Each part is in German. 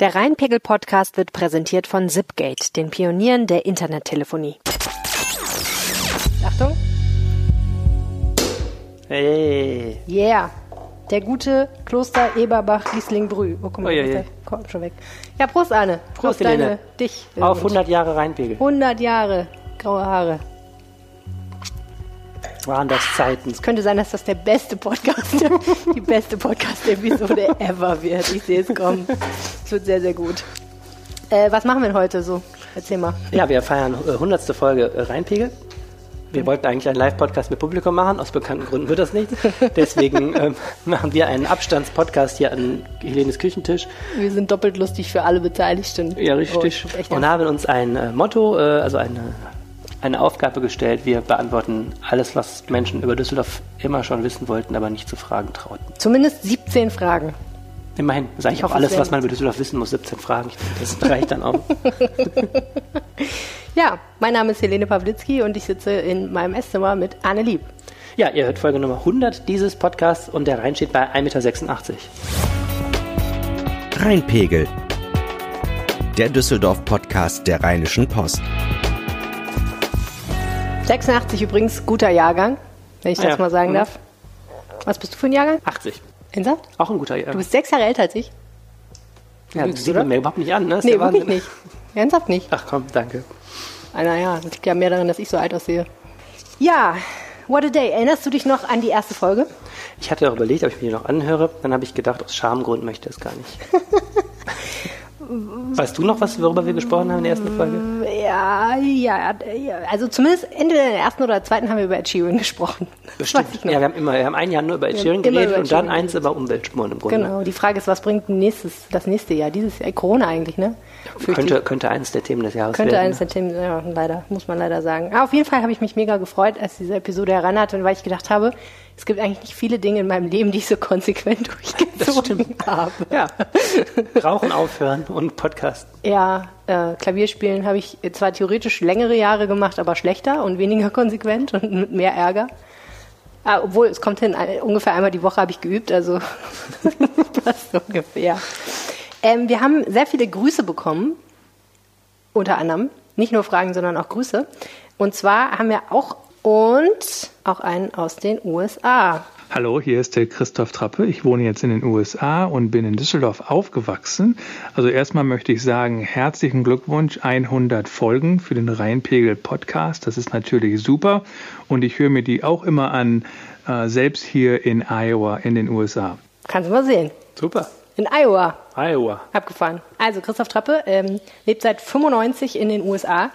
Der Rheinpegel-Podcast wird präsentiert von Zipgate, den Pionieren der Internettelefonie. Achtung. Hey. Yeah. Der gute Kloster Eberbach Riesling Brü. Oh, guck mal, der Korb schon weg. Ja, Prost, Arne. Prost, Auf deine, dich. Auf 100 Jahre Rheinpegel. 100 Jahre. Graue Haare. Waren das Zeiten. Es könnte sein, dass das der beste Podcast, die beste Podcast-Episode ever wird. Ich sehe es kommen. Es wird sehr, sehr gut. Äh, was machen wir denn heute so? Erzähl mal. Ja, wir feiern äh, 100. Folge äh, Rheinpegel. Wir wollten eigentlich einen Live-Podcast mit Publikum machen. Aus bekannten Gründen wird das nicht. Deswegen ähm, machen wir einen Abstandspodcast hier an Helenes Küchentisch. Wir sind doppelt lustig für alle Beteiligten. Ja, Oh, richtig. echt Und haben uns ein äh, Motto, äh, also eine, eine Aufgabe gestellt. Wir beantworten alles, was Menschen über Düsseldorf immer schon wissen wollten, aber nicht zu fragen trauten. Zumindest 17 Fragen. Immerhin, ist eigentlich Ich auch alles, was man über Düsseldorf wissen muss. 17 Fragen. Ich das reicht dann auch. Ja, mein Name ist Helene Pawlitzki und ich sitze in meinem Esszimmer mit Anne Lieb. Ja, ihr hört Folge Nummer 100 dieses Podcasts und der Rhein steht bei 1,86 Meter. Rheinpegel. Der Düsseldorf-Podcast der Rheinischen Post. 86 übrigens, guter Jahrgang, wenn ich Ah das ja. mal sagen Mhm. darf. Was bist du für ein Jahrgang? 80. Ernsthaft? Auch ein guter Jahr. Du bist sechs Jahre älter als ich? ja, lügst, das sieht oder? man mir überhaupt nicht an, ne? Ist Nee, wirklich nicht. Ernsthaft nicht. Ach komm, danke. Ah, naja, das liegt ja mehr daran, dass ich so alt aussehe. Ja, what a day. Erinnerst du dich noch an die erste Folge? Ich hatte auch überlegt, ob ich mir die noch anhöre. Dann habe ich gedacht, aus Schamgrund möchte ich das gar nicht. weißt du noch, was, worüber wir gesprochen haben in der ersten Folge? Ja, ja, ja. Also zumindest entweder in der ersten oder zweiten haben wir über Ed Sheeran gesprochen. Noch. Ja, wir haben immer, wir haben ein Jahr nur über Ed Sheeran geredet über und Ed dann Sheeran eins über Umweltspuren im Grunde. Genau, die Frage ist, was bringt nächstes, das nächste Jahr, dieses Jahr? Corona eigentlich, ne? Könnte, ich. könnte eines der Themen des Jahres Könnte werden. eines der Themen, ja, leider, muss man leider sagen. Aber auf jeden Fall habe ich mich mega gefreut, als diese Episode heran hatte, weil ich gedacht habe, es gibt eigentlich nicht viele Dinge in meinem Leben, die ich so konsequent durchgezogen habe. Ja. Rauchen aufhören und Podcast. Ja, äh, Klavierspielen habe ich zwar theoretisch längere Jahre gemacht, aber schlechter und weniger konsequent und mit mehr Ärger. Ah, obwohl, es kommt hin, äh, ungefähr einmal die Woche habe ich geübt, also passt ungefähr. Ähm, wir haben sehr viele Grüße bekommen, unter anderem. Nicht nur Fragen, sondern auch Grüße. Und zwar haben wir auch und auch einen aus den USA. Hallo, hier ist der Christoph Trappe. Ich wohne jetzt in den USA und bin in Düsseldorf aufgewachsen. Also erstmal möchte ich sagen, herzlichen Glückwunsch, 100 Folgen für den Rheinpegel Podcast. Das ist natürlich super und ich höre mir die auch immer an, äh, selbst hier in Iowa in den USA. Kannst du mal sehen. Super. In Iowa. Iowa. Abgefahren. Also Christoph Trappe ähm, lebt seit 95 in den USA.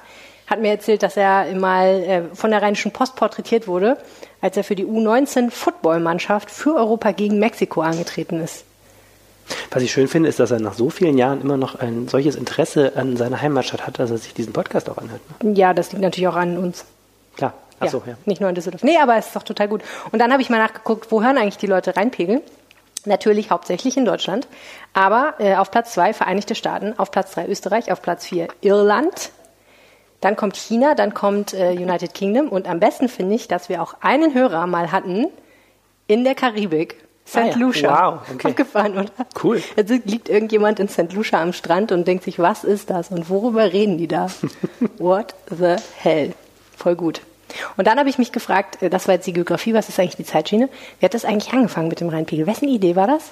Hat mir erzählt, dass er mal äh, von der Rheinischen Post porträtiert wurde, als er für die U19 Footballmannschaft für Europa gegen Mexiko angetreten ist. Was ich schön finde, ist, dass er nach so vielen Jahren immer noch ein solches Interesse an seiner Heimatstadt hat, dass er sich diesen Podcast auch anhört. Ne? Ja, das liegt natürlich auch an uns. Klar. Achso, ja. Nicht nur in Düsseldorf. Nee, aber es ist doch total gut. Und dann habe ich mal nachgeguckt, wo hören eigentlich die Leute reinpegeln? Natürlich hauptsächlich in Deutschland. Aber äh, auf Platz zwei Vereinigte Staaten, auf Platz drei Österreich, auf Platz vier Irland. Dann kommt China, dann kommt äh, United Kingdom. Und am besten finde ich, dass wir auch einen Hörer mal hatten in der Karibik. St. Ah ja. Lucia. Wow, okay. Abgefahren, oder? Cool. Jetzt liegt irgendjemand in St. Lucia am Strand und denkt sich, was ist das und worüber reden die da? What the hell? Voll gut. Und dann habe ich mich gefragt, äh, das war jetzt die Geografie, was ist eigentlich die Zeitschiene? Wie hat das eigentlich angefangen mit dem Rheinpegel? Wessen Idee war das?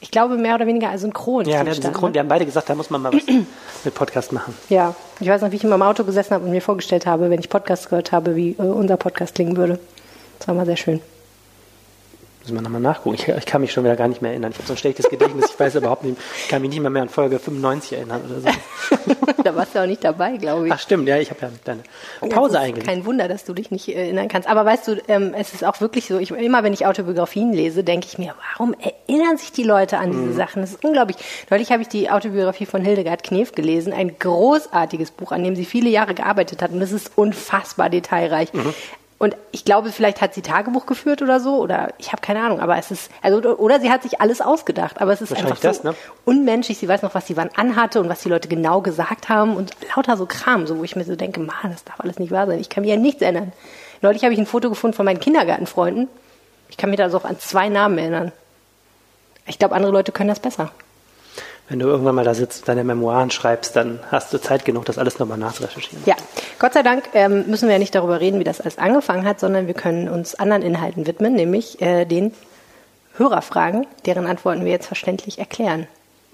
Ich glaube mehr oder weniger synchron. Ja, wir, synchron, ne? wir haben beide gesagt, da muss man mal was mit Podcast machen. Ja, ich weiß noch, wie ich immer im Auto gesessen habe und mir vorgestellt habe, wenn ich Podcast gehört habe, wie äh, unser Podcast klingen würde. Das war mal sehr schön. Müssen wir nochmal nachgucken. Ich, ich kann mich schon wieder gar nicht mehr erinnern. Ich habe so ein schlechtes Gedächtnis. Ich weiß überhaupt nicht, ich kann mich nicht mal mehr an Folge 95 erinnern oder so. da warst du auch nicht dabei, glaube ich. Ach stimmt, ja, ich habe ja deine Pause das ist eingelegt. Kein Wunder, dass du dich nicht äh, erinnern kannst. Aber weist du, ähm, es ist auch wirklich so, ich, immer wenn ich Autobiografien lese, denke ich mir, warum erinnern sich die Leute an Mhm. diese Sachen? Das ist unglaublich. Neulich habe ich die Autobiografie von Hildegard Knef gelesen, ein großartiges Buch, an dem sie viele Jahre gearbeitet hat. Und das ist unfassbar detailreich. Mhm. Und ich glaube, vielleicht hat sie Tagebuch geführt oder so, oder ich habe keine Ahnung, aber es ist, also, oder sie hat sich alles ausgedacht, aber es ist einfach so das, ne? unmenschlich. Sie weiß noch, was sie wann anhatte und was die Leute genau gesagt haben und lauter so Kram, so wo ich mir so denke, Mann, das darf alles nicht wahr sein. Ich kann mir an nichts erinnern. Neulich habe ich ein Foto gefunden von meinen Kindergartenfreunden. Ich kann mich da so auch an zwei Namen erinnern. Ich glaube, andere Leute können das besser. Wenn du irgendwann mal da sitzt und deine Memoiren schreibst, dann hast du Zeit genug, das alles nochmal nachzurecherchieren. Ja, Gott sei Dank ähm, müssen wir ja nicht darüber reden, wie das alles angefangen hat, sondern wir können uns anderen Inhalten widmen, nämlich äh, den Hörerfragen, deren Antworten wir jetzt verständlich erklären.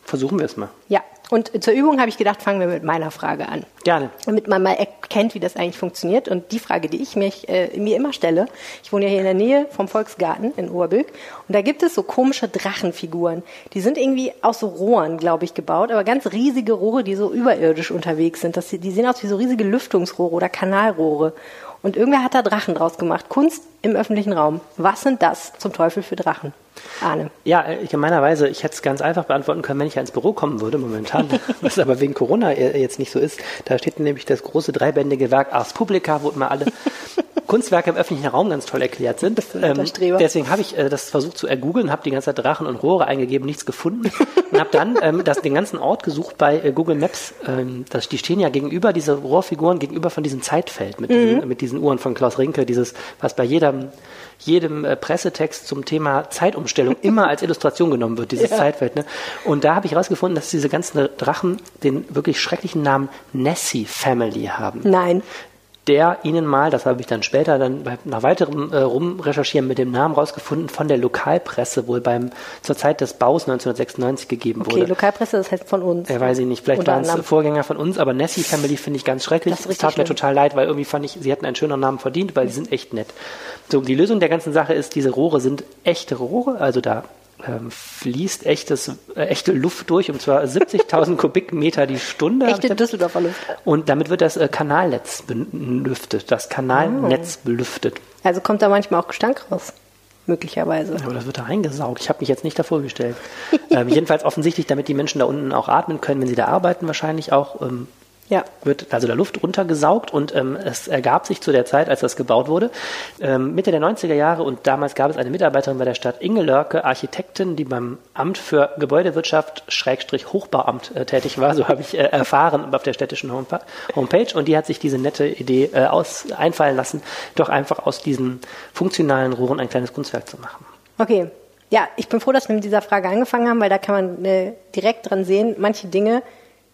Versuchen wir es mal. Ja, und zur Übung habe ich gedacht, fangen wir mit meiner Frage an. Gerne. Damit man mal erkennt, wie das eigentlich funktioniert. Und die Frage, die ich mich, äh, mir immer stelle, ich wohne ja hier in der Nähe vom Volksgarten in Oberbilk und da gibt es so komische Drachenfiguren. Die sind irgendwie aus so Rohren, glaube ich, gebaut, aber ganz riesige Rohre, die so überirdisch unterwegs sind. Das, die sehen aus wie so riesige Lüftungsrohre oder Kanalrohre. Und irgendwer hat da Drachen draus gemacht. Kunst im öffentlichen Raum. Was sind das zum Teufel für Drachen? Arne. Ja, äh, gemeinerweise, ich hätte es ganz einfach beantworten können, wenn ich ins Büro kommen würde momentan, was aber wegen Corona äh, jetzt nicht so ist. Da steht nämlich das große dreibändige Werk Ars Publica, wo immer alle Kunstwerke im öffentlichen Raum ganz toll erklärt sind. Ähm, deswegen habe ich äh, das versucht zu ergoogeln, habe die ganze Zeit Drachen und Rohre eingegeben, nichts gefunden und habe dann ähm, das, den ganzen Ort gesucht bei äh, Google Maps. Ähm, das, die stehen ja gegenüber, diese Rohrfiguren gegenüber von diesem Zeitfeld mit, mhm. diesen, mit diesen Uhren von Klaus Rinke, dieses, was bei jedem jedem äh, Pressetext zum Thema Zeitumstellung immer als Illustration genommen wird, dieses ja. Zeitfeld. Ne? Und da habe ich herausgefunden, dass diese ganzen Drachen den wirklich schrecklichen Namen Nessie Family haben. Nein der ihnen mal, das habe ich dann später dann bei, nach weiterem äh, Rumrecherchieren mit dem Namen rausgefunden, von der Lokalpresse wohl beim zur Zeit des Baus 1996 gegeben okay, wurde. Okay, Lokalpresse, das heißt von uns. Ja, weiß ich nicht, vielleicht waren es Vorgänger von uns, aber Nessie Family finde ich ganz schrecklich. Das, das tat schlimm. mir total leid, weil irgendwie fand ich, sie hätten einen schöneren Namen verdient, weil sie sind echt nett. So, die Lösung der ganzen Sache ist, diese Rohre sind echte Rohre, also da ähm, fließt echtes, äh, echte Luft durch, und zwar 70.000 Kubikmeter die Stunde. Echte Düsseldorfer Luft. Und damit wird das äh, Kanalnetz belüftet, das Kanalnetz oh. belüftet. Also kommt da manchmal auch Gestank raus möglicherweise. Aber das wird da eingesaugt. Ich habe mich jetzt nicht davor gestellt. ähm, jedenfalls offensichtlich, damit die Menschen da unten auch atmen können, wenn sie da arbeiten, wahrscheinlich auch. Ähm, ja. wird also der Luft runtergesaugt und ähm, es ergab sich zu der Zeit, als das gebaut wurde, ähm, Mitte der 90er Jahre und damals gab es eine Mitarbeiterin bei der Stadt Inge Lörke, Architektin, die beim Amt für Gebäudewirtschaft Schrägstrich Hochbauamt äh, tätig war, so habe ich äh, erfahren auf der städtischen Homepage und die hat sich diese nette Idee äh, aus, einfallen lassen, doch einfach aus diesen funktionalen Rohren ein kleines Kunstwerk zu machen. Okay, ja, ich bin froh, dass wir mit dieser Frage angefangen haben, weil da kann man äh, direkt dran sehen, manche Dinge,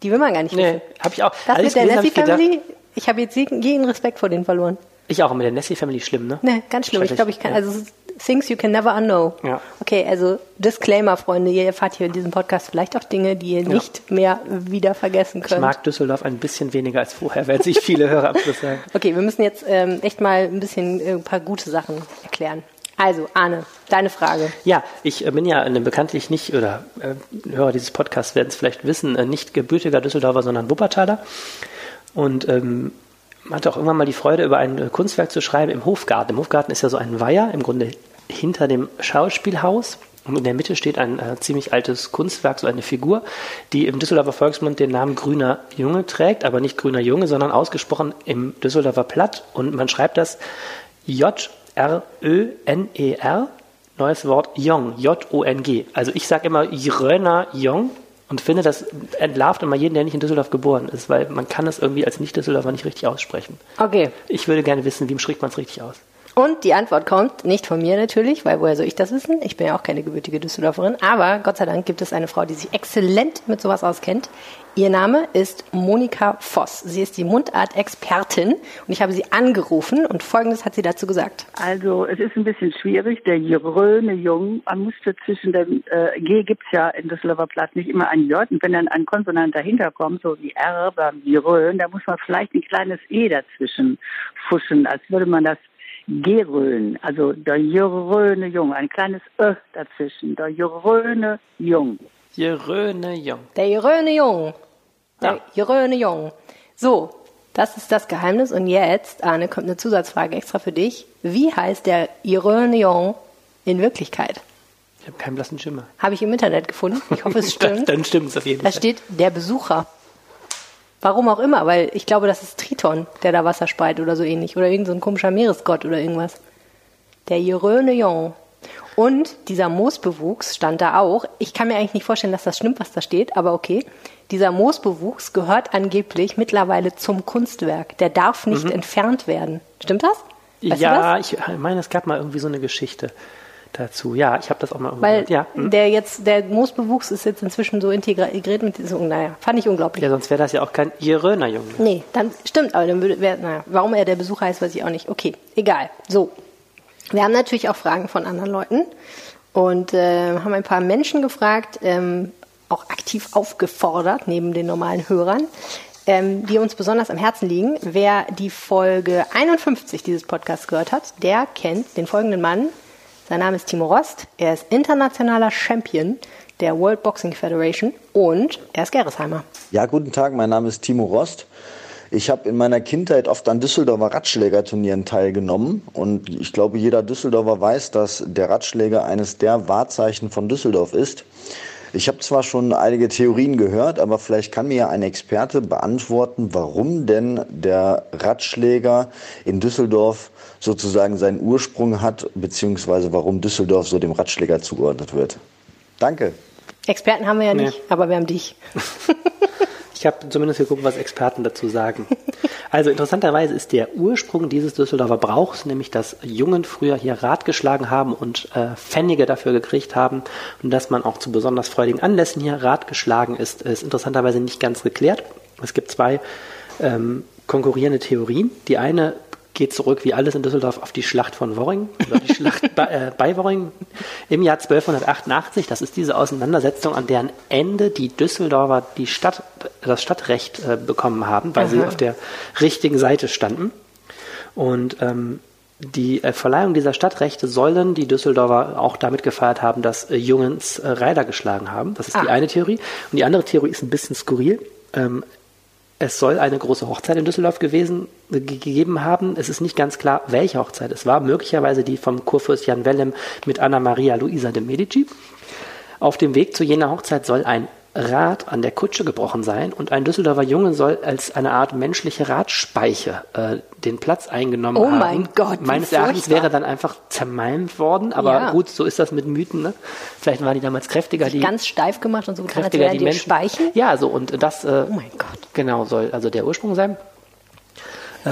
die will man gar nicht wissen. Nee, habe ich auch. Das Alles mit der Nessie Family, ich habe jetzt jeden Respekt vor denen verloren. Ich auch, mit der Nessie Family schlimm, ne? Ne, ganz schlimm. Ich glaube, ich kann, ja. also things you can never unknow. Ja. Okay, also Disclaimer, Freunde, ihr erfahrt hier in diesem Podcast vielleicht auch Dinge, die ihr ja. nicht mehr wieder vergessen könnt. Ich mag Düsseldorf ein bisschen weniger als vorher, werden sich viele Hörer am Schluss sagen. Okay, wir müssen jetzt ähm, echt mal ein bisschen äh, ein paar gute Sachen erklären. Also, Arne, deine Frage. Ja, ich äh, bin ja äh, bekanntlich nicht, oder äh, Hörer dieses Podcasts werden es vielleicht wissen, äh, nicht gebürtiger Düsseldorfer, sondern Wuppertaler. Und ähm, hatte auch irgendwann mal die Freude, über ein Kunstwerk zu schreiben im Hofgarten. Im Hofgarten ist ja so ein Weiher, im Grunde hinter dem Schauspielhaus. Und in der Mitte steht ein äh, ziemlich altes Kunstwerk, so eine Figur, die im Düsseldorfer Volksmund den Namen Grüner Junge trägt, aber nicht Grüner Junge, sondern ausgesprochen im Düsseldorfer Platt. Und man schreibt das J R-Ö-N-E-R, neues Wort Jong, J-O-N-G. Also ich sage immer Jröner Jong und finde, das entlarvt immer jeden, der nicht in Düsseldorf geboren ist, weil man kann es irgendwie als Nicht-Düsseldorfer nicht richtig aussprechen. Okay. Ich würde gerne wissen, wie spricht man es richtig aus? Und die Antwort kommt nicht von mir natürlich, weil woher soll ich das wissen? Ich bin ja auch keine gebürtige Düsseldorferin. Aber Gott sei Dank gibt es eine Frau, die sich exzellent mit sowas auskennt. Ihr Name ist Monika Voss. Sie ist die Mundart-Expertin und ich habe sie angerufen und Folgendes hat sie dazu gesagt. Also es ist ein bisschen schwierig. Der Jeröne Jung, man musste zwischen dem äh, G gibt es ja in Düsseldorfer Platz nicht immer ein J und wenn dann ein Konsonant dahinter kommt, so wie R beim Jerön, da muss man vielleicht ein kleines E dazwischen fuschen, als würde man das Gerön, also der Jeröne Jung, ein kleines Ö dazwischen, der Jeröne Jung. Jeröne Jung. Der Jeröne Jung. Der ja. Jeröne Jung. So, das ist das Geheimnis. Und jetzt, Arne, kommt eine Zusatzfrage extra für dich. Wie heißt der Jeröne Jung in Wirklichkeit? Ich habe keinen blassen Schimmer. Habe ich im Internet gefunden. Ich hoffe, es stimmt. Dann stimmt es auf jeden Fall. Da steht der Besucher. Warum auch immer, weil ich glaube, das ist Triton, der da Wasser speit oder so ähnlich. Oder irgendein so komischer Meeresgott oder irgendwas. Der Jeröne Jong. Und dieser Moosbewuchs stand da auch. Ich kann mir eigentlich nicht vorstellen, dass das stimmt, was da steht, aber okay. Dieser Moosbewuchs gehört angeblich mittlerweile zum Kunstwerk. Der darf nicht mhm. entfernt werden. Stimmt das? Weißt ja, ich meine, es gab mal irgendwie so eine Geschichte. dazu. Ja, ich habe das auch mal Weil. Ja, hm. der jetzt, der Moosbewuchs ist jetzt inzwischen so integriert mit diesem, naja, fand ich unglaublich. ja, sonst wäre das ja auch kein Iröner Junge. Nee, dann stimmt, aber dann würde, wär, naja, warum er der Besucher heißt, weiß ich auch nicht. Okay, egal. So. Wir haben natürlich auch Fragen von anderen Leuten und äh, haben ein paar Menschen gefragt, ähm, auch aktiv aufgefordert, neben den normalen Hörern, ähm, die uns besonders am Herzen liegen. Wer die Folge 51 dieses Podcasts gehört hat, der kennt den folgenden Mann. Sein Name ist Timo Rost. Er ist internationaler Champion der World Boxing Federation und er ist Gerresheimer. Ja, guten Tag, mein Name ist Timo Rost. Ich habe in meiner Kindheit oft an Düsseldorfer Radschlägerturnieren teilgenommen und ich glaube, jeder Düsseldorfer weiß, dass der Radschläger eines der Wahrzeichen von Düsseldorf ist. Ich habe zwar schon einige Theorien gehört, aber vielleicht kann mir ja ein Experte beantworten, warum denn der Radschläger in Düsseldorf sozusagen seinen Ursprung hat, beziehungsweise warum Düsseldorf so dem Radschläger zugeordnet wird. Danke. Experten haben wir ja Nee. nicht, aber wir haben dich. Ich habe zumindest geguckt, was Experten dazu sagen. Also interessanterweise ist der Ursprung dieses Düsseldorfer Brauchs nämlich, dass Jungen früher hier Rad geschlagen haben und äh, Pfennige dafür gekriegt haben und dass man auch zu besonders freudigen Anlässen hier Rad geschlagen ist, ist interessanterweise nicht ganz geklärt. Es gibt zwei ähm, konkurrierende Theorien. Die eine geht zurück, wie alles in Düsseldorf, auf die Schlacht von Worring, oder die Schlacht bei, äh, bei Worring im Jahr 1288. Das ist diese Auseinandersetzung, an deren Ende die Düsseldorfer die Stadt, das Stadtrecht äh, bekommen haben, weil sie Aha. auf der richtigen Seite standen. Und ähm, die äh, Verleihung dieser Stadtrechte sollen die Düsseldorfer auch damit gefeiert haben, dass äh, Jungens äh, Reiter geschlagen haben. Das ist die Ah. eine Theorie. Und die andere Theorie ist ein bisschen skurril. Ähm, es soll eine große Hochzeit in Düsseldorf gewesen, ge- gegeben haben. Es ist nicht ganz klar, welche Hochzeit es war. Möglicherweise die vom Kurfürst Jan Wellem mit Anna Maria Luisa de Medici. Auf dem Weg zu jener Hochzeit soll ein Rad an der Kutsche gebrochen sein und ein Düsseldorfer Junge soll als eine Art menschliche Radspeiche äh, den Platz eingenommen Oh haben. mein Gott, Meines Erachtens wäre dann einfach zermalmt worden, aber Ja. gut, so ist das mit Mythen. Ne? Vielleicht waren die damals kräftiger, die Ganz steif gemacht und so als kräftiger wären die die Menschen. Speichen. Ja, so und das äh, Oh mein Gott. genau soll also der Ursprung sein.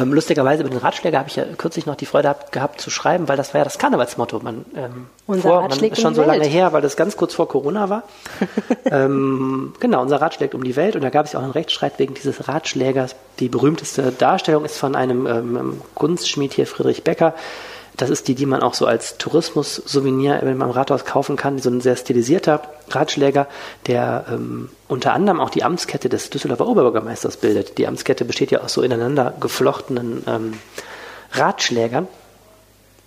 Ähm, lustigerweise über den Ratschläger habe ich ja kürzlich noch die Freude hab, gehabt zu schreiben, weil das war ja das Karnevalsmotto. Man, ähm, Unser vor, Rad man, ist schon so lange Welt. her, weil das ganz kurz vor Corona war. ähm, genau, unser Rad schlägt um die Welt und da gab es ja auch einen Rechtsstreit wegen dieses Ratschlägers. Die berühmteste Darstellung ist von einem ähm, Kunstschmied hier, Friedrich Becker. Das ist die, die man auch so als Tourismus-Souvenir im Rathaus kaufen kann. So ein sehr stilisierter Ratschläger, der ähm, unter anderem auch die Amtskette des Düsseldorfer Oberbürgermeisters bildet. Die Amtskette besteht ja aus so ineinander geflochtenen ähm, Ratschlägern.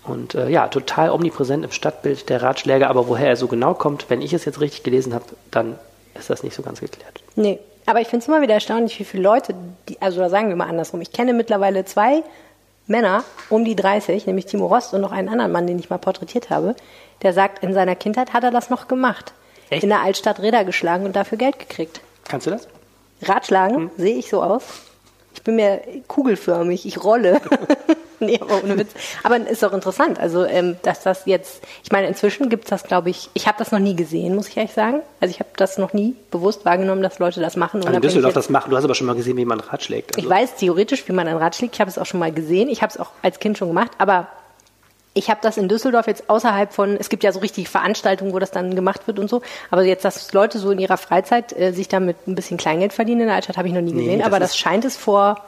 Und äh, ja, total omnipräsent im Stadtbild der Ratschläger. Aber woher er so genau kommt, wenn ich es jetzt richtig gelesen habe, dann ist das nicht so ganz geklärt. Nee, aber ich finde es immer wieder erstaunlich, wie viele Leute, die, also sagen wir mal andersrum, ich kenne mittlerweile zwei Männer um die 30, nämlich Timo Rost und noch einen anderen Mann, den ich mal porträtiert habe, der sagt, in seiner Kindheit hat er das noch gemacht. Echt? In der Altstadt Räder geschlagen und dafür Geld gekriegt. Kannst du das? Ratschlagen, Hm. sehe ich so aus? Ich bin mir kugelförmig, ich rolle. nee, aber ohne Witz. Aber ist doch interessant, also ähm, dass das jetzt, ich meine, inzwischen gibt's das, glaube ich, ich habe das noch nie gesehen, muss ich ehrlich sagen. Also ich habe das noch nie bewusst wahrgenommen, dass Leute das machen. Also in Düsseldorf das machen. Du hast aber schon mal gesehen, wie man Rad schlägt. Also, ich weiß theoretisch, wie man ein Rad schlägt. Ich habe es auch schon mal gesehen. Ich habe es auch als Kind schon gemacht. Aber ich habe das in Düsseldorf jetzt außerhalb von, es gibt ja so richtig Veranstaltungen, wo das dann gemacht wird und so. Aber jetzt, dass Leute so in ihrer Freizeit äh, sich damit ein bisschen Kleingeld verdienen in der Altstadt, habe ich noch nie Nee, gesehen. das aber das scheint es vor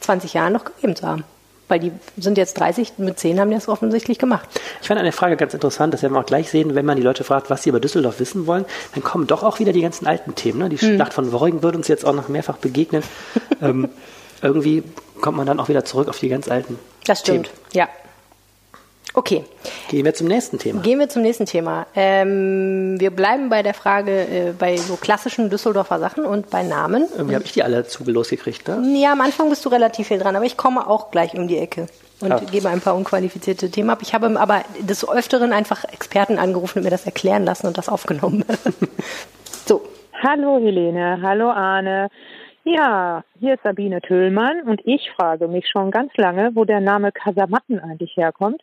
20 Jahren noch gegeben zu haben. Weil die sind jetzt 30, mit 10 haben die das offensichtlich gemacht. Ich fand eine Frage ganz interessant, das werden wir auch gleich sehen, wenn man die Leute fragt, was sie über Düsseldorf wissen wollen, dann kommen doch auch wieder die ganzen alten Themen. Ne? Die Hm. Schlacht von Worringen wird uns jetzt auch noch mehrfach begegnen. ähm, irgendwie kommt man dann auch wieder zurück auf die ganz alten Das stimmt. Themen. Ja. Okay. Gehen wir zum nächsten Thema. Gehen wir zum nächsten Thema. Ähm, wir bleiben bei der Frage äh, bei so klassischen Düsseldorfer Sachen und bei Namen. Irgendwie habe ich die alle zu losgekriegt. Ne? Ja, am Anfang bist du relativ viel dran, aber ich komme auch gleich um die Ecke und Ah. gebe ein paar unqualifizierte Themen ab. Ich habe aber des Öfteren einfach Experten angerufen und mir das erklären lassen und das aufgenommen. so, Hallo Helene, hallo Arne. Ja, hier ist Sabine Tüllmann und ich frage mich schon ganz lange, wo der Name Kasamatten eigentlich herkommt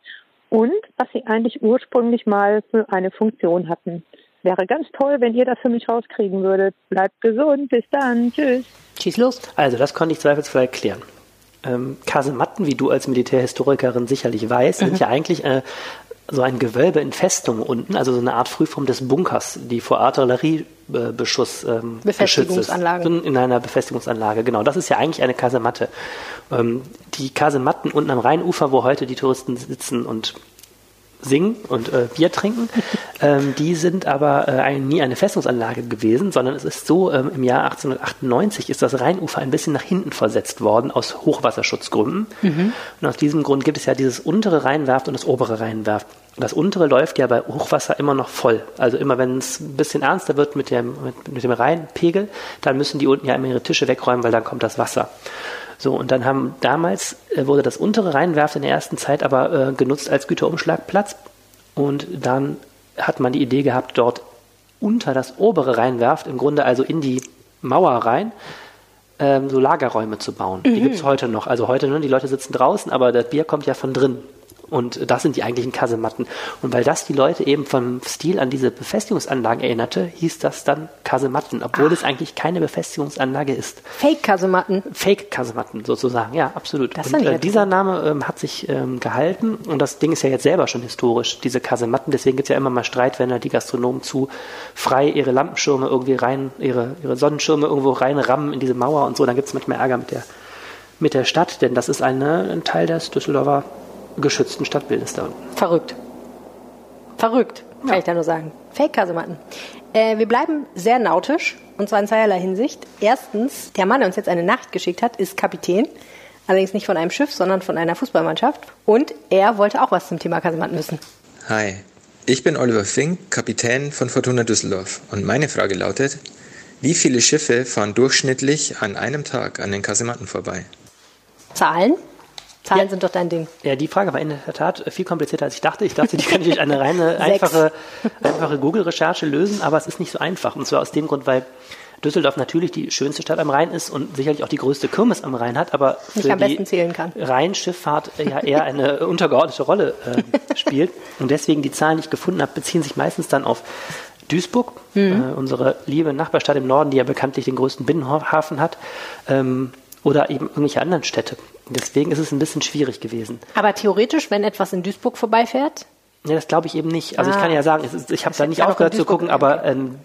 und was sie eigentlich ursprünglich mal für eine Funktion hatten. Wäre ganz toll, wenn ihr das für mich rauskriegen würdet. Bleibt gesund, bis dann, tschüss. schieß los. Also, das konnte ich zweifelsfrei erklären. Ähm, Kasematten, wie du als Militärhistorikerin sicherlich weißt, Mhm. sind ja eigentlich äh, so ein Gewölbe in Festung unten, also so eine Art Frühform des Bunkers, die vor Artilleriebeschuss ähm, Befestigungsanlage. geschützt ist. In einer Befestigungsanlage, genau. Das ist ja eigentlich eine Kasematte. Ähm, die Kasematten unten am Rheinufer, wo heute die Touristen sitzen und singen und äh, Bier trinken. ähm, die sind aber äh, ein, nie eine Festungsanlage gewesen, sondern es ist so, ähm, im Jahr 1898 ist das Rheinufer ein bisschen nach hinten versetzt worden aus Hochwasserschutzgründen. Mhm. Und aus diesem Grund gibt es ja dieses untere Rheinwerft und das obere Rheinwerft. Das untere läuft ja bei Hochwasser immer noch voll. Also immer wenn es ein bisschen ernster wird mit dem, mit, mit dem Rheinpegel, dann müssen die unten ja immer ihre Tische wegräumen, weil dann kommt das Wasser. So, und dann haben damals äh, wurde das untere Rheinwerft in der ersten Zeit aber äh, genutzt als Güterumschlagplatz. Und dann hat man die Idee gehabt, dort unter das obere Rheinwerft, im Grunde also in die Mauer rein, ähm, so Lagerräume zu bauen. Mhm. Die gibt es heute noch. Also heute, ne, die Leute sitzen draußen, aber das Bier kommt ja von drin. Und das sind die eigentlichen Kasematten. Und weil das die Leute eben vom Stil an diese Befestigungsanlagen erinnerte, hieß das dann Kasematten, obwohl Ach. es eigentlich keine Befestigungsanlage ist. Fake-Kasematten. Fake-Kasematten sozusagen, ja, absolut. Das und äh, dieser Name ähm, hat sich ähm, gehalten und das Ding ist ja jetzt selber schon historisch, diese Kasematten. Deswegen gibt es ja immer mal Streit, wenn da die Gastronomen zu frei ihre Lampenschirme irgendwie rein, ihre, ihre Sonnenschirme irgendwo reinrammen in diese Mauer und so. Dann gibt es manchmal Ärger mit der, mit der Stadt, denn das ist eine, ein Teil des Düsseldorfer geschützten Stadtbildes da. Verrückt. Verrückt, kann ja. ich da nur sagen. Fake-Kasematten. Äh, wir bleiben sehr nautisch, und zwar in zweierlei Hinsicht. Erstens, der Mann, der uns jetzt eine Nacht geschickt hat, ist Kapitän. Allerdings nicht von einem Schiff, sondern von einer Fußballmannschaft. Und er wollte auch was zum Thema Kasematten wissen. Hi, ich bin Oliver Fink, Kapitän von Fortuna Düsseldorf. Und meine Frage lautet, wie viele Schiffe fahren durchschnittlich an einem Tag an den Kasematten vorbei? Zahlen? Zahlen ja. sind doch dein Ding. Ja, die Frage war in der Tat viel komplizierter, als ich dachte. Ich dachte, die kann ich durch eine reine, einfache, einfache Google-Recherche lösen, aber es ist nicht so einfach. Und zwar aus dem Grund, weil Düsseldorf natürlich die schönste Stadt am Rhein ist und sicherlich auch die größte Kirmes am Rhein hat, aber zählen kann. Rheinschifffahrt ja eher eine untergeordnete Rolle äh, spielt. Und deswegen die Zahlen, die ich gefunden habe, beziehen sich meistens dann auf Duisburg, mhm. äh, unsere liebe Nachbarstadt im Norden, die ja bekanntlich den größten Binnenhafen hat. Ähm, oder eben irgendwelche anderen Städte. Deswegen ist es ein bisschen schwierig gewesen. Aber theoretisch, wenn etwas in Duisburg vorbeifährt? Ja, das glaube ich eben nicht. Also ah. ich kann ja sagen, ich habe da nicht aufgehört zu gucken, aber ähm,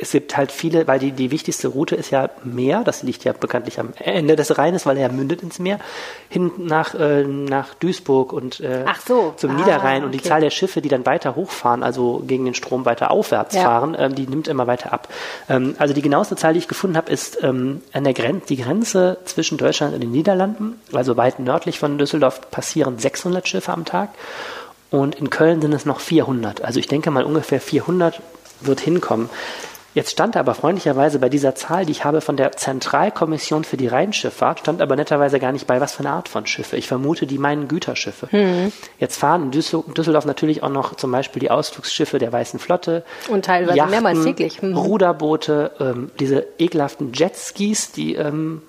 es gibt halt viele, weil die, die wichtigste Route ist ja Meer, das liegt ja bekanntlich am Ende des Rheines, weil er ja mündet ins Meer, hin nach, äh, nach Duisburg und äh, so. zum ah, Niederrhein. Und die Zahl der Schiffe, die dann weiter hochfahren, also gegen den Strom weiter aufwärts ja. fahren, ähm, die nimmt immer weiter ab. Ähm, also die genaueste Zahl, die ich gefunden habe, ist ähm, an der Grenze, die Grenze zwischen Deutschland und den Niederlanden, also weit nördlich von Düsseldorf, passieren 600 Schiffe am Tag. Und in Köln sind es noch 400. Also ich denke mal ungefähr 400 wird hinkommen. Jetzt stand aber freundlicherweise bei dieser Zahl, die ich habe von der Zentralkommission für die Rheinschifffahrt, stand aber netterweise gar nicht bei, was für eine Art von Schiffe. Ich vermute, die meinen Güterschiffe. Mhm. Jetzt fahren in Düsseldorf natürlich auch noch zum Beispiel die Ausflugsschiffe der Weißen Flotte. Und teilweise Yachten, mehrmals täglich. Mhm. Ruderboote, ähm, diese ekelhaften Jetskis, die ähm,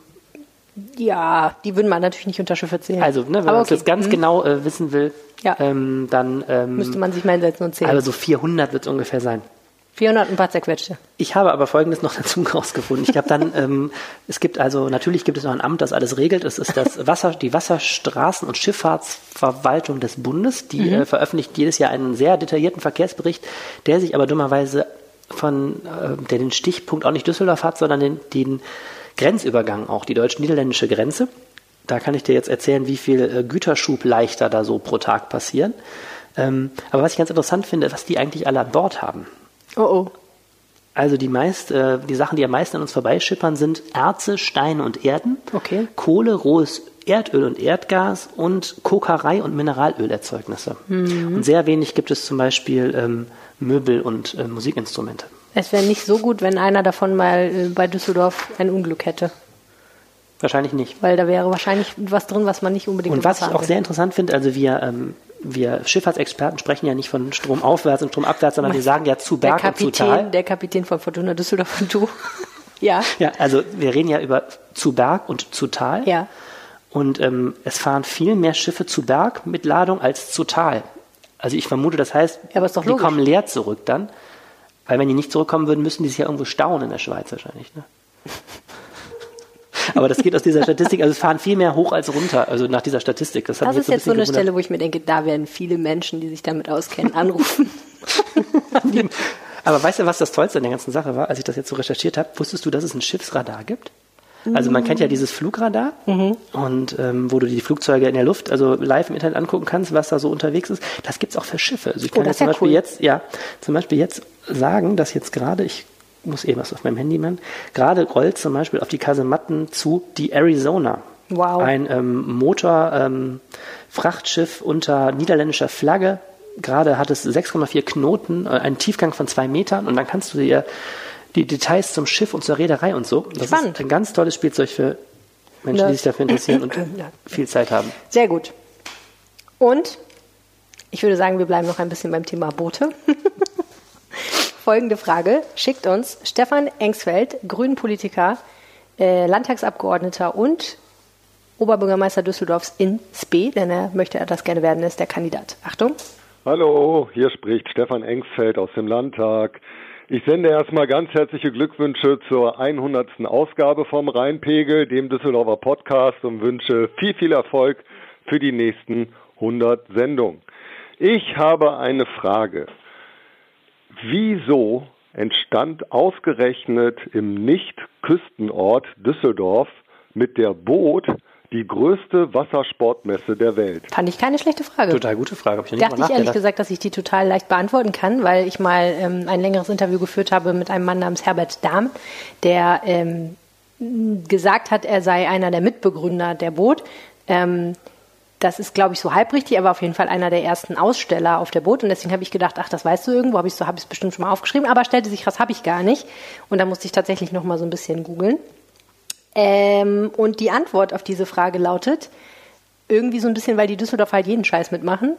ja, die würden man natürlich nicht unter Schiffe zählen. Also, ne, wenn man okay. das ganz mhm. genau äh, wissen will, ja. ähm, dann ähm, müsste man sich mal hinsetzen und zählen. Also so 400 wird es ungefähr sein. 400 ein paar zerquetschte. Ich habe aber Folgendes noch dazu rausgefunden. Ich habe dann, ähm, es gibt also, natürlich gibt es noch ein Amt, das alles regelt. Es ist das Wasser, die Wasserstraßen- und Schifffahrtsverwaltung des Bundes. Die mhm. äh, veröffentlicht jedes Jahr einen sehr detaillierten Verkehrsbericht, der sich aber dummerweise von, äh, der den Stichpunkt auch nicht Düsseldorf hat, sondern den, den Grenzübergang auch, die deutsch-niederländische Grenze. Da kann ich dir jetzt erzählen, wie viel äh, Güterschubleichter da so pro Tag passieren. Ähm, aber was ich ganz interessant finde, was die eigentlich alle an Bord haben. Oh oh. Also die meist, äh, die Sachen, die am meisten an uns vorbeischippern, sind Erze, Steine und Erden, okay. Kohle, rohes Erdöl und Erdgas und Kokerei und Mineralölerzeugnisse. Mhm. Und sehr wenig gibt es zum Beispiel ähm, Möbel und äh, Musikinstrumente. Es wäre nicht so gut, wenn einer davon mal äh, bei Düsseldorf ein Unglück hätte. Wahrscheinlich nicht. Weil da wäre wahrscheinlich was drin, was man nicht unbedingt Und was ich auch sehr interessant finde, also wir ähm, wir Schifffahrtsexperten sprechen ja nicht von stromaufwärts und stromabwärts, sondern wir sagen ja zu Berg Kapitän, und zu Tal. Der Kapitän von Fortuna Düsseldorf und du. ja. Ja, also wir reden ja über zu Berg und zu Tal. Ja. Und ähm, es fahren viel mehr Schiffe zu Berg mit Ladung als zu Tal. Also ich vermute, das heißt, ja, die kommen leer zurück dann. Weil wenn die nicht zurückkommen würden, müssen die sich ja irgendwo stauen in der Schweiz wahrscheinlich. Ne? Aber das geht aus dieser Statistik, also es fahren viel mehr hoch als runter, also nach dieser Statistik. Das, das ist jetzt so eine gewundert. Stelle, wo ich mir denke, da werden viele Menschen, die sich damit auskennen, anrufen. Aber weißt du, was das Tollste an der ganzen Sache war, als ich das jetzt so recherchiert habe? Wusstest du, dass es ein Schiffsradar gibt? Also man kennt ja dieses Flugradar mhm. und ähm, wo du die Flugzeuge in der Luft, also live im Internet angucken kannst, was da so unterwegs ist. Das gibt's auch für Schiffe. Also ich kann oh, zum Beispiel cool. jetzt, ja, zum Beispiel jetzt sagen, dass jetzt gerade, ich muss eh was auf meinem Handy machen, gerade rollt zum Beispiel auf die Kasematten zu die Arizona. Wow. Ein ähm, Motor, ähm, unter niederländischer Flagge. Gerade hat es 6,4 Knoten, äh, einen Tiefgang von zwei Metern und dann kannst du dir die Details zum Schiff und zur Reederei und so. Das Spannend. ist ein ganz tolles Spielzeug für Menschen, die sich dafür interessieren und viel Zeit haben. Sehr gut. Und ich würde sagen, wir bleiben noch ein bisschen beim Thema Boote. Folgende Frage schickt uns Stefan Engsfeld, Grünen-Politiker, äh, Landtagsabgeordneter und Oberbürgermeister Düsseldorfs in Spee, denn er möchte das gerne werden, ist der Kandidat. Achtung. Hallo, hier spricht Stefan Engsfeld aus dem Landtag. Ich sende erstmal ganz herzliche Glückwünsche zur 100. Ausgabe vom Rheinpegel, dem Düsseldorfer Podcast und wünsche viel, viel Erfolg für die nächsten 100 Sendungen. Ich habe eine Frage. Wieso entstand ausgerechnet im Nicht-Küstenort Düsseldorf mit der Boot die größte Wassersportmesse der Welt? Fand ich keine schlechte Frage. Total gute Frage. Hab ich nicht Dachte ich ehrlich gesagt, dass ich die total leicht beantworten kann, weil ich mal ähm, ein längeres Interview geführt habe mit einem Mann namens Herbert Dahm, der ähm, gesagt hat, er sei einer der Mitbegründer der Boot. Ähm, das ist, glaube ich, so halbrichtig, aber auf jeden Fall einer der ersten Aussteller auf der Boot. Und deswegen habe ich gedacht, ach, das weißt du irgendwo, habe ich so, habe ich es bestimmt schon mal aufgeschrieben, aber stellte sich raus, habe ich gar nicht. Und da musste ich tatsächlich noch mal so ein bisschen googeln. Ähm, und die Antwort auf diese Frage lautet, irgendwie so ein bisschen, weil die Düsseldorf halt jeden Scheiß mitmachen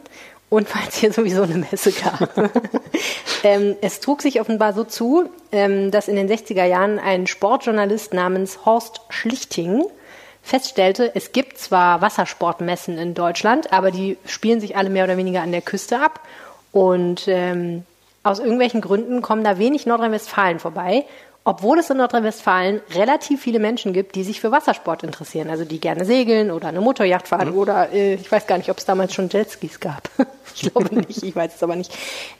und weil es hier sowieso eine Messe gab. ähm, es trug sich offenbar so zu, ähm, dass in den 60er Jahren ein Sportjournalist namens Horst Schlichting feststellte, es gibt zwar Wassersportmessen in Deutschland, aber die spielen sich alle mehr oder weniger an der Küste ab und ähm, aus irgendwelchen Gründen kommen da wenig Nordrhein-Westfalen vorbei obwohl es in Nordrhein-Westfalen relativ viele Menschen gibt, die sich für Wassersport interessieren, also die gerne segeln oder eine Motorjacht fahren mhm. oder äh, ich weiß gar nicht, ob es damals schon Jetskis gab. ich glaube nicht, ich weiß es aber nicht.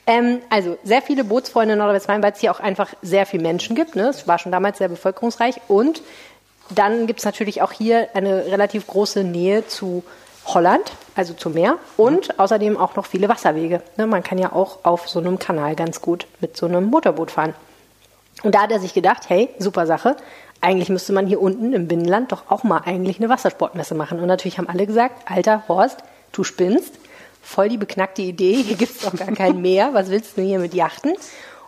Ähm, also sehr viele Bootsfreunde in Nordrhein-Westfalen, weil es hier auch einfach sehr viele Menschen gibt. Ne? Es war schon damals sehr bevölkerungsreich und dann gibt es natürlich auch hier eine relativ große Nähe zu Holland, also zum Meer und mhm. außerdem auch noch viele Wasserwege. Ne? Man kann ja auch auf so einem Kanal ganz gut mit so einem Motorboot fahren. Und da hat er sich gedacht, hey, super Sache. Eigentlich müsste man hier unten im Binnenland doch auch mal eigentlich eine Wassersportmesse machen. Und natürlich haben alle gesagt, alter Horst, du spinnst. Voll die beknackte Idee, hier gibt's doch gar kein Meer. Was willst du hier mit Yachten?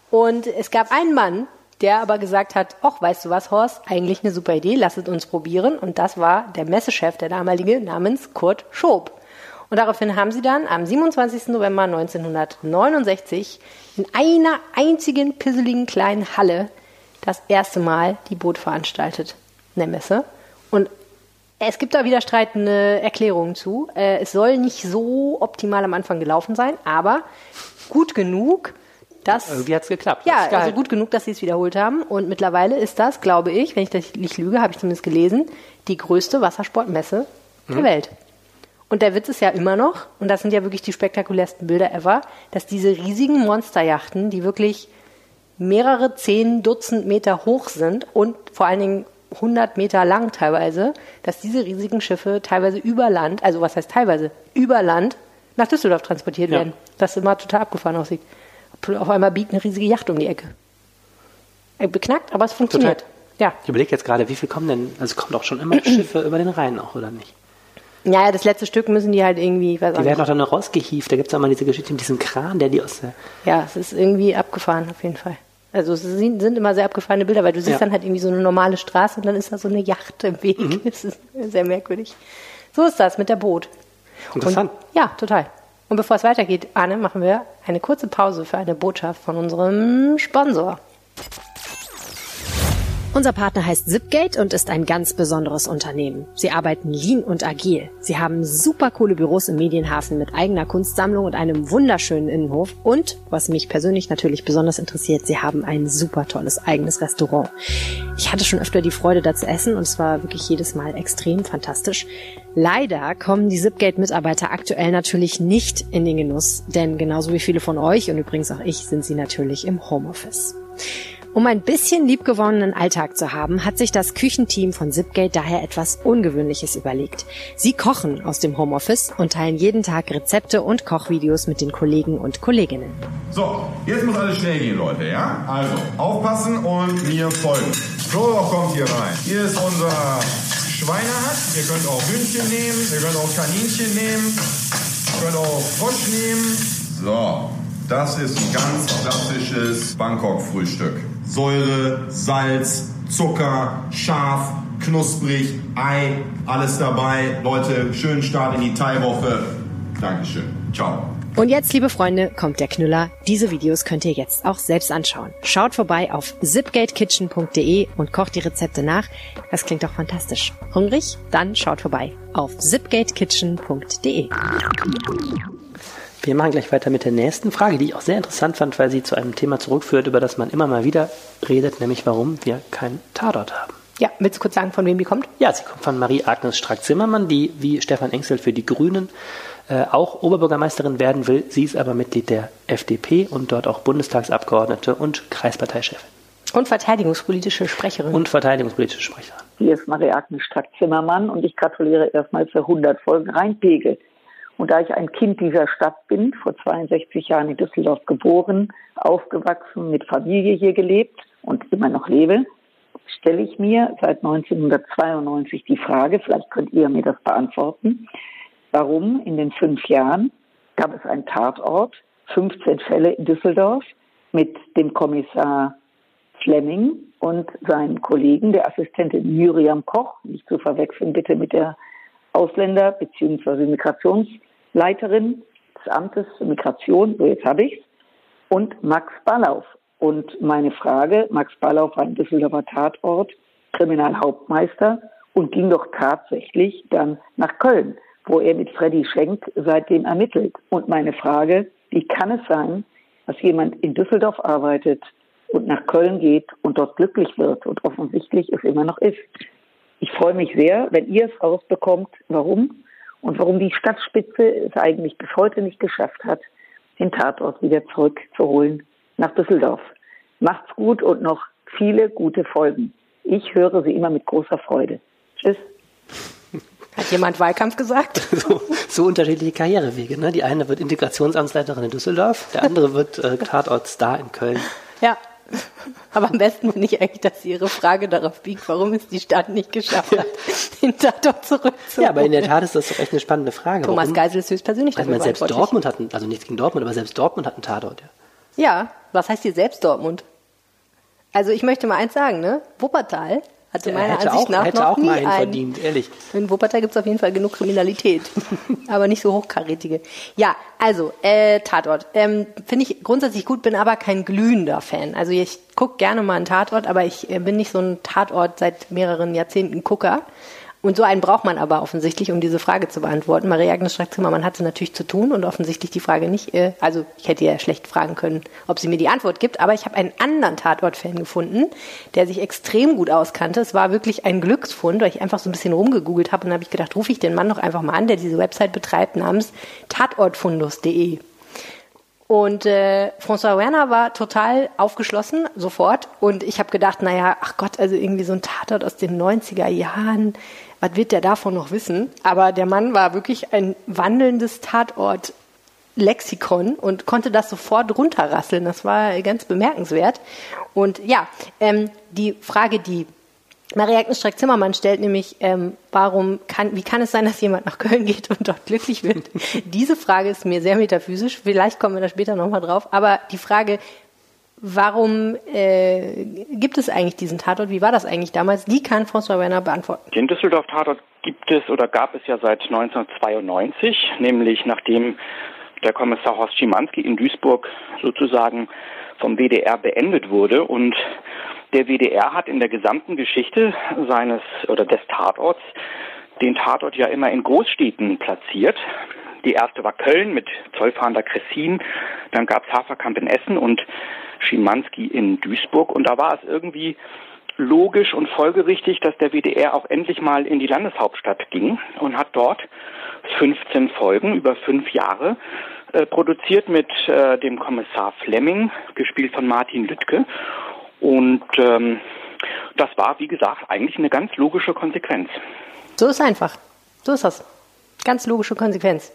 Und es gab einen Mann, der aber gesagt hat, ach, weißt du was, Horst, eigentlich eine super Idee, lass es uns probieren. Und das war der Messechef, der damalige, namens Kurt Schob. Und daraufhin haben sie dann am 27. November 1969 in einer einzigen pisseligen kleinen Halle das erste Mal die Boot veranstaltet, eine Messe. Und es gibt da widerstreitende Erklärungen zu. Äh, es soll nicht so optimal am Anfang gelaufen sein, aber gut genug, dass. Irgendwie hat es geklappt. Ja, also gut genug, dass sie es wiederholt haben. Und mittlerweile ist das, glaube ich, wenn ich das nicht lüge, habe ich zumindest gelesen, die größte Wassersportmesse der mhm. Welt. Und der Witz ist ja immer noch, und das sind ja wirklich die spektakulärsten Bilder ever, dass diese riesigen Monsterjachten, die wirklich mehrere zehn Dutzend Meter hoch sind und vor allen Dingen 100 Meter lang teilweise, dass diese riesigen Schiffe teilweise über Land, also was heißt teilweise, über Land nach Düsseldorf transportiert ja. werden. Das immer total abgefahren aussieht. Auf einmal biegt eine riesige Yacht um die Ecke. Äh, beknackt, aber es funktioniert. Total. Ja. Ich überlege jetzt gerade, wie viel kommen denn, also kommen doch schon immer Schiffe über den Rhein auch, oder nicht? Ja, das letzte Stück müssen die halt irgendwie. Weiß die werden doch dann noch rausgehieft. Da gibt es auch mal diese Geschichte mit diesem Kran, der die aus der. Ja, es ist irgendwie abgefahren, auf jeden Fall. Also es sind, sind immer sehr abgefahrene Bilder, weil du siehst ja. dann halt irgendwie so eine normale Straße und dann ist da so eine Yacht im Weg. Mhm. Das ist sehr merkwürdig. So ist das mit der Boot. Interessant. Und, ja, total. Und bevor es weitergeht, Arne, machen wir eine kurze Pause für eine Botschaft von unserem Sponsor. Unser Partner heißt Zipgate und ist ein ganz besonderes Unternehmen. Sie arbeiten lean und agil. Sie haben super coole Büros im Medienhafen mit eigener Kunstsammlung und einem wunderschönen Innenhof. Und, was mich persönlich natürlich besonders interessiert, sie haben ein super tolles eigenes Restaurant. Ich hatte schon öfter die Freude, da zu essen und es war wirklich jedes Mal extrem fantastisch. Leider kommen die Zipgate-Mitarbeiter aktuell natürlich nicht in den Genuss, denn genauso wie viele von euch und übrigens auch ich sind sie natürlich im Homeoffice. Um ein bisschen liebgewonnenen Alltag zu haben, hat sich das Küchenteam von Zipgate daher etwas Ungewöhnliches überlegt. Sie kochen aus dem Homeoffice und teilen jeden Tag Rezepte und Kochvideos mit den Kollegen und Kolleginnen. So, jetzt muss alles schnell gehen, Leute, ja? Also, aufpassen und mir folgen. Frodo kommt hier rein. Hier ist unser Schweinehack. Ihr könnt auch Hühnchen nehmen, ihr könnt auch Kaninchen nehmen, ihr könnt auch Frosch nehmen. So, das ist ein ganz klassisches Bangkok-Frühstück. Säure, Salz, Zucker, scharf, knusprig, Ei, alles dabei. Leute, schönen Start in die Thai-Woche. Dankeschön. Ciao. Und jetzt, liebe Freunde, kommt der Knüller. Diese Videos könnt ihr jetzt auch selbst anschauen. Schaut vorbei auf zipgatekitchen.de und kocht die Rezepte nach. Das klingt doch fantastisch. Hungrig? Dann schaut vorbei auf zipgatekitchen.de. Wir machen gleich weiter mit der nächsten Frage, die ich auch sehr interessant fand, weil sie zu einem Thema zurückführt, über das man immer mal wieder redet, nämlich warum wir keinen Tatort haben. Ja, willst du kurz sagen, von wem die kommt? Ja, sie kommt von Marie-Agnes Strack-Zimmermann, die wie Stefan Engsel für die Grünen äh, auch Oberbürgermeisterin werden will. Sie ist aber Mitglied der FDP und dort auch Bundestagsabgeordnete und Kreisparteichefin. Und verteidigungspolitische Sprecherin. Und verteidigungspolitische Sprecherin. Hier ist Marie-Agnes Strack-Zimmermann und ich gratuliere erstmal für 100 Folgen Rheinpegel. Und da ich ein Kind dieser Stadt bin, vor 62 Jahren in Düsseldorf geboren, aufgewachsen, mit Familie hier gelebt und immer noch lebe, stelle ich mir seit 1992 die Frage, vielleicht könnt ihr mir das beantworten, warum in den fünf Jahren gab es einen Tatort, 15 Fälle in Düsseldorf mit dem Kommissar Fleming und seinen Kollegen, der Assistentin Miriam Koch, nicht zu verwechseln bitte mit der Ausländer- bzw. Migrationsleiterin des Amtes für Migration, so jetzt habe ich's, und Max Ballauf. Und meine Frage, Max Ballauf war ein Düsseldorfer Tatort, Kriminalhauptmeister und ging doch tatsächlich dann nach Köln, wo er mit Freddy Schenk seitdem ermittelt. Und meine Frage, wie kann es sein, dass jemand in Düsseldorf arbeitet und nach Köln geht und dort glücklich wird und offensichtlich es immer noch ist? Ich freue mich sehr, wenn ihr es rausbekommt, warum und warum die Stadtspitze es eigentlich bis heute nicht geschafft hat, den Tatort wieder zurückzuholen nach Düsseldorf. Macht's gut und noch viele gute Folgen. Ich höre sie immer mit großer Freude. Tschüss. Hat jemand Wahlkampf gesagt? So, so unterschiedliche Karrierewege. Ne? Die eine wird Integrationsamtsleiterin in Düsseldorf, der andere wird äh, Tatortstar in Köln. Ja. Aber am besten finde ich eigentlich, dass sie ihre Frage darauf biegt, warum es die Stadt nicht geschafft hat, den Tatort zurückzuholen. Ja, aber in der Tat ist das doch echt eine spannende Frage. Thomas warum? Geisel ist höchstpersönlich Also dafür man selbst. Dortmund hat, einen, also nichts gegen Dortmund, aber selbst Dortmund hat einen Tatort. Ja. Ja, was heißt hier selbst Dortmund? Also ich möchte mal eins sagen, ne? Wuppertal hatte Der meiner hätte Ansicht auch, nach hätte noch auch nie mal einen einen. verdient, ehrlich. In Wuppertal gibt es auf jeden Fall genug Kriminalität, aber nicht so hochkarätige. Ja, also äh, Tatort ähm, finde ich grundsätzlich gut, bin aber kein glühender Fan. Also ich gucke gerne mal einen Tatort, aber ich äh, bin nicht so ein Tatort seit mehreren Jahrzehnten Gucker. Und so einen braucht man aber offensichtlich, um diese Frage zu beantworten. Maria-Agnes Strack-Zimmermann hatte natürlich zu tun und offensichtlich die Frage nicht, äh, also ich hätte ja schlecht fragen können, ob sie mir die Antwort gibt, aber ich habe einen anderen Tatort-Fan gefunden, der sich extrem gut auskannte. Es war wirklich ein Glücksfund, weil ich einfach so ein bisschen rumgegoogelt habe und habe ich gedacht, rufe ich den Mann doch einfach mal an, der diese Website betreibt, namens tatortfundus.de. Und äh, François Werner war total aufgeschlossen, sofort. Und ich habe gedacht, naja, ach Gott, also irgendwie so ein Tatort aus den 90er Jahren, was wird der davon noch wissen? Aber der Mann war wirklich ein wandelndes Tatort. Lexikon und konnte das sofort runterrasseln. Das war ganz bemerkenswert. Und ja, ähm, die Frage, die Maria-Agnes Streck-Zimmermann stellt nämlich, ähm, warum kann, wie kann es sein, dass jemand nach Köln geht und dort glücklich wird? Diese Frage ist mir sehr metaphysisch. Vielleicht kommen wir da später nochmal drauf. Aber die Frage, warum äh, gibt es eigentlich diesen Tatort? Wie war das eigentlich damals? Die kann François Werner beantworten. Den Düsseldorf-Tatort gibt es oder gab es ja seit 1992, nämlich nachdem der Kommissar Horst Schimanski in Duisburg sozusagen vom WDR beendet wurde und der WDR hat in der gesamten Geschichte seines oder des Tatorts den Tatort ja immer in Großstädten platziert. Die erste war Köln mit Zollfahnder Kressin, dann gab es Haferkamp in Essen und Schimanski in Duisburg und da war es irgendwie logisch und folgerichtig, dass der WDR auch endlich mal in die Landeshauptstadt ging und hat dort 15 Folgen über fünf Jahre äh, produziert mit äh, dem Kommissar Flemming, gespielt von Martin Lüttke. Und ähm, das war, wie gesagt, eigentlich eine ganz logische Konsequenz. So ist einfach. So ist das. Ganz logische Konsequenz.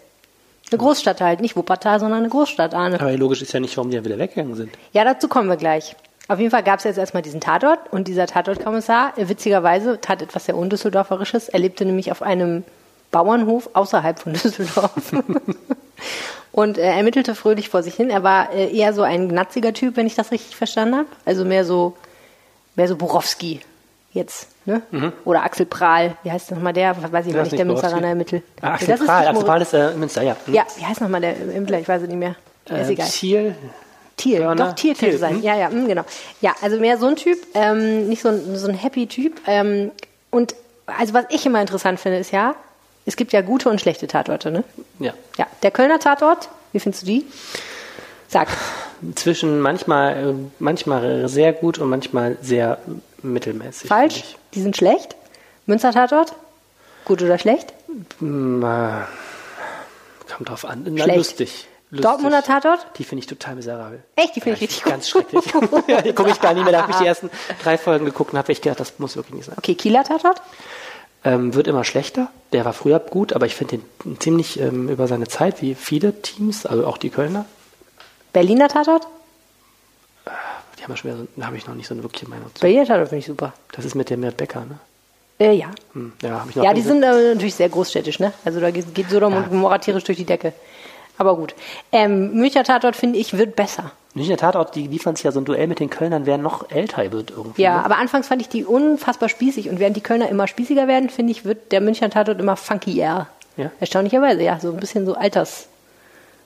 Eine Großstadt halt, nicht Wuppertal, sondern eine Großstadt, Arne. Aber logisch ist ja nicht, warum die dann wieder weggegangen sind. Ja, dazu kommen wir gleich. Auf jeden Fall gab es jetzt erstmal diesen Tatort und dieser Tatortkommissar, äh, witzigerweise, tat etwas sehr Undüsseldorferisches. Er lebte nämlich auf einem Bauernhof außerhalb von Düsseldorf. und er ermittelte fröhlich vor sich hin. Er war äh, eher so ein gnatziger Typ, wenn ich das richtig verstanden habe. Also mehr so, mehr so Borowski jetzt, ne? Mhm. Oder Axel Prahl, wie heißt nochmal der? Weiß ich nicht, der Münsteraner ermittelt. Ah, Axel Das ist Prahl, Axel Prahl ist äh, Münster, ja. Mhm. Ja, wie heißt nochmal der Ermittler? Ich weiß es nicht mehr. Äh, ist egal. Ziel. Thiel, Börner? doch, Thiel könnte Thiel, sein. hm? Ja, ja, mm, genau. Ja, also mehr so ein Typ, ähm, nicht so ein, so ein Happy-Typ. Ähm, und also was ich immer interessant finde, ist ja, es gibt ja gute und schlechte Tatorte, ne? Ja. Ja, der Kölner Tatort, wie findest du die? Sag. Zwischen manchmal, äh, manchmal sehr gut und manchmal sehr mittelmäßig. Falsch? Die sind schlecht? Münster Tatort? Gut oder schlecht? Hm, äh, kommt drauf an. Na, Schlecht. lustig. lustig. Dortmunder Tatort? Die finde ich total miserabel. Echt, die finde ich richtig Ganz schrecklich. ja, die gucke ich gar nicht mehr. Da habe ich die ersten drei Folgen geguckt und habe echt gedacht, das muss wirklich nicht sein. Okay, Kieler Tatort? Ähm, wird immer schlechter. Der war früher gut, aber ich finde den ziemlich ähm, über seine Zeit, wie viele Teams, also auch die Kölner. Berliner Tatort? Ja wieder so, da habe ich noch nicht so eine wirkliche Meinung zu. Tatort finde ich super. Das ist mit dem Mert Becker, ne? Äh, ja. Hm, ja, ich noch Ja, die sind äh, natürlich sehr großstädtisch, ne? Also da geht, geht Sodom und Gomorra tierisch durch die Decke. Aber gut. Ähm, Münchner Tatort, finde ich, wird besser. Münchner Tatort, die liefern sich ja so ein Duell mit den Kölnern, wer noch älter wird irgendwie. Ja, ne? aber anfangs fand ich die unfassbar spießig und während die Kölner immer spießiger werden, finde ich, wird der Münchner Tatort immer funkier. Ja? Erstaunlicherweise, ja, so ein bisschen so Alters.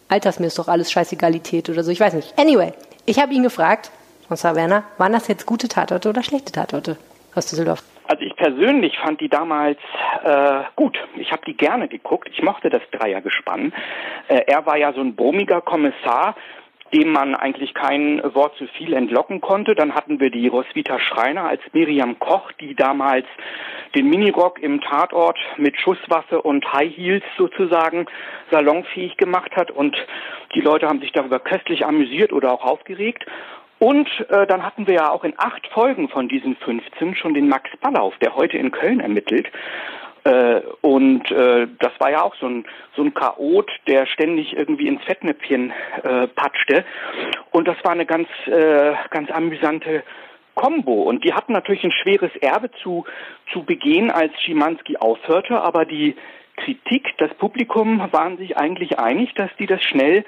Alters mir ist doch alles Scheißegalität oder so, ich weiß nicht. Anyway, ich habe ihn gefragt, Kommissar Werner, waren das jetzt gute Tatorte oder schlechte Tatorte aus Düsseldorf? Also ich persönlich fand die damals äh, gut. Ich habe die gerne geguckt. Ich mochte das Dreiergespann. Äh, er war ja so ein brummiger Kommissar, dem man eigentlich kein Wort zu viel entlocken konnte. Dann hatten wir die Roswitha Schreiner als Miriam Koch, die damals den Minirock im Tatort mit Schusswaffe und High Heels sozusagen salonfähig gemacht hat und die Leute haben sich darüber köstlich amüsiert oder auch aufgeregt. Und äh, dann hatten wir ja auch in acht Folgen von diesen 15 schon den Max Ballauf, der heute in Köln ermittelt. Äh, und äh, das war ja auch so ein, so ein Chaot, der ständig irgendwie ins Fettnäpfchen äh, patschte. Und das war eine ganz, äh, ganz amüsante Combo. Und die hatten natürlich ein schweres Erbe zu, zu begehen, als Schimanski aufhörte. Aber die Kritik, das Publikum waren sich eigentlich einig, dass die das schnell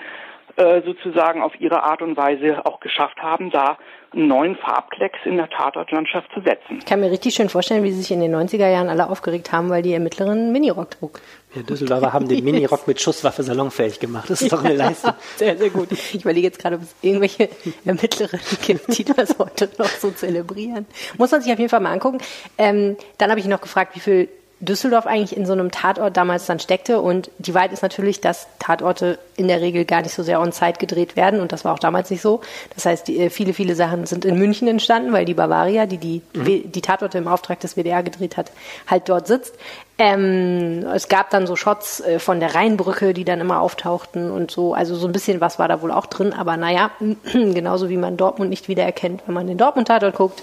äh, sozusagen auf ihre Art und Weise auch geschafft haben, da einen neuen Farbklecks in der Tatortlandschaft zu setzen. Ich kann mir richtig schön vorstellen, wie sie sich in den 90er Jahren alle aufgeregt haben, weil die Ermittlerin einen Minirock trug. Wir Düsseldorfer haben den Minirock mit Schusswaffe salonfähig gemacht. Das ist doch eine Leistung. Sehr, sehr gut. Ich überlege jetzt gerade, ob es irgendwelche Ermittlerinnen gibt, die das heute noch so zelebrieren. Muss man sich auf jeden Fall mal angucken. Ähm, dann habe ich noch gefragt, wie viel Düsseldorf eigentlich in so einem Tatort damals dann steckte. Und die Wahrheit ist natürlich, dass Tatorte in der Regel gar nicht so sehr on Zeit gedreht werden. Und das war auch damals nicht so. Das heißt, die, äh, viele, viele Sachen sind in München entstanden, weil die Bavaria, die die, W- die Tatorte im Auftrag des WDR gedreht hat, halt dort sitzt. Ähm, es gab dann so Shots äh, von der Rheinbrücke, die dann immer auftauchten und so. Also so ein bisschen was war da wohl auch drin. Aber naja, genauso wie man Dortmund nicht wiedererkennt, wenn man den Dortmund-Tatort guckt,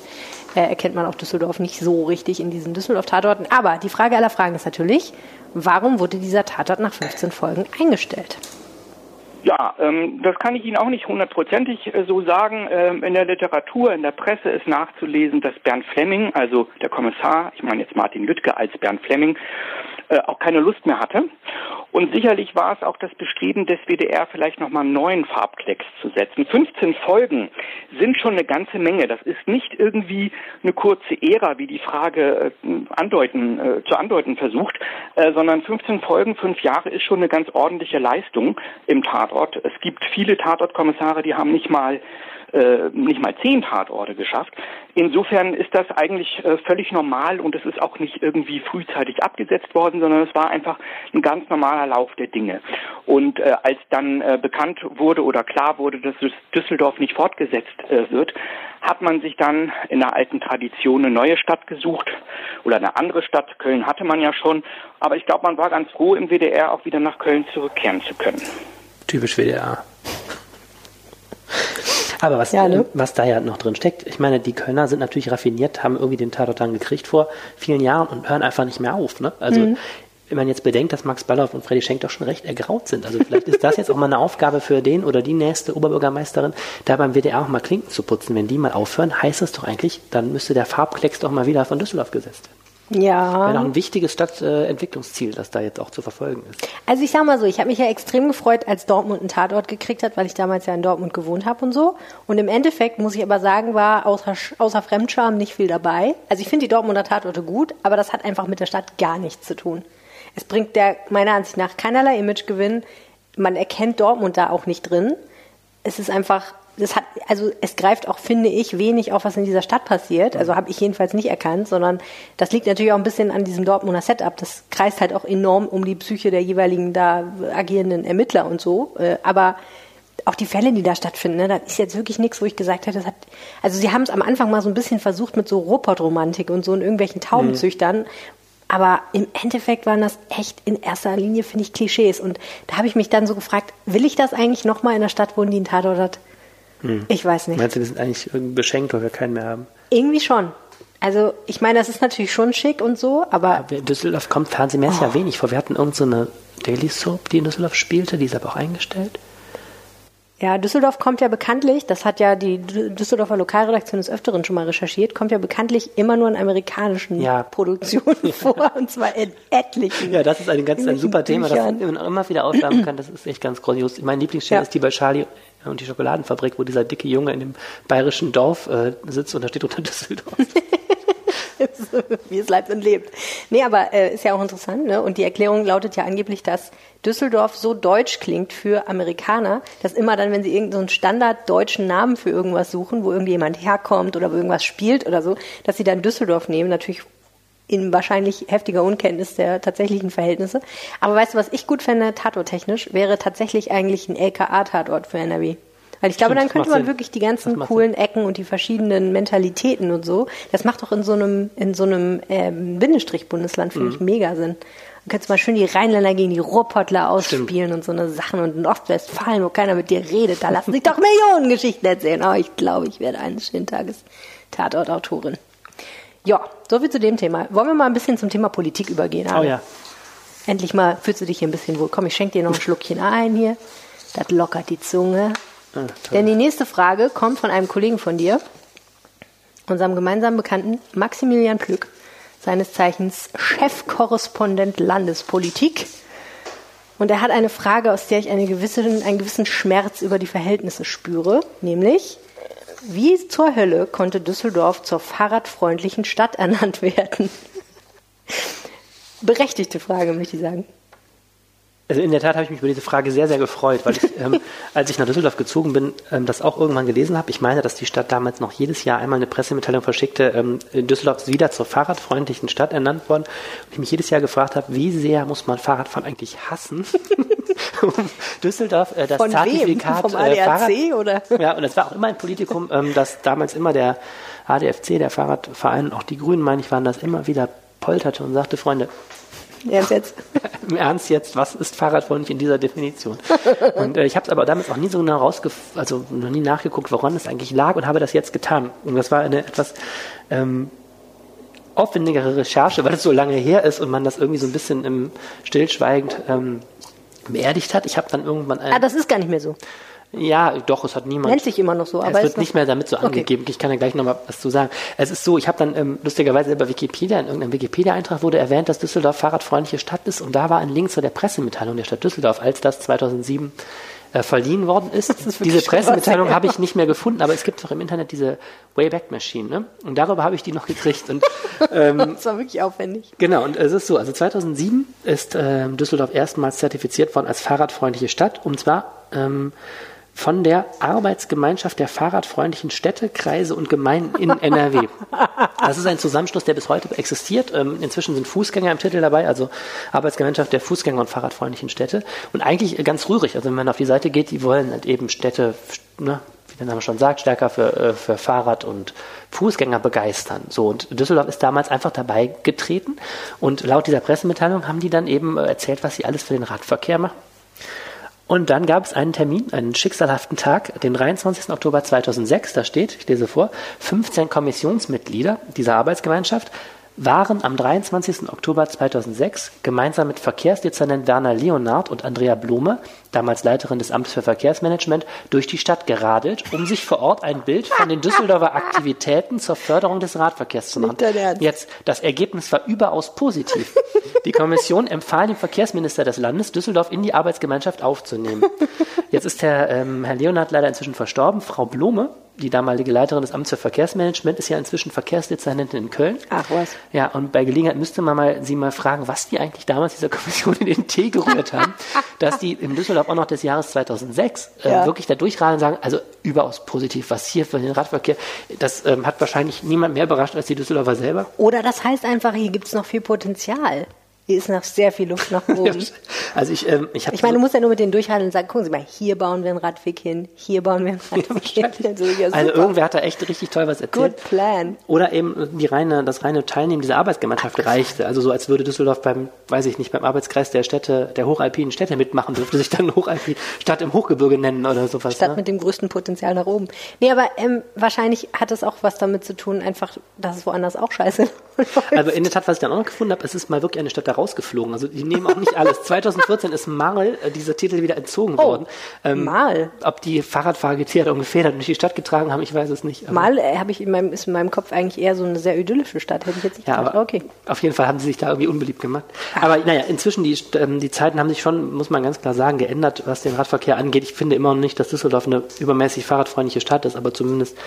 erkennt man auch Düsseldorf nicht so richtig in diesen Düsseldorf-Tatorten. Aber die Frage aller Fragen ist natürlich, warum wurde dieser Tatort nach 15 Folgen eingestellt? Ja, ähm, das kann ich Ihnen auch nicht hundertprozentig äh, so sagen. Ähm, in der Literatur, in der Presse ist nachzulesen, dass Bernd Flemming, also der Kommissar, ich meine jetzt Martin Lüttke als Bernd Flemming, äh, auch keine Lust mehr hatte. Und sicherlich war es auch das Bestreben des WDR, vielleicht nochmal einen neuen Farbklecks zu setzen. 15 Folgen sind schon eine ganze Menge. Das ist nicht irgendwie eine kurze Ära, wie die Frage äh, andeuten, äh, zu andeuten versucht, äh, sondern 15 Folgen, fünf Jahre ist schon eine ganz ordentliche Leistung im Tatort. Es gibt viele Tatortkommissare, die haben nicht mal äh, nicht mal zehn Tatorte geschafft. Insofern ist das eigentlich äh, völlig normal und es ist auch nicht irgendwie frühzeitig abgesetzt worden, sondern es war einfach ein ganz normaler Lauf der Dinge. Und äh, als dann äh, bekannt wurde oder klar wurde, dass Düsseldorf nicht fortgesetzt äh, wird, hat man sich dann in der alten Tradition eine neue Stadt gesucht oder eine andere Stadt. Köln hatte man ja schon, aber ich glaube, man war ganz froh, im WDR auch wieder nach Köln zurückkehren zu können. Typisch WDR. Aber was, Ja, ne? was da ja noch drin steckt, ich meine, die Kölner sind natürlich raffiniert, haben irgendwie den Tatort dann gekriegt vor vielen Jahren und hören einfach nicht mehr auf. Ne? Also Mhm. wenn man jetzt bedenkt, dass Max Ballauf und Freddy Schenk doch schon recht ergraut sind. Also vielleicht ist das jetzt auch mal eine Aufgabe für den oder die nächste Oberbürgermeisterin, da beim WDR auch mal Klinken zu putzen. Wenn die mal aufhören, heißt das doch eigentlich, dann müsste der Farbklecks doch mal wieder von Düsseldorf gesetzt werden. Ja. Wäre noch ein wichtiges Stadtentwicklungsziel, das da jetzt auch zu verfolgen ist. Also ich sag mal so, ich habe mich ja extrem gefreut, als Dortmund einen Tatort gekriegt hat, weil ich damals ja in Dortmund gewohnt habe und so. Und im Endeffekt muss ich aber sagen, war außer, außer Fremdscham nicht viel dabei. Also ich finde die Dortmunder Tatorte gut, aber das hat einfach mit der Stadt gar nichts zu tun. Es bringt der meiner Ansicht nach keinerlei Imagegewinn. Man erkennt Dortmund da auch nicht drin. Es ist einfach, das hat, also es greift auch, finde ich, wenig auf, was in dieser Stadt passiert. Also habe ich jedenfalls nicht erkannt, sondern das liegt natürlich auch ein bisschen an diesem Dortmunder Setup. Das kreist halt auch enorm um die Psyche der jeweiligen da agierenden Ermittler und so. Äh, Aber auch die Fälle, die da stattfinden, ne, das ist jetzt wirklich nichts, wo ich gesagt hätte, das hat, also sie haben es am Anfang mal so ein bisschen versucht mit so Ruhrpott-Romantik und so in irgendwelchen Taubenzüchtern. Aber im Endeffekt waren das echt in erster Linie, finde ich, Klischees. Und da habe ich mich dann so gefragt, will ich das eigentlich nochmal in der Stadt wohnen, die einen Tatort hat? Hm. Ich weiß nicht. Meinst du, wir sind eigentlich irgendwie beschenkt, weil wir keinen mehr haben? Irgendwie schon. Also ich meine, das ist natürlich schon schick und so, aber In Düsseldorf kommt fernsehmäßig ja wenig vor. Wir hatten irgend so eine Daily Soap, die in Düsseldorf spielte, die ist aber auch eingestellt. ja, Düsseldorf kommt ja bekanntlich, das hat ja die Dü- Düsseldorfer Lokalredaktion des Öfteren schon mal recherchiert, kommt ja bekanntlich immer nur in amerikanischen Ja. Produktionen vor, und zwar in etlichen. Ja, das ist ein ganz ein super Thema, das Büchern. man immer wieder aufwärmen kann. Das ist echt ganz grandios. Mein Lieblingsstelle Ja. ist die bei Charlie und die Schokoladenfabrik, wo dieser dicke Junge in dem bayerischen Dorf äh, sitzt und da steht unter Düsseldorf. wie es lebt und lebt. Nee, aber äh, ist ja auch interessant, ne? Und die Erklärung lautet ja angeblich, dass Düsseldorf so deutsch klingt für Amerikaner, dass immer dann, wenn sie irgendeinen so Standard deutschen Namen für irgendwas suchen, wo irgendjemand herkommt oder wo irgendwas spielt oder so, dass sie dann Düsseldorf nehmen, natürlich in wahrscheinlich heftiger Unkenntnis der tatsächlichen Verhältnisse. Aber weißt du, was ich gut fände, tatorttechnisch, wäre tatsächlich eigentlich ein LKA-Tatort für NRW. Weil ich glaube, Stimmt, dann könnte man Sinn. wirklich die ganzen coolen Ecken und die verschiedenen Mentalitäten und so. Das macht doch in so einem, in so einem ähm, Bindestrich-Bundesland, finde Mhm. ich, mega Sinn. Dann könntest du mal schön die Rheinländer gegen die Ruhrpottler ausspielen und so eine Sachen und in Ostwestfalen, wo keiner mit dir redet, da lassen sich doch Millionen Geschichten erzählen. Oh, ich glaube, ich werde eines schönen Tages Tatortautorin. Ja, soviel zu dem Thema. Wollen wir mal ein bisschen zum Thema Politik übergehen? Oh Arne? ja. Endlich mal fühlst du dich hier ein bisschen wohl. Komm, ich schenke dir noch ein Schluckchen ein hier. Das lockert die Zunge. Ah. Denn die nächste Frage kommt von einem Kollegen von dir, unserem gemeinsamen Bekannten Maximilian Plück, seines Zeichens Chefkorrespondent Landespolitik. Und er hat eine Frage, aus der ich eine gewisse, einen gewissen Schmerz über die Verhältnisse spüre, nämlich, wie zur Hölle konnte Düsseldorf zur fahrradfreundlichen Stadt ernannt werden? Berechtigte Frage, möchte ich sagen. Also in der Tat habe ich mich über diese Frage sehr, sehr gefreut, weil ich, ähm, als ich nach Düsseldorf gezogen bin, ähm, das auch irgendwann gelesen habe. Ich meine, dass die Stadt damals noch jedes Jahr einmal eine Pressemitteilung verschickte, ähm, Düsseldorf ist wieder zur fahrradfreundlichen Stadt ernannt worden. Und ich mich jedes Jahr gefragt habe, wie sehr muss man Fahrradfahren eigentlich hassen, Düsseldorf äh, das Von wem? Zertifikat Vom äh, Fahrrad ADAC oder? Ja, und es war auch immer ein Politikum, ähm, dass damals immer der ADFC, der Fahrradverein, auch die Grünen, meine ich, waren das immer wieder polterte und sagte, Freunde, Ernst jetzt? im Ernst jetzt, was ist fahrradfreundlich in dieser Definition? Und äh, ich habe es aber damals auch nie so genau rausgef also noch nie nachgeguckt, woran es eigentlich lag und habe das jetzt getan. Und das war eine etwas ähm, aufwendigere Recherche, weil es so lange her ist und man das irgendwie so ein bisschen im stillschweigend ähm, beerdigt hat. Ich habe dann irgendwann ein, Ah, das ist gar nicht mehr so. Ja, doch, es hat niemand. Nennt sich immer noch so, aber es wird nicht mehr damit so Okay. angegeben. Ich kann ja gleich nochmal was zu sagen. Es ist so, ich habe dann ähm, lustigerweise bei Wikipedia, in irgendeinem Wikipedia-Eintrag wurde erwähnt, dass Düsseldorf fahrradfreundliche Stadt ist und da war ein Link zu der Pressemitteilung der Stadt Düsseldorf, als das 2007 äh, verliehen worden ist. ist diese Pressemitteilung habe ich nicht mehr gefunden, aber es gibt doch im Internet diese Wayback Machine, ne? Und darüber habe ich die noch gekriegt und ähm, Das war wirklich aufwendig. Genau, und es ist so, also 2007 ist ähm, Düsseldorf erstmals zertifiziert worden als fahrradfreundliche Stadt und zwar ähm, von der Arbeitsgemeinschaft der fahrradfreundlichen Städte, Kreise und Gemeinden in NRW. Das ist ein Zusammenschluss, der bis heute existiert. Ähm, inzwischen sind Fußgänger im Titel dabei, also Arbeitsgemeinschaft der Fußgänger und fahrradfreundlichen Städte. Und eigentlich ganz rührig. Also wenn man auf die Seite geht, die wollen halt eben Städte, ne, wie der Name schon sagt, stärker für, äh, für Fahrrad- und Fußgänger begeistern. So, und Düsseldorf ist damals einfach dabei getreten. Und laut dieser Pressemitteilung haben die dann eben äh, erzählt, was sie alles für den Radverkehr machen. Und dann gab es einen Termin, einen schicksalhaften Tag, den 23. Oktober 2006, da steht, ich lese vor, 15 Kommissionsmitglieder dieser Arbeitsgemeinschaft waren am 23. Oktober 2006 gemeinsam mit Verkehrsdezernent Werner Leonard und Andrea Blume, damals Leiterin des Amts für Verkehrsmanagement, durch die Stadt geradelt, um sich vor Ort ein Bild von den Düsseldorfer Aktivitäten zur Förderung des Radverkehrs zu machen. Jetzt, das Ergebnis war überaus positiv. Die Kommission empfahl dem Verkehrsminister des Landes, Düsseldorf in die Arbeitsgemeinschaft aufzunehmen. Jetzt ist Herr, ähm, Herr Leonard leider inzwischen verstorben. Frau Blume die damalige Leiterin des Amts für Verkehrsmanagement ist ja inzwischen Verkehrsdezernentin in Köln. Ach was. Ja, und bei Gelegenheit müsste man mal sie mal fragen, was die eigentlich damals dieser Kommission in den Tee gerührt haben, dass die in Düsseldorf auch noch des Jahres 2006 äh, Ja. wirklich da durchradeln und sagen, also überaus positiv, was hier für den Radverkehr, das ähm, hat wahrscheinlich niemand mehr überrascht als die Düsseldorfer selber. Oder das heißt einfach, hier gibt es noch viel Potenzial. Hier ist noch sehr viel Luft nach oben. Also ich, ähm, ich Ich meine, du musst ja nur mit denen durchhandeln und sagen, gucken Sie mal, hier bauen wir einen Radweg hin, hier bauen wir einen Radweg hin. Also, ja, also irgendwer hat da echt richtig toll was erzählt. Good plan. Oder eben die reine, das reine Teilnehmen dieser Arbeitsgemeinschaft reichte. Also so als würde Düsseldorf beim, weiß ich nicht, beim Arbeitskreis der Städte, der hochalpinen Städte mitmachen, dürfte sich dann Hochalpin Stadt im Hochgebirge nennen oder sowas. Stadt ne? mit dem größten Potenzial nach oben. Nee, aber ähm, wahrscheinlich hat es auch was damit zu tun, einfach, dass es woanders auch scheiße. Also in der Tat, was ich dann auch noch gefunden habe, es ist mal wirklich eine Stadt da rausgeflogen. Also die nehmen auch nicht alles. 2014 ist Marl, äh, dieser Titel wieder entzogen worden. Ähm, Marl? Ob die Fahrradfahrer geteert und gefedert durch die Stadt getragen haben, ich weiß es nicht. Mal äh, habe ich in meinem, ist in meinem Kopf eigentlich eher so eine sehr idyllische Stadt, hätte ich jetzt nicht Ja, gedacht. aber okay. auf jeden Fall haben sie sich da irgendwie unbeliebt gemacht. Aber naja, inzwischen die, ähm, die Zeiten haben sich schon, muss man ganz klar sagen, geändert, was den Radverkehr angeht. Ich finde immer noch nicht, dass Düsseldorf eine übermäßig fahrradfreundliche Stadt ist, aber zumindest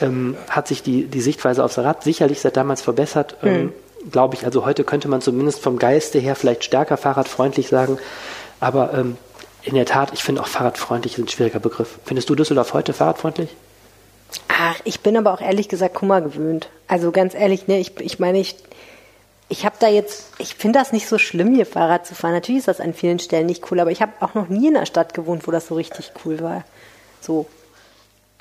ähm, hat sich die, die Sichtweise aufs Rad sicherlich seit damals verbessert. Ähm, Glaube ich, also heute könnte man zumindest vom Geiste her vielleicht stärker fahrradfreundlich sagen. Aber ähm, in der Tat, ich finde auch fahrradfreundlich ist ein schwieriger Begriff. Findest du Düsseldorf heute fahrradfreundlich? Ach, ich bin aber auch ehrlich gesagt Kummer gewöhnt. Also ganz ehrlich, ne, ich, ich meine, ich, ich habe da jetzt, ich finde das nicht so schlimm, hier Fahrrad zu fahren. Natürlich ist das an vielen Stellen nicht cool, aber ich habe auch noch nie in einer Stadt gewohnt, wo das so richtig cool war. So.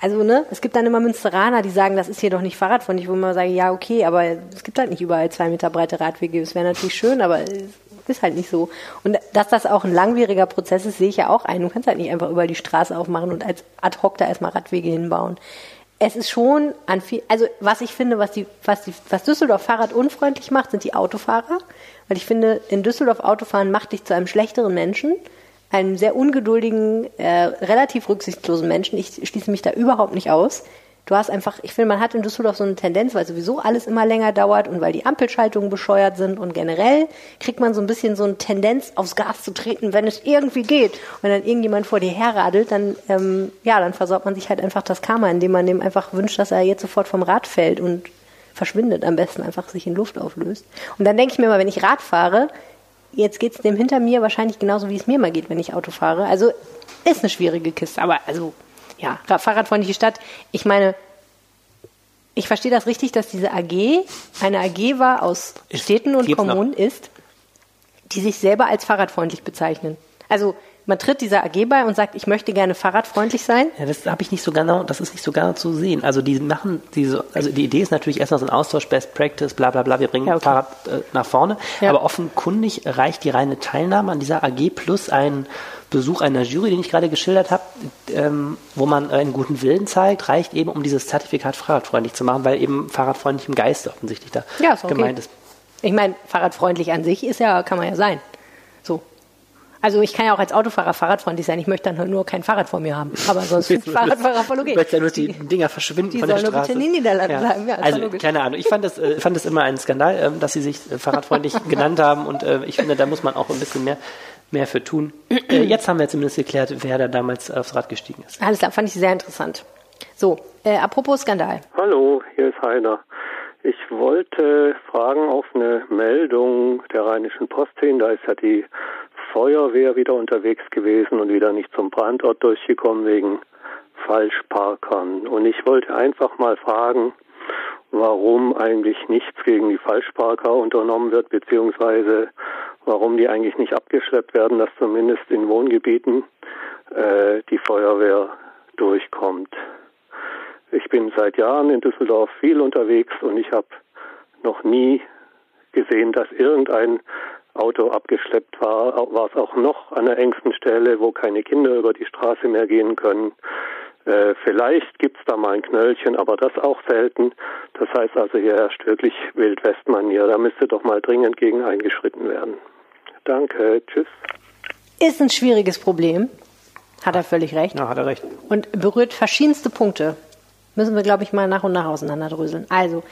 Also, ne, es gibt dann immer Münsteraner, die sagen, das ist hier doch nicht fahrradfreundlich, wo man sagt, ja, okay, aber es gibt halt nicht überall zwei Meter breite Radwege. Es wäre natürlich schön, aber es ist halt nicht so. Und dass das auch ein langwieriger Prozess ist, sehe ich ja auch ein. Du kannst halt nicht einfach überall die Straße aufmachen und als ad hoc da erstmal Radwege hinbauen. Es ist schon an viel, also was ich finde, was die, was die, was Düsseldorf Fahrrad unfreundlich macht, sind die Autofahrer. Weil ich finde, in Düsseldorf Autofahren macht dich zu einem schlechteren Menschen, einem sehr ungeduldigen, äh, relativ rücksichtslosen Menschen. Ich schließe mich da überhaupt nicht aus. Du hast einfach, ich finde, man hat in Düsseldorf so eine Tendenz, weil sowieso alles immer länger dauert und weil die Ampelschaltungen bescheuert sind und generell kriegt man so ein bisschen so eine Tendenz, aufs Gas zu treten, wenn es irgendwie geht. Und wenn dann irgendjemand vor dir herradelt, dann, ähm, ja, dann versorgt man sich halt einfach das Karma, indem man dem einfach wünscht, dass er jetzt sofort vom Rad fällt und verschwindet, am besten einfach sich in Luft auflöst. Und dann denke ich mir mal, wenn ich Rad fahre, jetzt geht es dem hinter mir wahrscheinlich genauso, wie es mir mal geht, wenn ich Auto fahre. Also ist eine schwierige Kiste, aber also ja, Ra- fahrradfreundliche Stadt. Ich meine, ich verstehe das richtig, dass diese AG eine AG war aus Städten und gibt's noch. Kommunen ist, die sich selber als fahrradfreundlich bezeichnen. Also man tritt dieser AG bei und sagt, ich möchte gerne fahrradfreundlich sein. Ja, das habe ich nicht so genau, das ist nicht so genau zu sehen. Also die machen diese, also die Idee ist natürlich erstmal so ein Austausch, Best Practice, bla bla bla, wir bringen Ja, okay. Fahrrad äh, nach vorne. Ja. Aber offenkundig reicht die reine Teilnahme an dieser AG plus ein Besuch einer Jury, den ich gerade geschildert habe, ähm, wo man einen guten Willen zeigt, reicht eben, um dieses Zertifikat fahrradfreundlich zu machen, weil eben fahrradfreundlich im Geiste offensichtlich da Ja, ist okay. gemeint ist. Ich meine, fahrradfreundlich an sich ist ja, kann man ja sein. So. Also ich kann ja auch als Autofahrer fahrradfreundlich sein. Ich möchte dann halt nur kein Fahrrad vor mir haben. Aber sonst ich Fahrradfahrer voll okay. Du möchtest ja nur, dass die Dinger verschwinden die von der sollen nur Straße. bitte in den Niederlanden bleiben. Ja, ist also, keine Ahnung. Ich fand das, äh, fand das immer ein Skandal, ähm, dass sie sich äh, fahrradfreundlich genannt haben und äh, ich finde, da muss man auch ein bisschen mehr, mehr für tun. Äh, jetzt haben wir zumindest geklärt, wer da damals aufs Rad gestiegen ist. Alles klar, fand ich sehr interessant. So, äh, apropos Skandal. Hallo, hier ist Heiner. Ich wollte fragen auf eine Meldung der Rheinischen Post hin. Da ist ja die Feuerwehr wieder unterwegs gewesen und wieder nicht zum Brandort durchgekommen wegen Falschparkern. Und ich wollte einfach mal fragen, warum eigentlich nichts gegen die Falschparker unternommen wird, beziehungsweise warum die eigentlich nicht abgeschleppt werden, dass zumindest in Wohngebieten äh, die Feuerwehr durchkommt. Ich bin seit Jahren in Düsseldorf viel unterwegs und ich habe noch nie gesehen, dass irgendein Auto abgeschleppt war. War es auch noch an der engsten Stelle, wo keine Kinder über die Straße mehr gehen können. Äh, vielleicht gibt's da mal ein Knöllchen, aber das auch selten. Das heißt also, hier herrscht wirklich Wildwestmanier. Da müsste doch mal dringend gegen eingeschritten werden. Danke, tschüss. Ist ein schwieriges Problem. Hat er völlig recht. Ja, hat er recht. Und berührt verschiedenste Punkte. Müssen wir, glaube ich, mal nach und nach auseinanderdröseln. Also,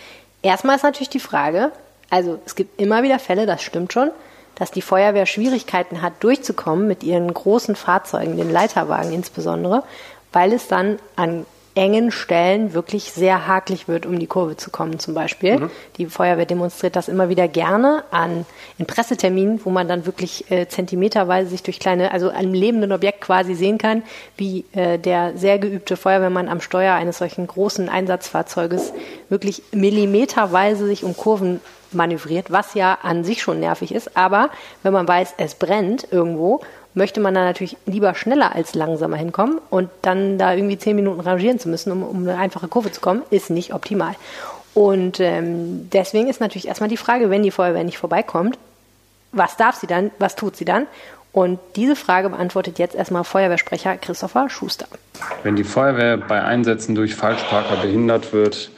erstmal ist natürlich die Frage, also es gibt immer wieder Fälle, das stimmt schon, dass die Feuerwehr Schwierigkeiten hat, durchzukommen mit ihren großen Fahrzeugen, den Leiterwagen insbesondere, weil es dann an engen Stellen wirklich sehr hakelig wird, um die Kurve zu kommen zum Beispiel. Mhm. Die Feuerwehr demonstriert das immer wieder gerne an in Presseterminen, wo man dann wirklich äh, zentimeterweise sich durch kleine, also einem lebenden Objekt quasi sehen kann, wie äh, der sehr geübte Feuerwehrmann am Steuer eines solchen großen Einsatzfahrzeuges wirklich millimeterweise sich um Kurven manövriert, was ja an sich schon nervig ist. Aber wenn man weiß, es brennt irgendwo möchte man da natürlich lieber schneller als langsamer hinkommen und dann da irgendwie zehn Minuten rangieren zu müssen, um, um eine einfache Kurve zu kommen, ist nicht optimal. Und ähm, deswegen ist natürlich erstmal die Frage, wenn die Feuerwehr nicht vorbeikommt, was darf sie dann, was tut sie dann? Und diese Frage beantwortet jetzt erstmal Feuerwehrsprecher Christopher Schuster. Wenn die Feuerwehr bei Einsätzen durch Falschparker behindert wird,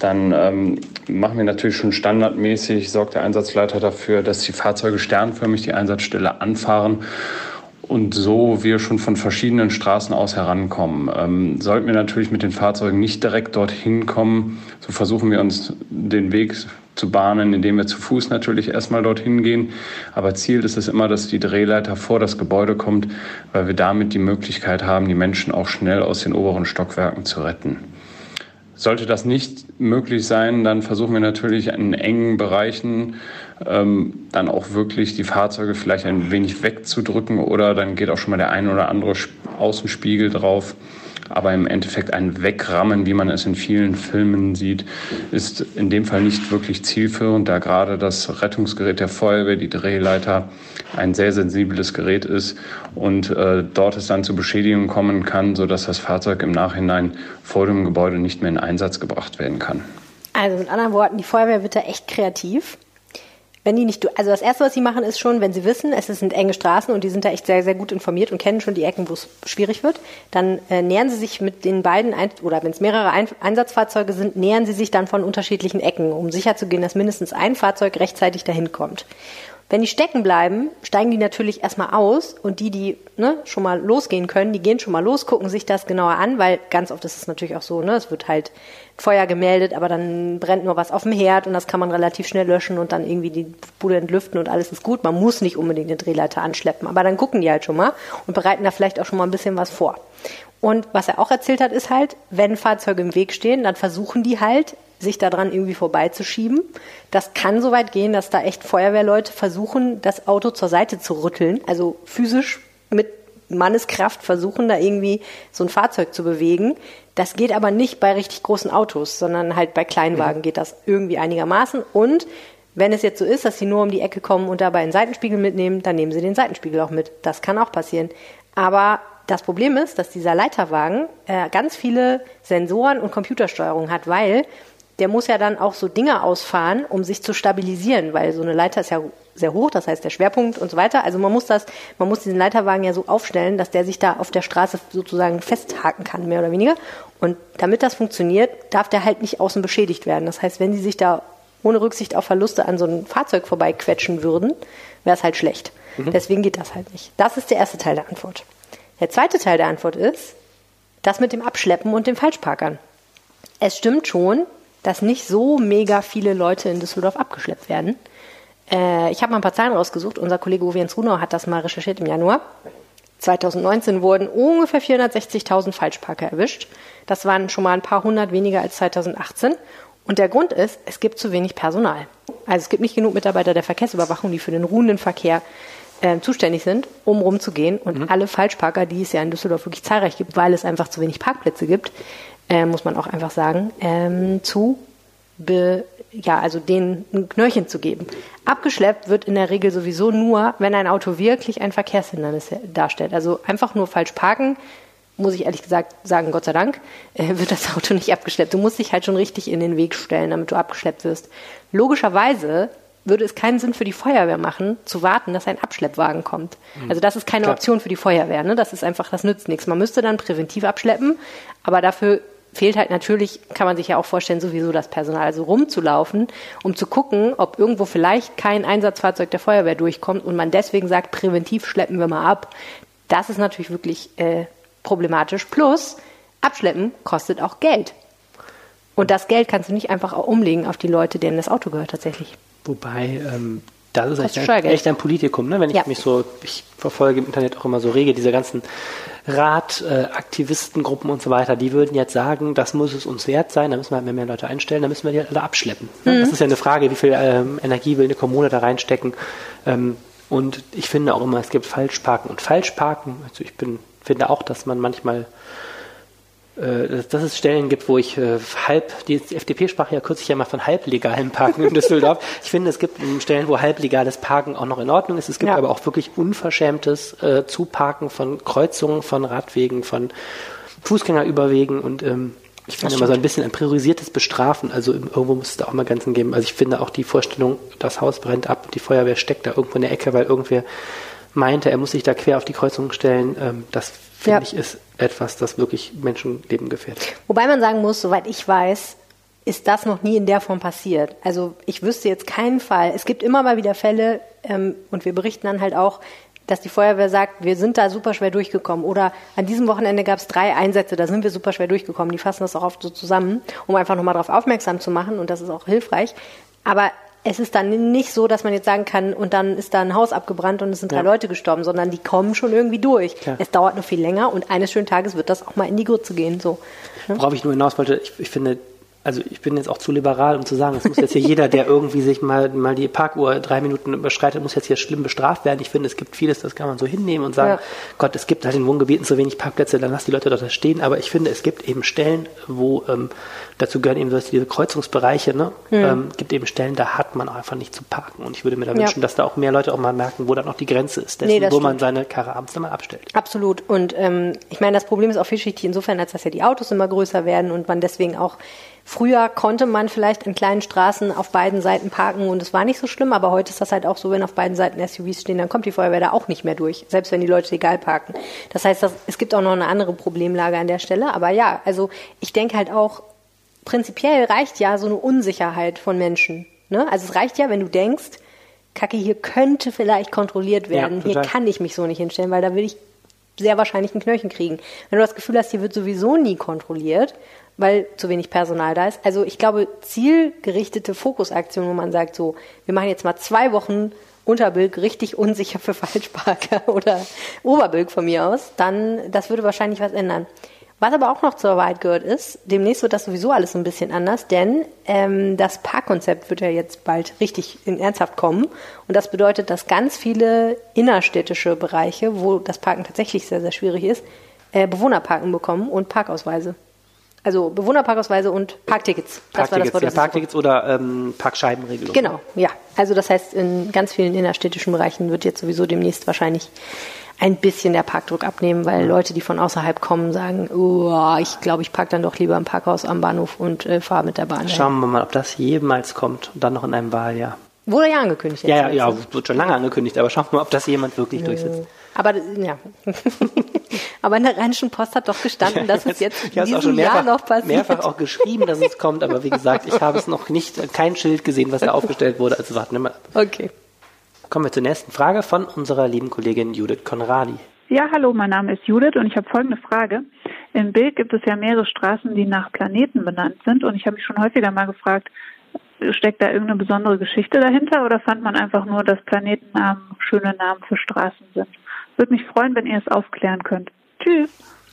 dann ähm, machen wir natürlich schon standardmäßig, sorgt der Einsatzleiter dafür, dass die Fahrzeuge sternförmig die Einsatzstelle anfahren und so wir schon von verschiedenen Straßen aus herankommen. Ähm, sollten wir natürlich mit den Fahrzeugen nicht direkt dorthin kommen, so versuchen wir uns den Weg zu bahnen, indem wir zu Fuß natürlich erstmal dorthin gehen. Aber Ziel ist es immer, dass die Drehleiter vor das Gebäude kommt, weil wir damit die Möglichkeit haben, die Menschen auch schnell aus den oberen Stockwerken zu retten. Sollte das nicht möglich sein, dann versuchen wir natürlich in engen Bereichen ähm, dann auch wirklich die Fahrzeuge vielleicht ein wenig wegzudrücken oder dann geht auch schon mal der ein oder andere Außenspiegel drauf. Aber im Endeffekt ein Wegrammen, wie man es in vielen Filmen sieht, ist in dem Fall nicht wirklich zielführend, da gerade das Rettungsgerät der Feuerwehr, die Drehleiter, ein sehr sensibles Gerät ist und äh, dort es dann zu Beschädigungen kommen kann, sodass das Fahrzeug im Nachhinein vor dem Gebäude nicht mehr in Einsatz gebracht werden kann. Also mit anderen Worten, die Feuerwehr wird da echt kreativ wenn die nicht, also das erste, was sie machen, ist schon, wenn sie wissen, es sind enge Straßen und die sind da echt sehr, sehr gut informiert und kennen schon die Ecken, wo es schwierig wird, dann äh, nähern sie sich mit den beiden, ein oder wenn es mehrere ein Einsatzfahrzeuge sind, nähern sie sich dann von unterschiedlichen Ecken, um sicherzugehen, dass mindestens ein Fahrzeug rechtzeitig dahin kommt. Wenn die stecken bleiben, steigen die natürlich erstmal aus und die, die ne, schon mal losgehen können, die gehen schon mal los, gucken sich das genauer an, weil ganz oft ist es natürlich auch so, ne, es wird halt Feuer gemeldet, aber dann brennt nur was auf dem Herd und das kann man relativ schnell löschen und dann irgendwie die Bude entlüften und alles ist gut. Man muss nicht unbedingt den Drehleiter anschleppen, aber dann gucken die halt schon mal und bereiten da vielleicht auch schon mal ein bisschen was vor. Und was er auch erzählt hat, ist halt, wenn Fahrzeuge im Weg stehen, dann versuchen die halt sich daran irgendwie vorbeizuschieben. Das kann so weit gehen, dass da echt Feuerwehrleute versuchen, das Auto zur Seite zu rütteln, also physisch mit Manneskraft versuchen, da irgendwie so ein Fahrzeug zu bewegen. Das geht aber nicht bei richtig großen Autos, sondern halt bei Kleinwagen mhm. geht das irgendwie einigermaßen. Und wenn es jetzt so ist, dass sie nur um die Ecke kommen und dabei einen Seitenspiegel mitnehmen, dann nehmen sie den Seitenspiegel auch mit. Das kann auch passieren. Aber das Problem ist, dass dieser Leiterwagen äh, ganz viele Sensoren und Computersteuerung hat, weil der muss ja dann auch so Dinge ausfahren, um sich zu stabilisieren, weil so eine Leiter ist ja sehr hoch, das heißt der Schwerpunkt und so weiter. Also man muss das, man muss diesen Leiterwagen ja so aufstellen, dass der sich da auf der Straße sozusagen festhaken kann, mehr oder weniger. Und damit das funktioniert, darf der halt nicht außen beschädigt werden. Das heißt, wenn sie sich da ohne Rücksicht auf Verluste an so ein Fahrzeug vorbeiquetschen würden, wäre es halt schlecht. Mhm. Deswegen geht das halt nicht. Das ist der erste Teil der Antwort. Der zweite Teil der Antwort ist, das mit dem Abschleppen und dem Falschparkern. Es stimmt schon, dass nicht so mega viele Leute in Düsseldorf abgeschleppt werden. Äh, ich habe mal ein paar Zahlen rausgesucht. Unser Kollege Uwe Runau hat das mal recherchiert im Januar. 2019 wurden ungefähr 460.000 Falschparker erwischt. Das waren schon mal ein paar hundert weniger als 2018. Und der Grund ist, es gibt zu wenig Personal. Also es gibt nicht genug Mitarbeiter der Verkehrsüberwachung, die für den ruhenden Verkehr äh, zuständig sind, um rumzugehen und alle Falschparker, die es ja in Düsseldorf wirklich zahlreich gibt, weil es einfach zu wenig Parkplätze gibt, äh, muss man auch einfach sagen, ähm, zu be, ja, also denen ein Knöllchen zu geben. Abgeschleppt wird in der Regel sowieso nur, wenn ein Auto wirklich ein Verkehrshindernis darstellt. Also einfach nur falsch parken, muss ich ehrlich gesagt sagen, Gott sei Dank, äh, wird das Auto nicht abgeschleppt. Du musst dich halt schon richtig in den Weg stellen, damit du abgeschleppt wirst. Logischerweise würde es keinen Sinn für die Feuerwehr machen, zu warten, dass ein Abschleppwagen kommt. Mhm. Also das ist keine Klar. Option für die Feuerwehr. Ne? Das ist einfach, das nützt nichts. Man müsste dann präventiv abschleppen, aber dafür fehlt halt natürlich, kann man sich ja auch vorstellen, sowieso das Personal, also rumzulaufen, um zu gucken, ob irgendwo vielleicht kein Einsatzfahrzeug der Feuerwehr durchkommt und man deswegen sagt, präventiv schleppen wir mal ab. Das ist natürlich wirklich äh, problematisch. Plus, abschleppen kostet auch Geld. Und das Geld kannst du nicht einfach auch umlegen auf die Leute, denen das Auto gehört tatsächlich. Wobei, ähm, das ist echt ein, echt ein Politikum, ne? Wenn ich Ja. mich so, ich verfolge im Internet auch immer so rege, diese ganzen Radaktivistengruppen und so weiter, die würden jetzt sagen, das muss es uns wert sein, da müssen wir halt mehr, mehr Leute einstellen, da müssen wir die halt alle abschleppen. Ne? Mhm. Das ist ja eine Frage, wie viel ähm, Energie will eine Kommune da reinstecken. Ähm, und ich finde auch immer, es gibt Falschparken und Falschparken. Also ich bin, finde auch, dass man manchmal äh, dass, dass es Stellen gibt, wo ich äh, halb, die FDP sprach ja kürzlich ja mal von halblegalem Parken in Düsseldorf. Ich finde, es gibt Stellen, wo halblegales Parken auch noch in Ordnung ist. Es gibt Ja. aber auch wirklich unverschämtes äh, Zuparken von Kreuzungen, von Radwegen, von Fußgängerüberwegen und ähm, ich finde immer so ein bisschen ein priorisiertes Bestrafen. Also irgendwo muss es da auch mal Grenzen geben. Also ich finde auch die Vorstellung, das Haus brennt ab und die Feuerwehr steckt da irgendwo in der Ecke, weil irgendwer meinte, er muss sich da quer auf die Kreuzung stellen. Ähm, das finde Ja. ich ist etwas, das wirklich Menschenleben gefährdet. Wobei man sagen muss, soweit ich weiß, ist das noch nie in der Form passiert. Also ich wüsste jetzt keinen Fall. Es gibt immer mal wieder Fälle ähm, und wir berichten dann halt auch, dass die Feuerwehr sagt, wir sind da super schwer durchgekommen. Oder an diesem Wochenende gab es drei Einsätze, da sind wir super schwer durchgekommen. Die fassen das auch oft so zusammen, um einfach nochmal darauf aufmerksam zu machen und das ist auch hilfreich. Aber es ist dann nicht so, dass man jetzt sagen kann, und dann ist da ein Haus abgebrannt und es sind drei Ja. Leute gestorben, sondern die kommen schon irgendwie durch. Klar. Es dauert noch viel länger und eines schönen Tages wird das auch mal in die Grütze gehen. So. ne? Worauf ich nur hinaus wollte, ich, ich finde, also ich bin jetzt auch zu liberal, um zu sagen, es muss jetzt hier jeder, der irgendwie sich mal, mal die Parkuhr drei Minuten überschreitet, muss jetzt hier schlimm bestraft werden. Ich finde, es gibt vieles, das kann man so hinnehmen und sagen, Ja. Gott, es gibt halt in Wohngebieten zu wenig Parkplätze, dann lass die Leute dort stehen. Aber ich finde, es gibt eben Stellen, wo, ähm, dazu gehören eben diese Kreuzungsbereiche, ne? Mhm. Ähm, gibt eben Stellen, da hat man einfach nicht zu parken. Und ich würde mir da Ja. wünschen, dass da auch mehr Leute auch mal merken, wo dann auch die Grenze ist, dessen, Nee, wo man stimmt. seine Karre abends dann mal abstellt. Absolut. Und ähm, ich meine, das Problem ist auch vielschichtig insofern, als dass ja die Autos immer größer werden und man deswegen auch früher konnte man vielleicht in kleinen Straßen auf beiden Seiten parken und es war nicht so schlimm, aber heute ist das halt auch so, wenn auf beiden Seiten SUVs stehen, dann kommt die Feuerwehr da auch nicht mehr durch, selbst wenn die Leute legal parken. Das heißt, das, es gibt auch noch eine andere Problemlage an der Stelle. Aber ja, also ich denke halt auch, prinzipiell reicht ja so eine Unsicherheit von Menschen. Ne? Also es reicht ja, wenn du denkst, Kacke, hier könnte vielleicht kontrolliert Ja, werden. hier total. kann ich mich so nicht hinstellen, weil da will ich sehr wahrscheinlich ein Knöllchen kriegen. Wenn du das Gefühl hast, hier wird sowieso nie kontrolliert, weil zu wenig Personal da ist. Also ich glaube, zielgerichtete Fokusaktion, wo man sagt, so, wir machen jetzt mal zwei Wochen Unterbilk richtig unsicher für Falschparker oder Oberbilk von mir aus, dann, das würde wahrscheinlich was ändern. Was aber auch noch zur Wahrheit gehört ist, demnächst wird das sowieso alles ein bisschen anders, denn ähm, das Parkkonzept wird ja jetzt bald richtig in ernsthaft kommen. Und das bedeutet, dass ganz viele innerstädtische Bereiche, wo das Parken tatsächlich sehr, sehr schwierig ist, äh, Bewohnerparken bekommen und Parkausweise. Also Bewohnerparkausweise und Parktickets. Das war das Parktickets, Wort, ja. Parktickets oder ähm, Parkscheibenregelung. Genau, ja. Also das heißt, in ganz vielen innerstädtischen Bereichen wird jetzt sowieso demnächst wahrscheinlich ein bisschen der Parkdruck abnehmen, weil Leute, die von außerhalb kommen, sagen, oh, ich glaube, ich parke dann doch lieber im Parkhaus am Bahnhof und äh, fahre mit der Bahn. Schauen wir mal, ob das jemals kommt und dann noch in einem Wahljahr. Wurde ja angekündigt. Ja, ja, ja, wird schon lange angekündigt, aber schauen wir mal, ob das jemand wirklich durchsetzt. Aber ja. aber in der Rheinischen Post hat doch gestanden, dass es jetzt Ich in habe es auch diesem schon Jahr mehrfach, noch passiert. mehrfach auch geschrieben, dass es kommt, aber wie gesagt, ich habe es noch nicht, kein Schild gesehen, was da aufgestellt wurde, also warten wir mal. ab. Okay. Kommen wir zur nächsten Frage von unserer lieben Kollegin Judith Konradi. Ja, hallo, mein Name ist Judith und ich habe folgende Frage. Im Bild gibt es ja mehrere Straßen, die nach Planeten benannt sind und ich habe mich schon häufiger mal gefragt, steckt da irgendeine besondere Geschichte dahinter oder fand man einfach nur, dass Planetennamen schöne Namen für Straßen sind? Würde mich freuen, wenn ihr es aufklären könnt. Tschüss.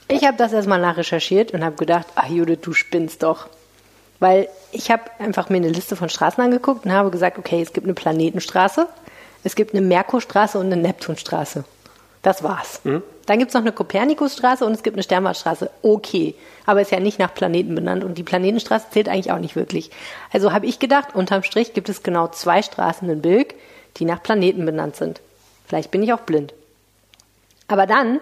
Ich habe das erstmal nachrecherchiert und habe gedacht, ach Judith, du spinnst doch. Weil ich habe einfach mir eine Liste von Straßen angeguckt und habe gesagt, okay, es gibt eine Planetenstraße. Es gibt eine Merkurstraße und eine Neptunstraße. Das war's. Mhm. Dann gibt's noch eine Kopernikusstraße und es gibt eine Sternwartstraße. Okay, aber ist ja nicht nach Planeten benannt und die Planetenstraße zählt eigentlich auch nicht wirklich. Also habe ich gedacht, unterm Strich gibt es genau zwei Straßen in Bilk, die nach Planeten benannt sind. Vielleicht bin ich auch blind. Aber dann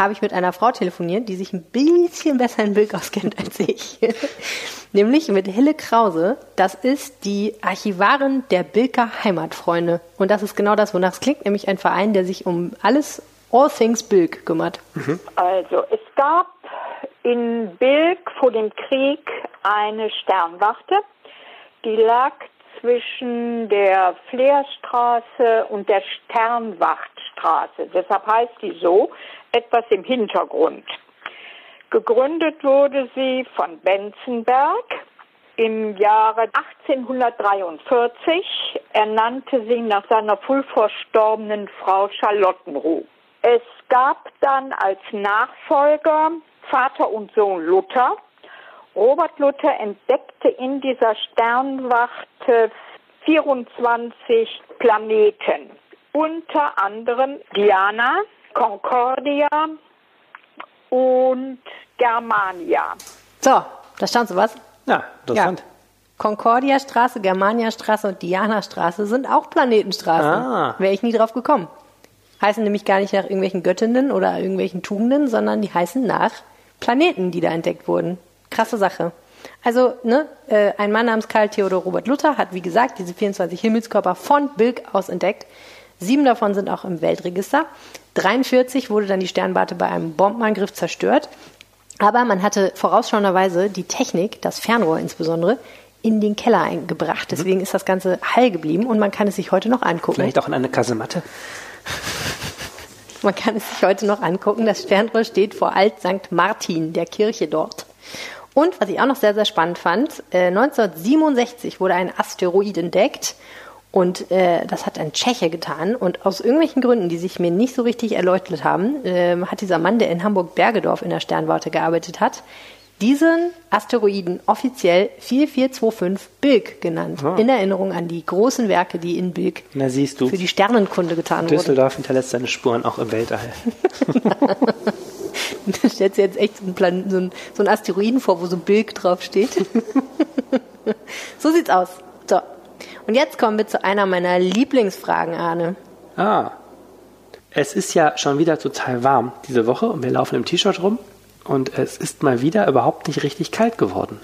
habe ich mit einer Frau telefoniert, die sich ein bisschen besser in Bilk auskennt als ich. Nämlich mit Hille Krause. Das ist die Archivarin der Bilker Heimatfreunde. Und das ist genau das, wonach es klingt, nämlich ein Verein, der sich um alles All Things Bilk kümmert. Also es gab in Bilk vor dem Krieg eine Sternwarte, die lag zwischen der Fleerstraße und der Sternwachtstraße. Deshalb heißt die so, etwas im Hintergrund. Gegründet wurde sie von Benzenberg im Jahre 1843. Er nannte sie nach seiner früh verstorbenen Frau Charlottenruh. Es gab dann als Nachfolger Vater und Sohn Luther. Robert Luther entdeckte in dieser Sternwarte 24 Planeten, unter anderem Diana, Concordia und Germania. So, da stand so was. Ja, interessant. Concordia-Straße, Germania-Straße und Diana-Straße sind auch Planetenstraßen. Ah. Wäre ich nie drauf gekommen. Heißen nämlich gar nicht nach irgendwelchen Göttinnen oder irgendwelchen Tugenden, sondern die heißen nach Planeten, die da entdeckt wurden. Krasse Sache. Also, ne, äh, ein Mann namens Karl Theodor Robert Luther hat, wie gesagt, diese 24 Himmelskörper von Bilk aus entdeckt. Sieben davon sind auch im Weltregister. 43 wurde dann die Sternwarte bei einem Bombenangriff zerstört. Aber man hatte vorausschauenderweise die Technik, das Fernrohr insbesondere, in den Keller eingebracht. Deswegen ist das Ganze heil geblieben und man kann es sich heute noch angucken. Vielleicht auch in eine Kasematte. Man kann es sich heute noch angucken. Das Sternrohr steht vor Alt St. Martin, der Kirche dort. Und was ich auch noch sehr, sehr spannend fand, äh, 1967 wurde ein Asteroid entdeckt und äh, das hat ein Tscheche getan. Und aus irgendwelchen Gründen, die sich mir nicht so richtig erläutert haben, äh, hat dieser Mann, der in Hamburg-Bergedorf in der Sternwarte gearbeitet hat, diesen Asteroiden offiziell 4425 Bilk genannt. Ah. In Erinnerung an die großen Werke, die in Bilk für die Sternenkunde getan wurden. Düsseldorf hinterlässt seine Spuren auch im Weltall. Da stellst du jetzt echt so einen, Plan so, einen, so einen Asteroiden vor, wo so Bilk draufsteht. so sieht's aus. So. Und jetzt kommen wir zu einer meiner Lieblingsfragen, Arne. Ah. Es ist ja schon wieder total warm diese Woche und wir laufen im T-Shirt rum und es ist mal wieder überhaupt nicht richtig kalt geworden.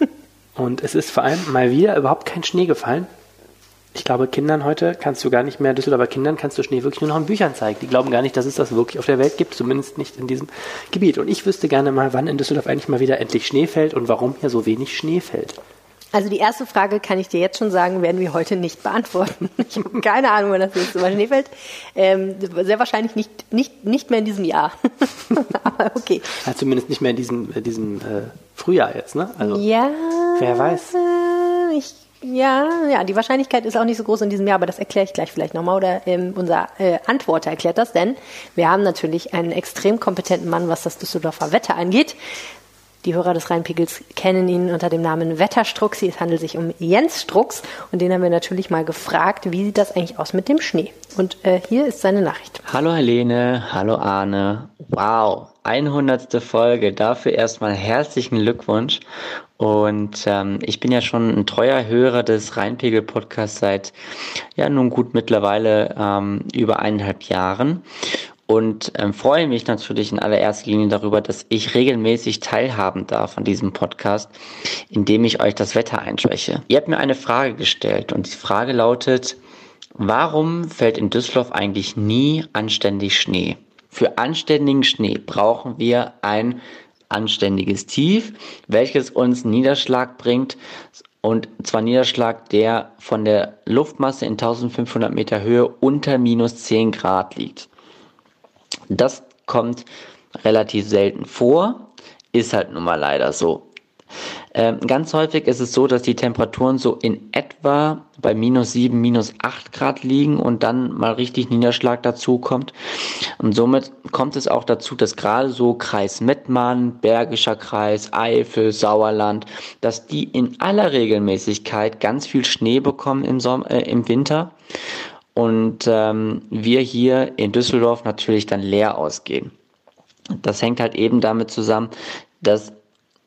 Und es ist vor allem mal wieder überhaupt kein Schnee gefallen. Ich glaube, Kindern heute kannst du gar nicht mehr, Düsseldorfer Kindern kannst du Schnee wirklich nur noch in Büchern zeigen. Die glauben gar nicht, dass es das wirklich auf der Welt gibt, zumindest nicht in diesem Gebiet. Und ich wüsste gerne mal, wann in Düsseldorf eigentlich mal wieder endlich Schnee fällt und warum hier so wenig Schnee fällt. Also die erste Frage kann ich dir jetzt schon sagen, werden wir heute nicht beantworten. Ich habe keine Ahnung, wann das nächste Mal Schnee fällt. Ähm, sehr wahrscheinlich nicht, nicht, nicht mehr in diesem Jahr. Aber okay. Ja, zumindest nicht mehr in diesem, äh, diesem äh, Frühjahr jetzt, ne? Also, ja. wer weiß. Ich, ja, ja, die Wahrscheinlichkeit ist auch nicht so groß in diesem Jahr, aber das erkläre ich gleich vielleicht nochmal. Oder ähm, unser äh, Antworter erklärt das, denn wir haben natürlich einen extrem kompetenten Mann, was das Düsseldorfer Wetter angeht. Die Hörer des Rheinpegels kennen ihn unter dem Namen Wetterstruxi. Es handelt sich um Jens Strux und den haben wir natürlich mal gefragt, wie sieht das eigentlich aus mit dem Schnee? Und äh, hier ist seine Nachricht. Hallo Helene, hallo Arne. Wow, 100. Folge. Dafür erstmal herzlichen Glückwunsch. Und ähm, ich bin ja schon ein treuer Hörer des Rheinpegel-Podcasts seit ja nun gut mittlerweile ähm, über eineinhalb Jahren und ähm, freue mich natürlich in allererster Linie darüber, dass ich regelmäßig teilhaben darf an diesem Podcast, indem ich euch das Wetter einschwäche. Ihr habt mir eine Frage gestellt und die Frage lautet, warum fällt in Düsseldorf eigentlich nie anständig Schnee? Für anständigen Schnee brauchen wir ein anständiges Tief, welches uns Niederschlag bringt und zwar Niederschlag, der von der Luftmasse in 1500 Meter Höhe unter minus 10 Grad liegt. Das kommt relativ selten vor, ist halt nun mal leider so. Ähm, ganz häufig ist es so, dass die Temperaturen so in etwa bei minus 7, minus 8 Grad liegen und dann mal richtig Niederschlag dazu kommt. Und somit kommt es auch dazu, dass gerade so Kreis Mettmann, Bergischer Kreis, Eifel, Sauerland, dass die in aller Regelmäßigkeit ganz viel Schnee bekommen im, Sommer, äh, im Winter. und ähm, wir hier in Düsseldorf natürlich dann leer ausgehen. Das hängt halt eben damit zusammen, dass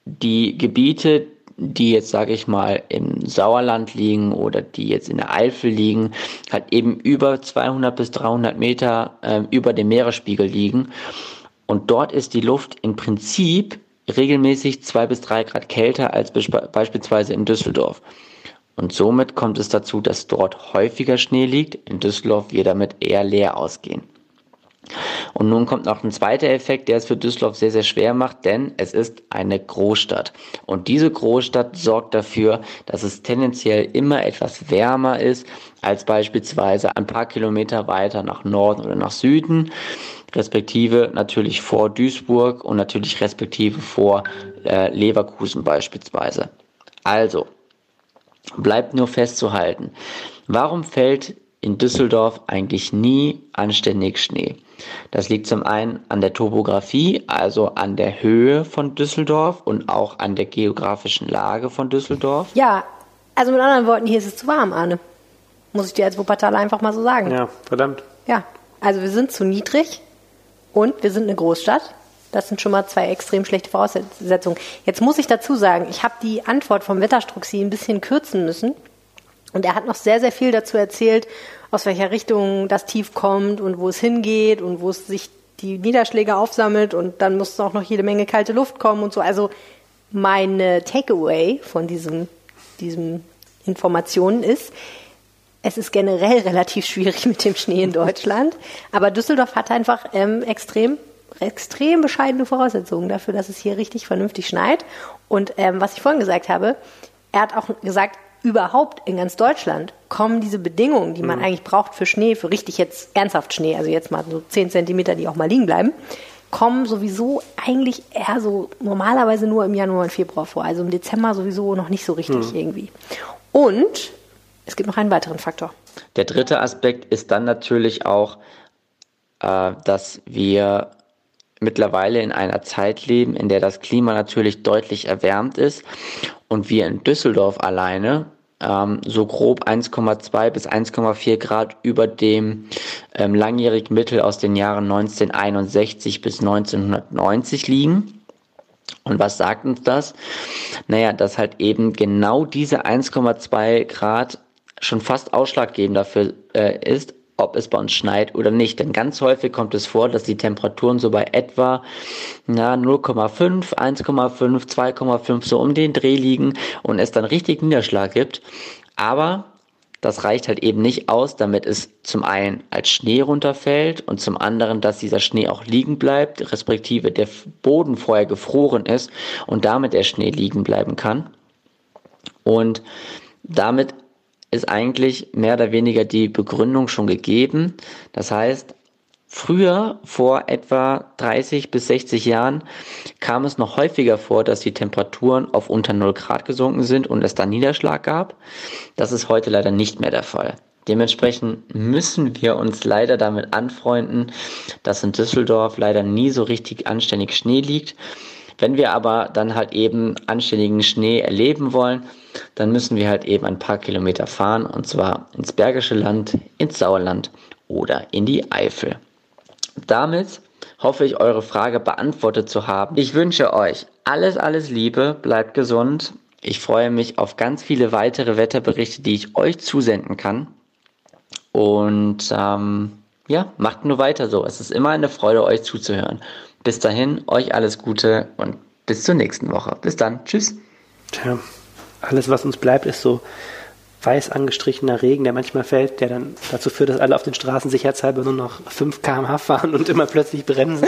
die Gebiete, die jetzt, sage ich mal, im Sauerland liegen oder die jetzt in der Eifel liegen, halt eben über 200 bis 300 Meter äh, über dem Meeresspiegel liegen. Und dort ist die Luft im Prinzip regelmäßig zwei bis drei Grad kälter als beispielsweise in Düsseldorf. Und somit kommt es dazu, dass dort häufiger Schnee liegt. In Düsseldorf wir damit eher leer ausgehen. Und nun kommt noch ein zweiter Effekt, der es für Düsseldorf sehr, sehr schwer macht, denn es ist eine Großstadt. Und diese Großstadt sorgt dafür, dass es tendenziell immer etwas wärmer ist als beispielsweise ein paar Kilometer weiter nach Norden oder nach Süden, respektive natürlich vor Duisburg und natürlich respektive vor äh, Leverkusen beispielsweise. Also, bleibt nur festzuhalten, warum fällt in Düsseldorf eigentlich nie anständig Schnee? Das liegt zum einen an der Topografie, also an der Höhe von Düsseldorf und auch an der geografischen Lage von Düsseldorf. Ja, also mit anderen Worten, hier ist es zu warm, Arne. Muss ich dir als Wuppertaler einfach mal so sagen. Ja, verdammt. Ja, also wir sind zu niedrig und wir sind eine Großstadt. Das sind schon mal zwei extrem schlechte Voraussetzungen. Jetzt muss ich dazu sagen, ich habe die Antwort vom Wetterstruxi ein bisschen kürzen müssen. Und er hat noch sehr, sehr viel dazu erzählt, aus welcher Richtung das Tief kommt und wo es hingeht und wo es sich die Niederschläge aufsammelt und dann muss auch noch jede Menge kalte Luft kommen und so. Also meine Takeaway von diesem, diesem Informationen ist, es ist generell relativ schwierig mit dem Schnee in Deutschland, aber Düsseldorf hat einfach ähm, extrem extrem bescheidene Voraussetzungen dafür, dass es hier richtig vernünftig schneit. Und ähm, was ich vorhin gesagt habe, er hat auch gesagt, überhaupt in ganz Deutschland kommen diese Bedingungen, die man mhm. eigentlich braucht für Schnee, für richtig jetzt ernsthaft Schnee, also jetzt mal so 10 Zentimeter, die auch mal liegen bleiben, kommen sowieso eigentlich eher so normalerweise nur im Januar und Februar vor. Also im Dezember sowieso noch nicht so richtig mhm. irgendwie. Und es gibt noch einen weiteren Faktor. Der dritte Aspekt ist dann natürlich auch, äh, dass wir mittlerweile in einer Zeit leben, in der das Klima natürlich deutlich erwärmt ist und wir in Düsseldorf alleine ähm, so grob 1,2 bis 1,4 Grad über dem ähm, langjährigen Mittel aus den Jahren 1961 bis 1990 liegen. Und was sagt uns das? Naja, dass halt eben genau diese 1,2 Grad schon fast ausschlaggebend dafür äh, ist, ob es bei uns schneit oder nicht. Denn ganz häufig kommt es vor, dass die Temperaturen so bei etwa 0,5, 1,5, 2,5 so um den Dreh liegen und es dann richtig Niederschlag gibt. Aber das reicht halt eben nicht aus, damit es zum einen als Schnee runterfällt und zum anderen, dass dieser Schnee auch liegen bleibt, respektive der Boden vorher gefroren ist und damit der Schnee liegen bleiben kann. Und damit ist eigentlich mehr oder weniger die Begründung schon gegeben. Das heißt, Früher, vor etwa 30 bis 60 Jahren, kam es noch häufiger vor, dass die Temperaturen auf unter 0 Grad gesunken sind und es dann Niederschlag gab. Das ist heute leider nicht mehr der Fall. Dementsprechend müssen wir uns leider damit anfreunden, dass in Düsseldorf leider nie so richtig anständig Schnee liegt. Wenn wir aber dann halt eben anständigen Schnee erleben wollen, dann müssen wir halt eben ein paar Kilometer fahren und zwar ins Bergische Land, ins Sauerland oder in die Eifel. Damit hoffe ich, eure Frage beantwortet zu haben. Ich wünsche euch alles, alles Liebe, bleibt gesund. Ich freue mich auf ganz viele weitere Wetterberichte, die ich euch zusenden kann. Und ähm, ja, macht nur weiter so. Es ist immer eine Freude, euch zuzuhören. Bis dahin, euch alles Gute und bis zur nächsten Woche. Bis dann. Tschüss. Tja alles, was uns bleibt, ist so weiß angestrichener Regen, der manchmal fällt, der dann dazu führt, dass alle auf den Straßen sicherheitshalber nur noch 5 km/h fahren und immer plötzlich bremsen.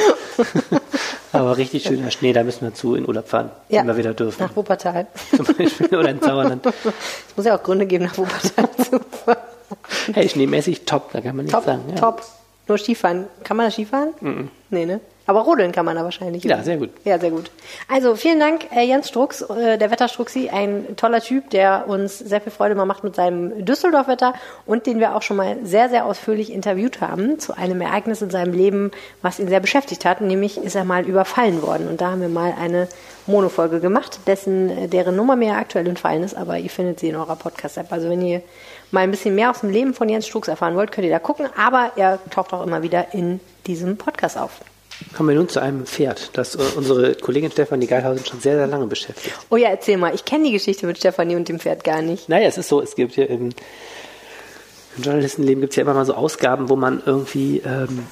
Aber richtig schöner Schnee, da müssen wir zu in Urlaub fahren, ja, wenn wir wieder dürfen. Nach Wuppertal. Zum Beispiel, oder in Sauerland. Es muss ja auch Gründe geben, nach Wuppertal zu fahren. Hey, schneemäßig top, da kann man nichts top, sagen. Ja. Top. Nur Skifahren. Kann man da Skifahren? Mm -mm. Nee, ne? Aber rodeln kann man da wahrscheinlich. Ja, sehr gut. Ja, sehr gut. Also vielen Dank, äh, Jens Strux, äh, der Wetterstruxi, ein toller Typ, der uns sehr viel Freude mal macht mit seinem Düsseldorf-Wetter und den wir auch schon mal sehr, sehr ausführlich interviewt haben zu einem Ereignis in seinem Leben, was ihn sehr beschäftigt hat. Nämlich ist er mal überfallen worden. Und da haben wir mal eine Monofolge gemacht, dessen, äh, deren Nummer mir aktuell entfallen ist, aber ihr findet sie in eurer Podcast-App. Also wenn ihr mal ein bisschen mehr aus dem Leben von Jens Strux erfahren wollt, könnt ihr da gucken. Aber er taucht auch immer wieder in diesem Podcast auf. Kommen wir nun zu einem Pferd, das äh, unsere Kollegin Stefanie Geilhausen schon sehr, sehr lange beschäftigt. Oh ja, erzähl mal. Ich kenne die Geschichte mit Stefanie und dem Pferd gar nicht. Naja, es ist so, es gibt hier im, im Journalistenleben gibt es ja immer mal so Ausgaben, wo man irgendwie ähm,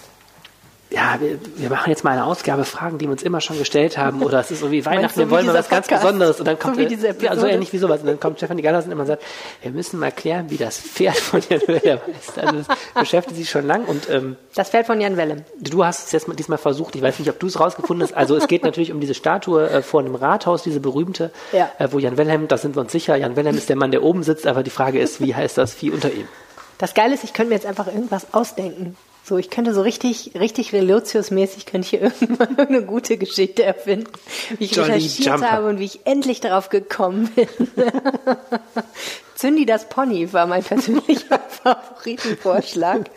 ja, wir, wir, machen jetzt mal eine Ausgabe, Fragen, die wir uns immer schon gestellt haben, oder es ist irgendwie Weihnachten, wir wollen mal was ganz Besonderes. Und dann kommt, so wie diese ja, so ähnlich wie sowas. Und dann kommt Stefanie Gallersen immer und sagt, wir müssen mal klären, wie das Pferd von Jan Wellem heißt. Also das beschäftigt sich schon lang. Und, ähm, das Pferd von Jan Wellem. Du hast es jetzt mal, diesmal versucht, ich weiß nicht, ob du es rausgefunden hast. Also es geht natürlich um diese Statue äh, vor einem Rathaus, diese berühmte, ja. äh, wo Jan Wellem, da sind wir uns sicher, Jan Wellem ist der Mann, der oben sitzt, aber die Frage ist, wie heißt das Vieh unter ihm? Das Geile ist, ich könnte mir jetzt einfach irgendwas ausdenken. So, ich könnte so richtig, richtig Relotius-mäßig könnte ich hier irgendwann eine gute Geschichte erfinden, wie ich Jolly recherchiert Jumper. habe und wie ich endlich darauf gekommen bin. Zündi das Pony war mein persönlicher Favoritenvorschlag.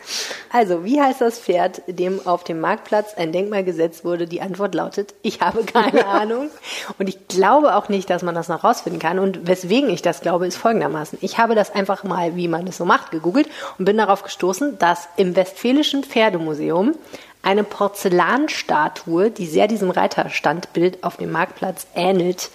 Also, wie heißt das Pferd, dem auf dem Marktplatz ein Denkmal gesetzt wurde? Die Antwort lautet, ich habe keine Ahnung. Und ich glaube auch nicht, dass man das noch rausfinden kann. Und weswegen ich das glaube, ist folgendermaßen. Ich habe das einfach mal, wie man das so macht, gegoogelt und bin darauf gestoßen, dass im Westfälischen Pferdemuseum eine Porzellanstatue, die sehr diesem Reiterstandbild auf dem Marktplatz ähnelt,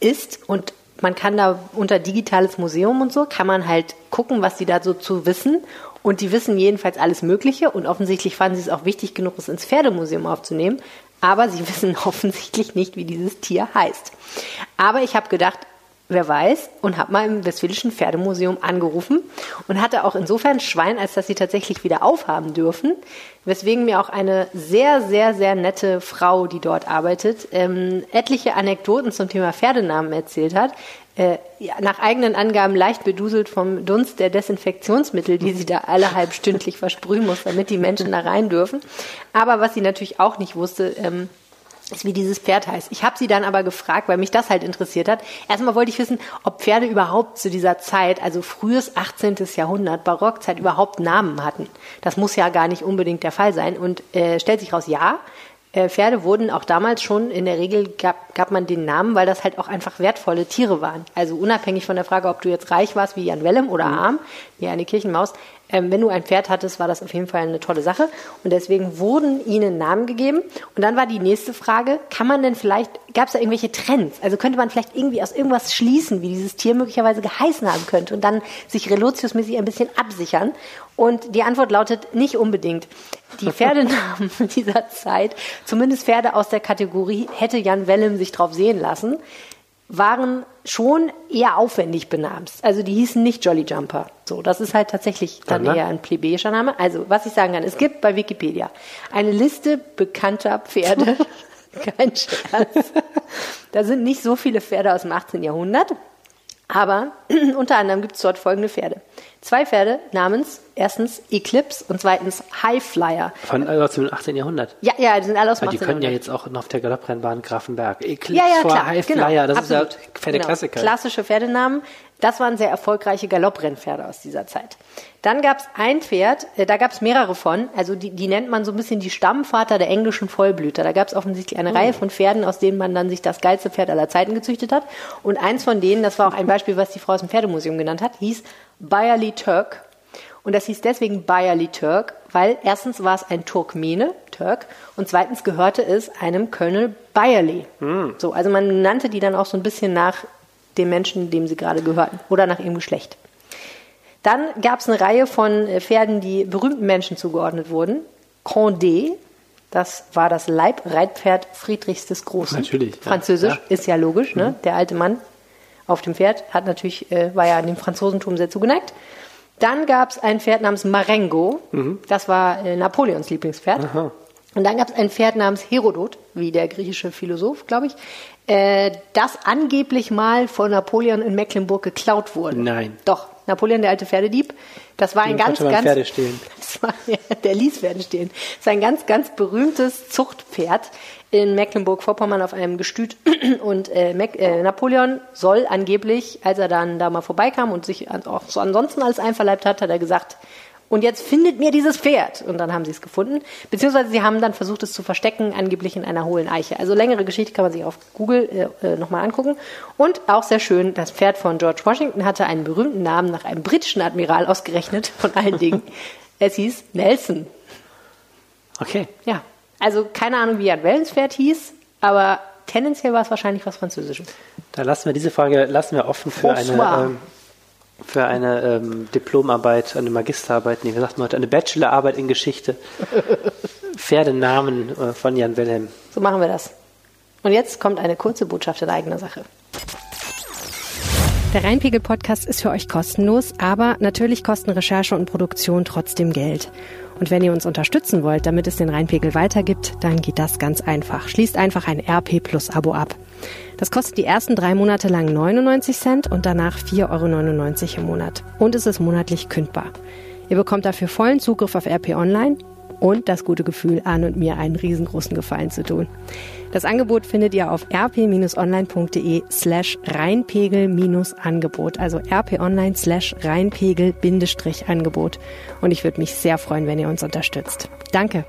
ist und man kann da unter digitales Museum und so, kann man halt gucken, was die da so zu wissen. Und die wissen jedenfalls alles Mögliche. Und offensichtlich fanden sie es auch wichtig genug, es ins Pferdemuseum aufzunehmen. Aber sie wissen offensichtlich nicht, wie dieses Tier heißt. Aber ich habe gedacht, wer weiß, und habe mal im Westfälischen Pferdemuseum angerufen und hatte auch insofern Schwein, als dass sie tatsächlich wieder aufhaben dürfen. Weswegen mir auch eine sehr, sehr, sehr nette Frau, die dort arbeitet, ähm, etliche Anekdoten zum Thema Pferdenamen erzählt hat. Äh, ja, nach eigenen Angaben leicht beduselt vom Dunst der Desinfektionsmittel, die sie da alle halbstündlich versprühen muss, damit die Menschen da rein dürfen. Aber was sie natürlich auch nicht wusste, ähm, ist, wie dieses Pferd heißt. Ich habe sie dann aber gefragt, weil mich das halt interessiert hat. Erstmal wollte ich wissen, ob Pferde überhaupt zu dieser Zeit, also frühes 18. Jahrhundert, Barockzeit, überhaupt Namen hatten. Das muss ja gar nicht unbedingt der Fall sein. Und äh, stellt sich raus, ja, äh, Pferde wurden auch damals schon, in der Regel gab, gab man den Namen, weil das halt auch einfach wertvolle Tiere waren. Also unabhängig von der Frage, ob du jetzt reich warst wie Jan Wellem oder arm, wie eine Kirchenmaus, ähm, wenn du ein Pferd hattest, war das auf jeden Fall eine tolle Sache. Und deswegen wurden ihnen Namen gegeben. Und dann war die nächste Frage, kann man denn vielleicht, gab es da irgendwelche Trends? Also könnte man vielleicht irgendwie aus irgendwas schließen, wie dieses Tier möglicherweise geheißen haben könnte und dann sich Relotius-mäßig ein bisschen absichern? Und die Antwort lautet nicht unbedingt. Die Pferdenamen dieser Zeit, zumindest Pferde aus der Kategorie hätte Jan Wellem sich drauf sehen lassen, waren schon eher aufwendig benamst. Also die hießen nicht Jolly Jumper. So, das ist halt tatsächlich dann Sondern? eher ein plebejischer Name. Also, was ich sagen kann, es gibt bei Wikipedia eine Liste bekannter Pferde. Kein Scherz. Da sind nicht so viele Pferde aus dem 18. Jahrhundert. Aber unter anderem gibt es dort folgende Pferde. Zwei Pferde namens erstens Eclipse und zweitens Highflyer. Von äh, aus dem 18. Jahrhundert. Ja, ja, die sind alle aus dem Weil die 18. können ja Jahrhundert. jetzt auch noch auf der Galopprennbahn Grafenberg. Eclipse Ja, ja, vor klar. High genau, Flyer, das absolut. ist ja Pferdeklassiker. Genau. Klassische Pferdenamen. Das waren sehr erfolgreiche Galopprennpferde aus dieser Zeit. Dann gab es ein Pferd, äh, da gab es mehrere von, also die, die nennt man so ein bisschen die Stammvater der englischen Vollblüter. Da gab es offensichtlich eine Oh. Reihe von Pferden, aus denen man dann sich das geilste Pferd aller Zeiten gezüchtet hat. Und eins von denen, das war auch ein Beispiel, was die Frau aus dem Pferdemuseum genannt hat, hieß Bayerly Turk. Und das hieß deswegen Bayerly Turk, weil erstens war es ein Turkmene, Turk, und zweitens gehörte es einem Colonel Bayerly. So, also man nannte die dann auch so ein bisschen nach dem Menschen, dem sie gerade gehörten oder nach ihrem Geschlecht. Dann gab es eine Reihe von äh, Pferden, die berühmten Menschen zugeordnet wurden. Condé, das war das Leibreitpferd Friedrichs des Großen. Natürlich. Französisch, Ja. ist ja logisch, ne? Der alte Mann auf dem Pferd hat natürlich, äh, war ja dem Franzosentum sehr zugeneigt. Dann gab es ein Pferd namens Marengo, das war äh, Napoleons Lieblingspferd. Aha. Und dann gab es ein Pferd namens Herodot, wie der griechische Philosoph, glaube ich, äh, das angeblich mal von Napoleon in Mecklenburg geklaut wurde. Nein. Doch, Napoleon, der alte Pferdedieb. Das war ein ganz, ganz. Pferde stehlen. Das war, der Lieswerden stehen. Das ist ein ganz, ganz berühmtes Zuchtpferd in Mecklenburg-Vorpommern auf einem Gestüt. Und äh, äh, Napoleon soll angeblich, als er dann da mal vorbeikam und sich auch so ansonsten alles einverleibt hat, hat er gesagt, und jetzt findet mir dieses Pferd. Und dann haben sie es gefunden. Beziehungsweise sie haben dann versucht, es zu verstecken, angeblich in einer hohlen Eiche. Also längere Geschichte kann man sich auf Google äh, äh nochmal angucken. Und auch sehr schön, das Pferd von George Washington hatte einen berühmten Namen nach einem britischen Admiral ausgerechnet, von allen Dingen. es hieß Nelson. Okay. Ja. Also keine Ahnung, wie Jan Wellens Pferd hieß, aber tendenziell war es wahrscheinlich was Französisches. Da lassen wir diese Frage lassen wir offen für Bonsoir. eine ähm, für eine ähm, Diplomarbeit, eine Magisterarbeit, nee, wie sagt man heute, eine Bachelorarbeit in Geschichte. Pferdenamen äh, von Jan Wilhelm. So machen wir das. Und jetzt kommt eine kurze Botschaft in eigener Sache. Der Rheinpegel-Podcast ist für euch kostenlos, aber natürlich kosten Recherche und Produktion trotzdem Geld. Und wenn ihr uns unterstützen wollt, damit es den Rheinpegel weitergibt, dann geht das ganz einfach. Schließt einfach ein RP Plus Abo ab. Das kostet die ersten drei Monate lang 99 Cent und danach 4,99 Euro im Monat. Und es ist monatlich kündbar. Ihr bekommt dafür vollen Zugriff auf RP Online und das gute Gefühl, Anne und mir einen riesengroßen Gefallen zu tun. Das Angebot findet ihr auf rp-online.de slash Rheinpegel-Angebot, also rp-online slash Rheinpegel-Angebot. Und ich würde mich sehr freuen, wenn ihr uns unterstützt. Danke.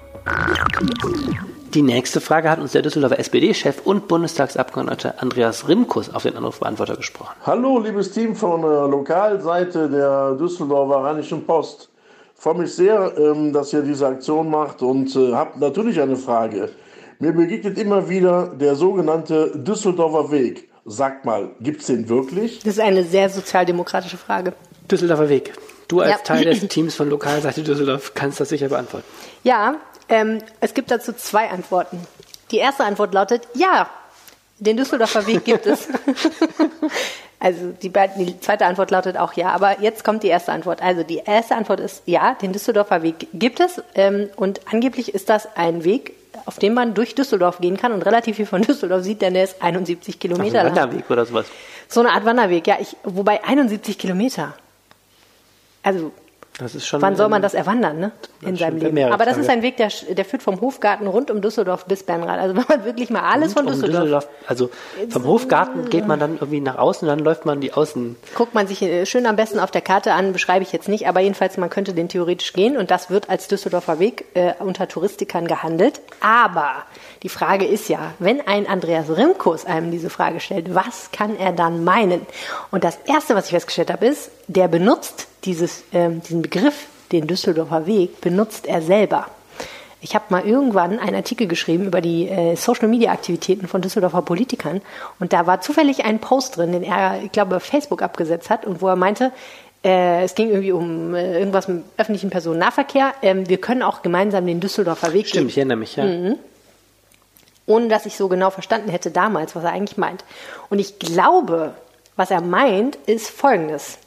Die nächste Frage hat uns der Düsseldorfer SPD-Chef und Bundestagsabgeordnete Andreas Rimkus auf den Anrufbeantworter gesprochen. Hallo, liebes Team von der Lokalseite der Düsseldorfer Rheinischen Post. Ich freue mich sehr, ähm, dass ihr diese Aktion macht und äh, habe natürlich eine Frage. Mir begegnet immer wieder der sogenannte Düsseldorfer Weg. Sagt mal, gibt es den wirklich? Das ist eine sehr sozialdemokratische Frage. Düsseldorfer Weg. Du als Ja. Teil des Teams von Lokalseite Düsseldorf kannst das sicher beantworten. Ja, ähm, es gibt dazu zwei Antworten. Die erste Antwort lautet ja, den Düsseldorfer Weg gibt es. also die, die zweite Antwort lautet auch ja, aber jetzt kommt die erste Antwort. Also die erste Antwort ist ja, den Düsseldorfer Weg gibt es ähm, und angeblich ist das ein Weg, auf dem man durch Düsseldorf gehen kann und relativ viel von Düsseldorf sieht, denn der ist 71 Auf Kilometer einem lang. Wanderweg oder sowas. So eine Art Wanderweg, ja, ich, wobei 71 Kilometer. Also Das ist schon. Wann soll man das erwandern, ne? In seinem Leben. Aber das ist ein Weg, der, der führt vom Hofgarten rund um Düsseldorf bis Bernrad. Also wenn man wirklich mal alles von um Düsseldorf, Also vom Hofgarten geht man dann irgendwie nach außen und dann läuft man die Außen. guckt man sich äh, schön am besten auf der Karte an, beschreibe ich jetzt nicht, aber jedenfalls, man könnte den theoretisch gehen und das wird als Düsseldorfer Weg äh, unter Touristikern gehandelt. Aber die Frage ist ja, wenn ein Andreas Rimkus einem diese Frage stellt, was kann er dann meinen? Und das Erste, was ich festgestellt habe, ist, der benutzt dieses, ähm, diesen Begriff, den Düsseldorfer Weg, benutzt er selber. Ich habe mal irgendwann einen Artikel geschrieben über die äh, Social-Media-Aktivitäten von Düsseldorfer Politikern und da war zufällig ein Post drin, den er, ich glaube, auf Facebook abgesetzt hat und wo er meinte, äh, es ging irgendwie um äh, irgendwas mit öffentlichen Personennahverkehr. Ähm, wir können auch gemeinsam den Düsseldorfer Weg Stimmt, gehen ich erinnere mich, ja. Mhm. ohne dass ich so genau verstanden hätte damals, was er eigentlich meint. Und ich glaube, was er meint, ist folgendes.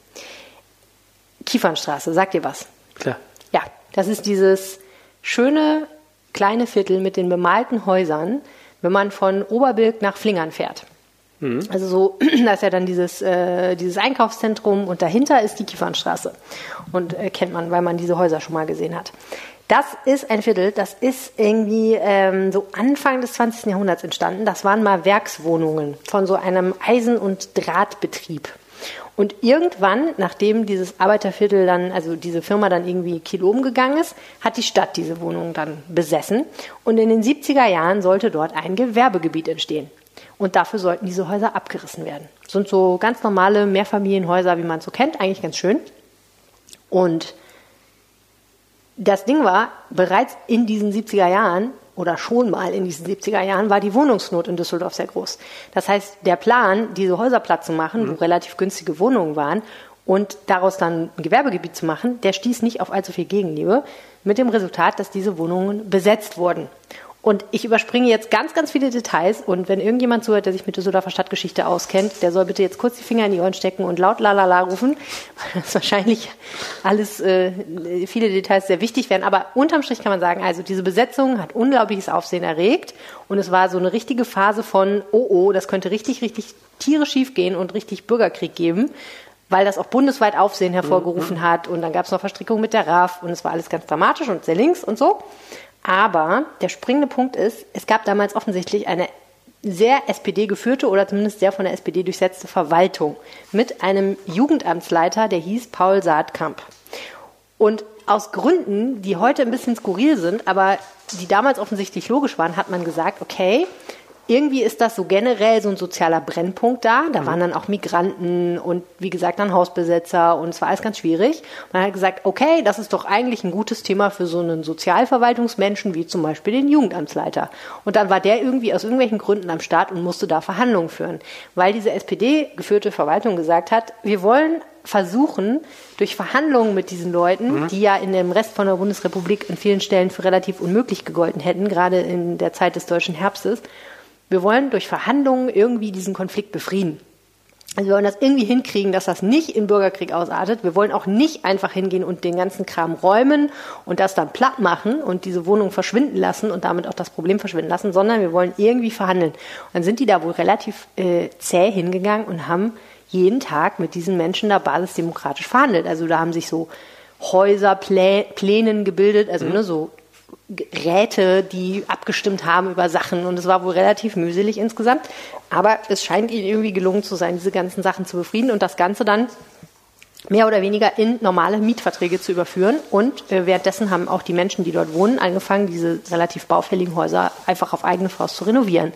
Kiefernstraße, sagt ihr was? Klar. Ja, das ist dieses schöne kleine Viertel mit den bemalten Häusern, wenn man von Oberbilk nach Flingern fährt. Also so, da ist ja dann dieses, äh, dieses Einkaufszentrum und dahinter ist die Kiefernstraße. Und äh, kennt man, weil man diese Häuser schon mal gesehen hat. Das ist ein Viertel, das ist irgendwie ähm, so Anfang des 20. Jahrhunderts entstanden. Das waren mal Werkswohnungen von so einem Eisen- und Drahtbetrieb. Und irgendwann, nachdem dieses Arbeiterviertel dann, also diese Firma dann irgendwie Kilo umgegangen ist, hat die Stadt diese Wohnungen dann besessen. Und in den 70er Jahren sollte dort ein Gewerbegebiet entstehen. Und dafür sollten diese Häuser abgerissen werden. Das sind so ganz normale Mehrfamilienhäuser, wie man es so kennt, eigentlich ganz schön. Und das Ding war, bereits in diesen 70er Jahren oder schon mal in diesen 70er Jahren war die Wohnungsnot in Düsseldorf sehr groß. Das heißt, der Plan, diese Häuser platt zu machen, wo relativ günstige Wohnungen waren und daraus dann ein Gewerbegebiet zu machen, der stieß nicht auf allzu viel Gegenliebe, mit dem Resultat, dass diese Wohnungen besetzt wurden. Und ich überspringe jetzt ganz, ganz viele Details. Und wenn irgendjemand zuhört, der sich mit Düsseldorfer Stadtgeschichte auskennt, der soll bitte jetzt kurz die Finger in die Ohren stecken und laut lalala rufen, weil das wahrscheinlich alles, äh, viele Details sehr wichtig werden. Aber unterm Strich kann man sagen, also diese Besetzung hat unglaubliches Aufsehen erregt. Und es war so eine richtige Phase von, oh oh, das könnte richtig, richtig Tiere schief gehen und richtig Bürgerkrieg geben. weil das auch bundesweit Aufsehen hervorgerufen hat und dann gab es noch Verstrickungen mit der RAF und es war alles ganz dramatisch und sehr links und so. Aber der springende Punkt ist, es gab damals offensichtlich eine sehr SPD geführte oder zumindest sehr von der SPD durchsetzte Verwaltung mit einem Jugendamtsleiter, der hieß Paul Saatkamp. Und aus Gründen, die heute ein bisschen skurril sind, aber die damals offensichtlich logisch waren, hat man gesagt, okay, irgendwie ist das so generell so ein sozialer Brennpunkt da. Da waren dann auch Migranten und wie gesagt dann Hausbesetzer und es war alles ganz schwierig. Man hat gesagt, okay, das ist doch eigentlich ein gutes Thema für so einen Sozialverwaltungsmenschen wie zum Beispiel den Jugendamtsleiter. Und dann war der irgendwie aus irgendwelchen Gründen am Start und musste da Verhandlungen führen, weil diese SPD geführte Verwaltung gesagt hat, wir wollen versuchen, durch Verhandlungen mit diesen Leuten, Mhm. die ja in dem Rest von der Bundesrepublik in vielen Stellen für relativ unmöglich gegolten hätten, gerade in der Zeit des deutschen Herbstes, wir wollen durch Verhandlungen irgendwie diesen Konflikt befrieden. Also wir wollen das irgendwie hinkriegen, dass das nicht in Bürgerkrieg ausartet. Wir wollen auch nicht einfach hingehen und den ganzen Kram räumen und das dann platt machen und diese Wohnung verschwinden lassen und damit auch das Problem verschwinden lassen, sondern wir wollen irgendwie verhandeln. Und dann sind die da wohl relativ äh, zäh hingegangen und haben jeden Tag mit diesen Menschen da basisdemokratisch verhandelt. Also da haben sich so Häuserplänen gebildet, also Mhm. ne, so Räte, die abgestimmt haben über Sachen und es war wohl relativ mühselig insgesamt. Aber es scheint ihnen irgendwie gelungen zu sein, diese ganzen Sachen zu befrieden und das Ganze dann mehr oder weniger in normale Mietverträge zu überführen. Und äh, währenddessen haben auch die Menschen, die dort wohnen, angefangen, diese relativ baufälligen Häuser einfach auf eigene Faust zu renovieren.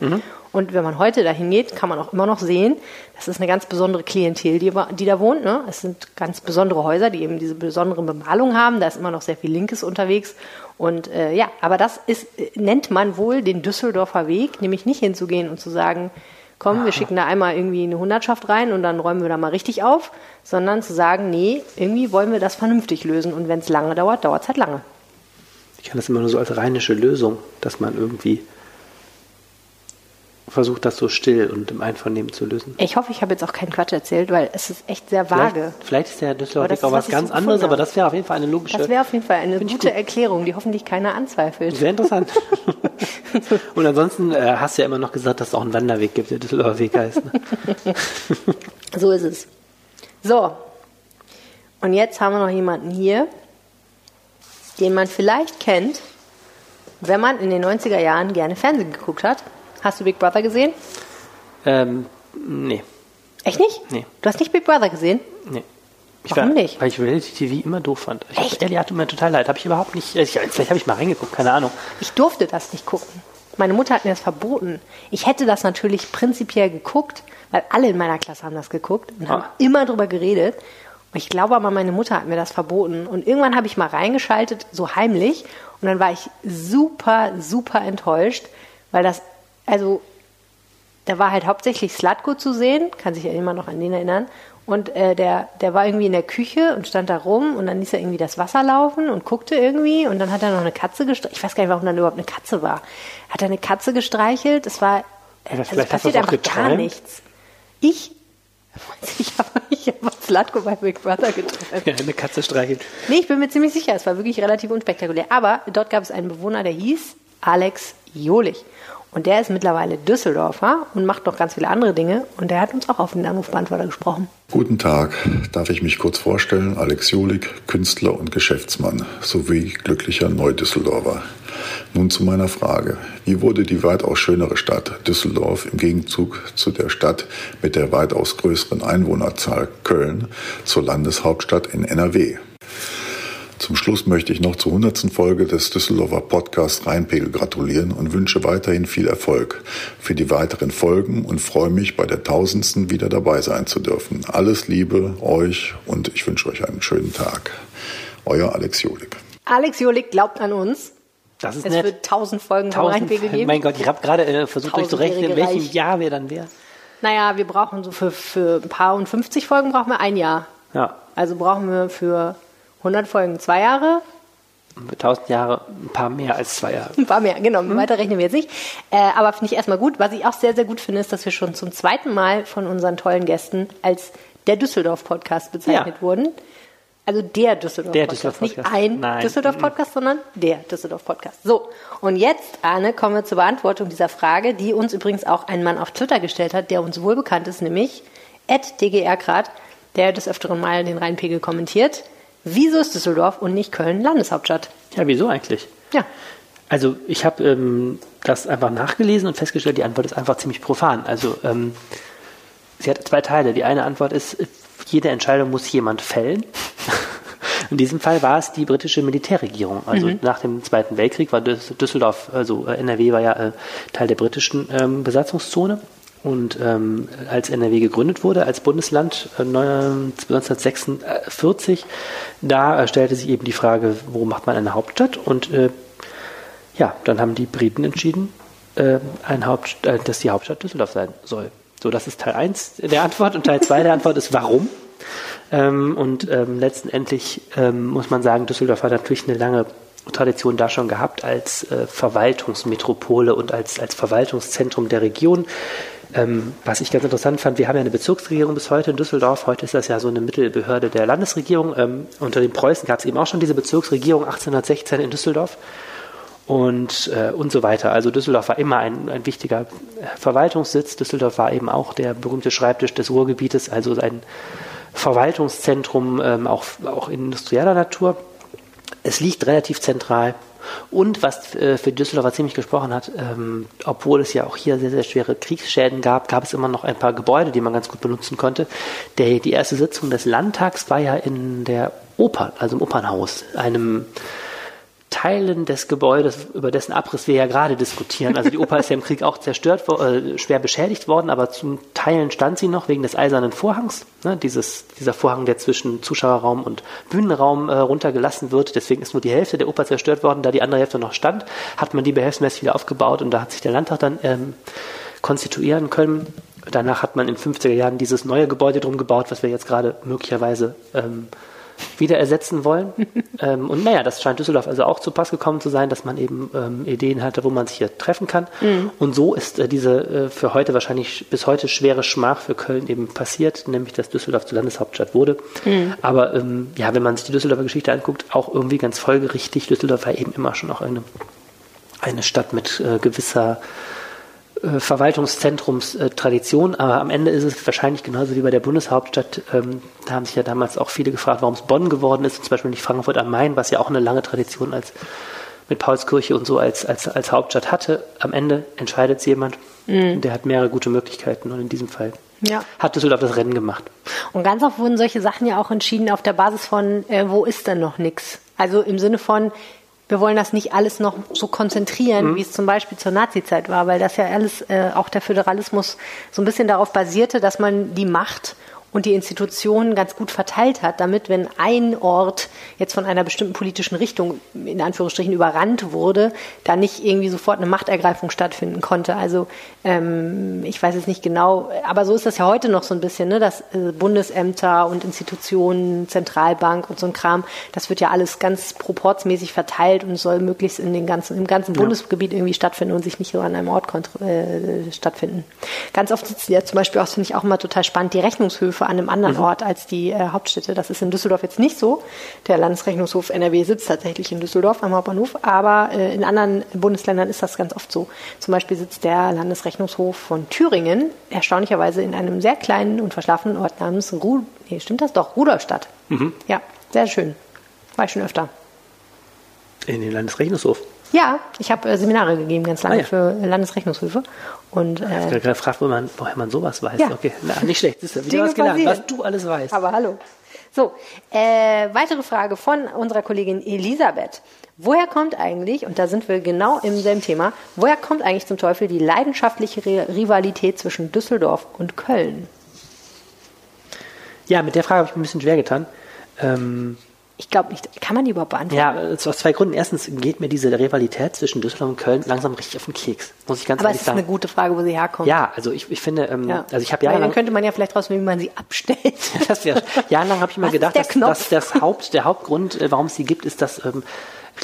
Und wenn man heute dahin geht, kann man auch immer noch sehen, das ist eine ganz besondere Klientel, die, die da wohnt. Ne? Es sind ganz besondere Häuser, die eben diese besondere Bemalung haben. Da ist immer noch sehr viel Linkes unterwegs. Und äh, ja, aber das ist, äh, nennt man wohl den Düsseldorfer Weg, nämlich nicht hinzugehen und zu sagen, komm, wir schicken da einmal irgendwie eine Hundertschaft rein und dann räumen wir da mal richtig auf, sondern zu sagen, nee, irgendwie wollen wir das vernünftig lösen und wenn es lange dauert, dauert es halt lange. Ich kann das immer nur so als rheinische Lösung, dass man irgendwie versucht, das so still und im Einvernehmen zu lösen. Ich hoffe, ich habe jetzt auch keinen Quatsch erzählt, weil es ist echt sehr vage. Vielleicht, vielleicht ist der Düsseldorfer Weg auch was was ganz so anderes, aber das wäre auf jeden Fall eine logische. Das wäre auf jeden Fall eine gute Erklärung, die hoffentlich keiner anzweifelt. Sehr interessant. Und ansonsten äh, hast du ja immer noch gesagt, dass es auch einen Wanderweg gibt, der Düsseldorfer Weg heißt. Ne? So ist es. So. Und jetzt haben wir noch jemanden hier, den man vielleicht kennt, wenn man in den 90er Jahren gerne Fernsehen geguckt hat. Hast du Big Brother gesehen? ähm, nee, Echt nicht? nee, Du hast nicht Big Brother gesehen? nee. Ich Warum war, nicht? Weil ich Reality TV immer doof fand. Ich Echt? Ehrlich, tut mir total leid. Habe ich überhaupt nicht. Ich, vielleicht habe ich mal reingeguckt, keine Ahnung. Ich durfte das nicht gucken. Meine Mutter hat mir das verboten. Ich hätte das natürlich prinzipiell geguckt, weil alle in meiner Klasse haben das geguckt und haben Ah. immer drüber geredet. Und ich glaube aber, meine Mutter hat mir das verboten. Und irgendwann habe ich mal reingeschaltet, so heimlich. Und dann war ich super, super enttäuscht, weil das, also, da war halt hauptsächlich Slatko zu sehen, kann sich ja immer noch an den erinnern. Und äh, der, der war irgendwie in der Küche und stand da rum und dann ließ er irgendwie das Wasser laufen und guckte irgendwie und dann hat er noch eine Katze gestreichelt. Ich weiß gar nicht, warum dann überhaupt eine Katze war. Hat er eine Katze gestreichelt? Es war, Ja, also hast du passiert das einfach gar nichts. Ich, ich habe ich hab Slatko bei Big Brother geträumt. Ja, eine Katze streichelt. Nee, ich bin mir ziemlich sicher, es war wirklich relativ unspektakulär. Aber dort gab es einen Bewohner, der hieß Alex Jolich. Und der ist mittlerweile Düsseldorfer und macht noch ganz viele andere Dinge. Und der hat uns auch auf den Anrufbeantworter gesprochen. Guten Tag, darf ich mich kurz vorstellen? Alex Jolik, Künstler und Geschäftsmann sowie glücklicher Neudüsseldorfer. Nun zu meiner Frage. Wie wurde die weitaus schönere Stadt Düsseldorf im Gegenzug zu der Stadt mit der weitaus größeren Einwohnerzahl Köln zur Landeshauptstadt in NRW? Zum Schluss möchte ich noch zur 100. Folge des Düsseldorfer Podcasts Rheinpegel gratulieren und wünsche weiterhin viel Erfolg für die weiteren Folgen und freue mich, bei der 1000. wieder dabei sein zu dürfen. Alles Liebe euch und ich wünsche euch einen schönen Tag. Euer Alex Jolik. Alex Jolik glaubt an uns. Das ist es nett. wird tausend Folgen Tausend, Rheinpegel geben. mein Gott, ich habe gerade äh, versucht durchzurechnen, in welchem Reich. Jahr wir dann wären. Naja, wir brauchen so für, für ein paar und 50 Folgen brauchen wir ein Jahr. Ja, Also brauchen wir für 100 Folgen zwei Jahre. für 1000 Jahre ein paar mehr als zwei Jahre. Ein paar mehr, genau. Weiter rechnen wir jetzt nicht. Äh, aber finde ich erstmal gut. Was ich auch sehr, sehr gut finde, ist, dass wir schon zum zweiten Mal von unseren tollen Gästen als der Düsseldorf-Podcast bezeichnet Ja. wurden. Also der Düsseldorf-Podcast. Der Düsseldorf-Podcast. Nicht ein. Düsseldorf-Podcast, sondern der Düsseldorf-Podcast. So, und jetzt, Arne, kommen wir zur Beantwortung dieser Frage, die uns übrigens auch ein Mann auf Twitter gestellt hat, der uns wohl bekannt ist, nämlich dgrgrad. der des Öfteren mal den Rheinpegel kommentiert. Wieso ist Düsseldorf und nicht Köln Landeshauptstadt? Ja, wieso eigentlich? Ja. Also ich habe ähm, das einfach nachgelesen und festgestellt, die Antwort ist einfach ziemlich profan. Also ähm, sie hat zwei Teile. Die eine Antwort ist, jede Entscheidung muss jemand fällen. In diesem Fall war es die britische Militärregierung. Also Mhm. nach dem Zweiten Weltkrieg war Düs- Düsseldorf, also äh, NRW war ja äh, Teil der britischen ähm, Besatzungszone. Und ähm, als NRW gegründet wurde als Bundesland äh, neun- 1946, da äh, stellte sich eben die Frage, wo macht man eine Hauptstadt? Und äh, ja, dann haben die Briten entschieden, äh, ein Haupt, äh, dass die Hauptstadt Düsseldorf sein soll. So, das ist Teil 1 der Antwort und Teil 2 der Antwort ist warum. Ähm, und ähm, letztendlich ähm, muss man sagen, Düsseldorf hat natürlich eine lange Tradition da schon gehabt als äh, Verwaltungsmetropole und als, als Verwaltungszentrum der Region. Ähm, was ich ganz interessant fand, wir haben ja eine Bezirksregierung bis heute in Düsseldorf. Heute ist das ja so eine Mittelbehörde der Landesregierung. Ähm, unter den Preußen gab es eben auch schon diese Bezirksregierung 1816 in Düsseldorf und, äh, und so weiter. Also Düsseldorf war immer ein, ein wichtiger Verwaltungssitz. Düsseldorf war eben auch der berühmte Schreibtisch des Ruhrgebietes, also ein Verwaltungszentrum, ähm, auch, auch industrieller Natur. Es liegt relativ zentral. Und was äh, für Düsseldorfer ziemlich gesprochen hat, ähm, obwohl es ja auch hier sehr, sehr schwere Kriegsschäden gab, gab es immer noch ein paar Gebäude, die man ganz gut benutzen konnte. Der, die erste Sitzung des Landtags war ja in der Oper, also im Opernhaus, einem Teilen des Gebäudes, über dessen Abriss wir ja gerade diskutieren. Also die Oper ist ja im Krieg auch zerstört, äh, schwer beschädigt worden, aber zum Teilen stand sie noch wegen des eisernen Vorhangs. Ne? Dieses, dieser Vorhang, der zwischen Zuschauerraum und Bühnenraum äh, runtergelassen wird. Deswegen ist nur die Hälfte der Oper zerstört worden. Da die andere Hälfte noch stand, hat man die behelfsmäßig wieder aufgebaut und da hat sich der Landtag dann ähm, konstituieren können. Danach hat man in 50er Jahren dieses neue Gebäude drum gebaut, was wir jetzt gerade möglicherweise ähm, wieder ersetzen wollen. ähm, und naja, das scheint Düsseldorf also auch zu Pass gekommen zu sein, dass man eben ähm, Ideen hatte, wo man sich hier treffen kann. Mhm. Und so ist äh, diese äh, für heute wahrscheinlich bis heute schwere Schmach für Köln eben passiert, nämlich dass Düsseldorf zur Landeshauptstadt wurde. Mhm. Aber ähm, ja, wenn man sich die Düsseldorfer Geschichte anguckt, auch irgendwie ganz folgerichtig. Düsseldorf war eben immer schon auch eine, eine Stadt mit äh, gewisser äh, Verwaltungszentrumstradition, aber am Ende ist es wahrscheinlich genauso wie bei der Bundeshauptstadt. Ähm, da haben sich ja damals auch viele gefragt, warum es Bonn geworden ist, und zum Beispiel nicht Frankfurt am Main, was ja auch eine lange Tradition als mit Paulskirche und so als, als, als Hauptstadt hatte. Am Ende entscheidet es jemand, Mhm. der hat mehrere gute Möglichkeiten und in diesem Fall Ja. hat Düsseldorf das Rennen gemacht. Und ganz oft wurden solche Sachen ja auch entschieden auf der Basis von, äh, wo ist denn noch nichts? Also im Sinne von, wir wollen das nicht alles noch so konzentrieren, Mhm. wie es zum Beispiel zur Nazi-Zeit war, weil das ja alles, äh, auch der Föderalismus so ein bisschen darauf basierte, dass man die Macht und die Institutionen ganz gut verteilt hat, damit, wenn ein Ort jetzt von einer bestimmten politischen Richtung in Anführungsstrichen überrannt wurde, da nicht irgendwie sofort eine Machtergreifung stattfinden konnte. Also ähm, ich weiß jetzt nicht genau, aber so ist das ja heute noch so ein bisschen, ne? dass äh, Bundesämter und Institutionen, Zentralbank und so ein Kram, das wird ja alles ganz proportsmäßig verteilt und soll möglichst in den ganzen, im ganzen Ja. Bundesgebiet irgendwie stattfinden und sich nicht nur an einem Ort äh, stattfinden. Ganz oft sitzen ja zum Beispiel auch, finde ich auch immer total spannend, die Rechnungshöfe an einem anderen Mhm. Ort als die äh, Hauptstädte. Das ist in Düsseldorf jetzt nicht so. Der Landesrechnungshof NRW sitzt tatsächlich in Düsseldorf am Hauptbahnhof, aber äh, in anderen Bundesländern ist das ganz oft so. Zum Beispiel sitzt der Landesrechnungshof von Thüringen erstaunlicherweise in einem sehr kleinen und verschlafenen Ort namens Ru nee, stimmt das doch? Rudolstadt. Mhm. Ja, sehr schön. War ich schon öfter. In den Landesrechnungshof. Ja, ich habe äh, Seminare gegeben, ganz lange Ah, ja. für Landesrechnungshöfe. Und Ich habe äh, gerade gefragt, wo man, woher man sowas weiß. Ja. Okay, Na, nicht schlecht. Das ist ja wieder Dinge was gelernt, passieren. was du alles weißt. Aber hallo. So, äh, weitere Frage von unserer Kollegin Elisabeth. Woher kommt eigentlich, und da sind wir genau im selben Thema, woher kommt eigentlich zum Teufel die leidenschaftliche Ri- Rivalität zwischen Düsseldorf und Köln? Ja, mit der Frage habe ich mir ein bisschen schwer getan. Ähm, Ich glaube nicht. Kann man die überhaupt beantworten? ja, äh, aus zwei Gründen. Erstens geht mir diese Rivalität zwischen Düsseldorf und Köln langsam richtig auf den Keks. Muss ich ganz Aber es ehrlich ist sagen. eine gute Frage, wo sie herkommt. Ja, also ich, ich finde, ähm, Ja. also ich habe Weil dann jahrelang, könnte man ja vielleicht rausfinden, wie man sie abstellt. das wär, jahrelang habe ich immer Was ist gedacht, dass, dass das Haupt, der Hauptgrund, äh, warum es sie gibt, ist, dass ähm,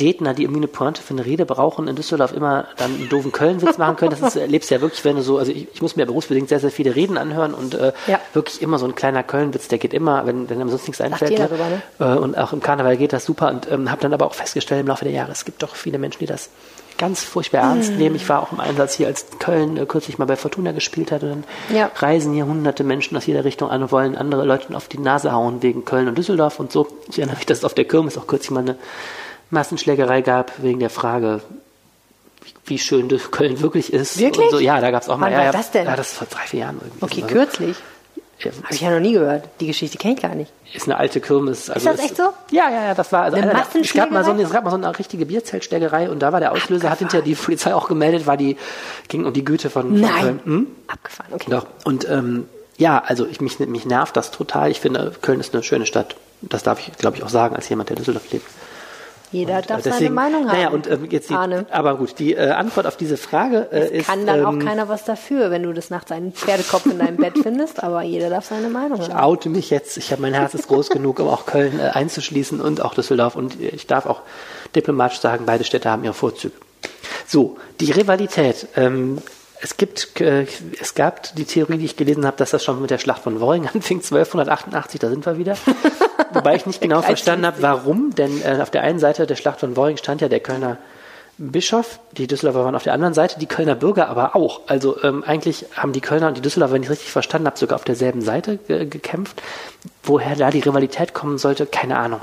Redner, die irgendwie eine Pointe für eine Rede brauchen, in Düsseldorf immer dann einen doofen Köln-Witz machen können. Das ist, erlebst du ja wirklich, wenn du so, also ich, ich muss mir berufsbedingt sehr, sehr viele Reden anhören und äh, Ja. wirklich immer so ein kleiner Köln-Witz, der geht immer, wenn, wenn einem sonst nichts einfällt. jeder ne? ne? Äh, und auch im Karneval geht das super und ähm, habe dann aber auch festgestellt im Laufe der Jahre, es gibt doch viele Menschen, die das ganz furchtbar ernst Mhm. nehmen. Ich war auch im Einsatz hier, als Köln äh, kürzlich mal bei Fortuna gespielt hat. Und dann Ja. reisen hier hunderte Menschen aus jeder Richtung an und wollen andere Leute auf die Nase hauen wegen Köln und Düsseldorf und so. Ich erinnere mich, dass auf der Kirmes auch kürzlich mal eine Massenschlägerei gab wegen der Frage, wie- schön Köln wirklich ist. Wirklich? So. Ja, da gab es auch mal. Wann ja, war ja, das denn? Ja, das ist vor drei, vier Jahren irgendwie. Okay, Also, kürzlich. Ja, Habe ich ja noch nie gehört. Die Geschichte kenne ich gar nicht. ist eine alte Kirmes. Also ist das es- echt so? Ja, ja, ja, das war also Eine einer der- es gab mal so eine, es gab mal so eine richtige Bierzeltschlägerei und da war der Auslöser, hat hinterher die Polizei auch gemeldet, war die ging um die Güte von, von Nein. Köln. Hm? Abgefahren, okay. Doch. Und ähm, ja, also ich, mich, mich nervt das total. Ich finde, Köln ist eine schöne Stadt. Das darf ich, glaube ich, auch sagen, als jemand, der in Düsseldorf lebt. Jeder darf Deswegen, seine Meinung haben. Naja, und ähm, jetzt die, Arne. aber gut, die äh, Antwort auf diese Frage äh, ist. Kann dann auch ähm, keiner was dafür, wenn du das nachts einen Pferdekopf in deinem Bett findest, aber jeder darf seine Meinung Ich haben. oute mich jetzt. Ich habe mein Herz ist groß genug, um auch Köln äh, einzuschließen und auch Düsseldorf. Und ich darf auch diplomatisch sagen, beide Städte haben ihre Vorzüge. So, die Rivalität. Ähm, es gibt, äh, es gab die Theorie, die ich gelesen habe, dass das schon mit der Schlacht von Worring anfing, 1288, da sind wir wieder. Wobei ich nicht genau verstanden habe, warum, denn äh, auf der einen Seite der Schlacht von Worring stand ja der Kölner Bischof, die Düsseldorfer waren auf der anderen Seite, die Kölner Bürger aber auch. Also ähm, eigentlich haben die Kölner und die Düsseldorfer, wenn ich richtig verstanden habe, sogar auf derselben Seite ge gekämpft. Woher da die Rivalität kommen sollte, keine Ahnung.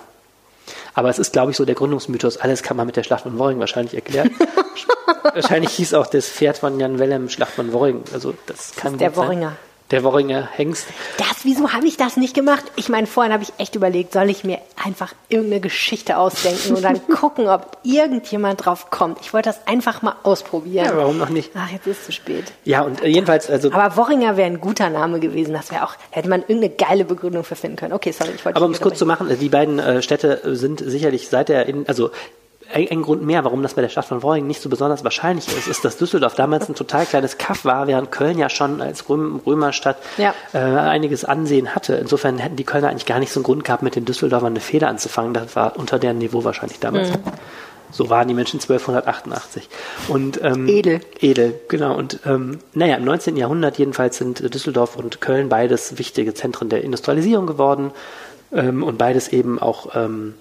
Aber es ist, glaube ich, so der Gründungsmythos. Alles kann man mit der Schlacht von Worring wahrscheinlich erklären. wahrscheinlich hieß auch das Pferd von Jan Wellem Schlacht von Worring. Also das kann der gut sein. Worringer. Der Worringer Hengst. Das, wieso habe ich das nicht gemacht? Ich meine, vorhin habe ich echt überlegt, soll ich mir einfach irgendeine Geschichte ausdenken und dann gucken, ob irgendjemand drauf kommt. Ich wollte das einfach mal ausprobieren. Ja, warum noch nicht? Ach, jetzt ist es zu spät. Ja, und äh, jedenfalls, also. Aber Worringer wäre ein guter Name gewesen. Das wäre auch, hätte man irgendeine geile Begründung für finden können. Okay, sorry, ich wollte Aber um es kurz zu machen, äh, die beiden äh, Städte sind sicherlich seit der, in, also ein, ein Grund mehr, warum das bei der Stadt von Worring nicht so besonders wahrscheinlich ist, ist, dass Düsseldorf damals ein total kleines Kaff war, während Köln ja schon als Röm, Römerstadt Ja. äh, einiges Ansehen hatte. Insofern hätten die Kölner eigentlich gar nicht so einen Grund gehabt, mit den Düsseldorfern eine Feder anzufangen. Das war unter deren Niveau wahrscheinlich damals. Mhm. So waren die Menschen 1288. Und, ähm, Edel. Edel, genau. Und ähm, naja, im 19. Jahrhundert jedenfalls sind Düsseldorf und Köln beides wichtige Zentren der Industrialisierung geworden ähm, und beides eben auch ähm,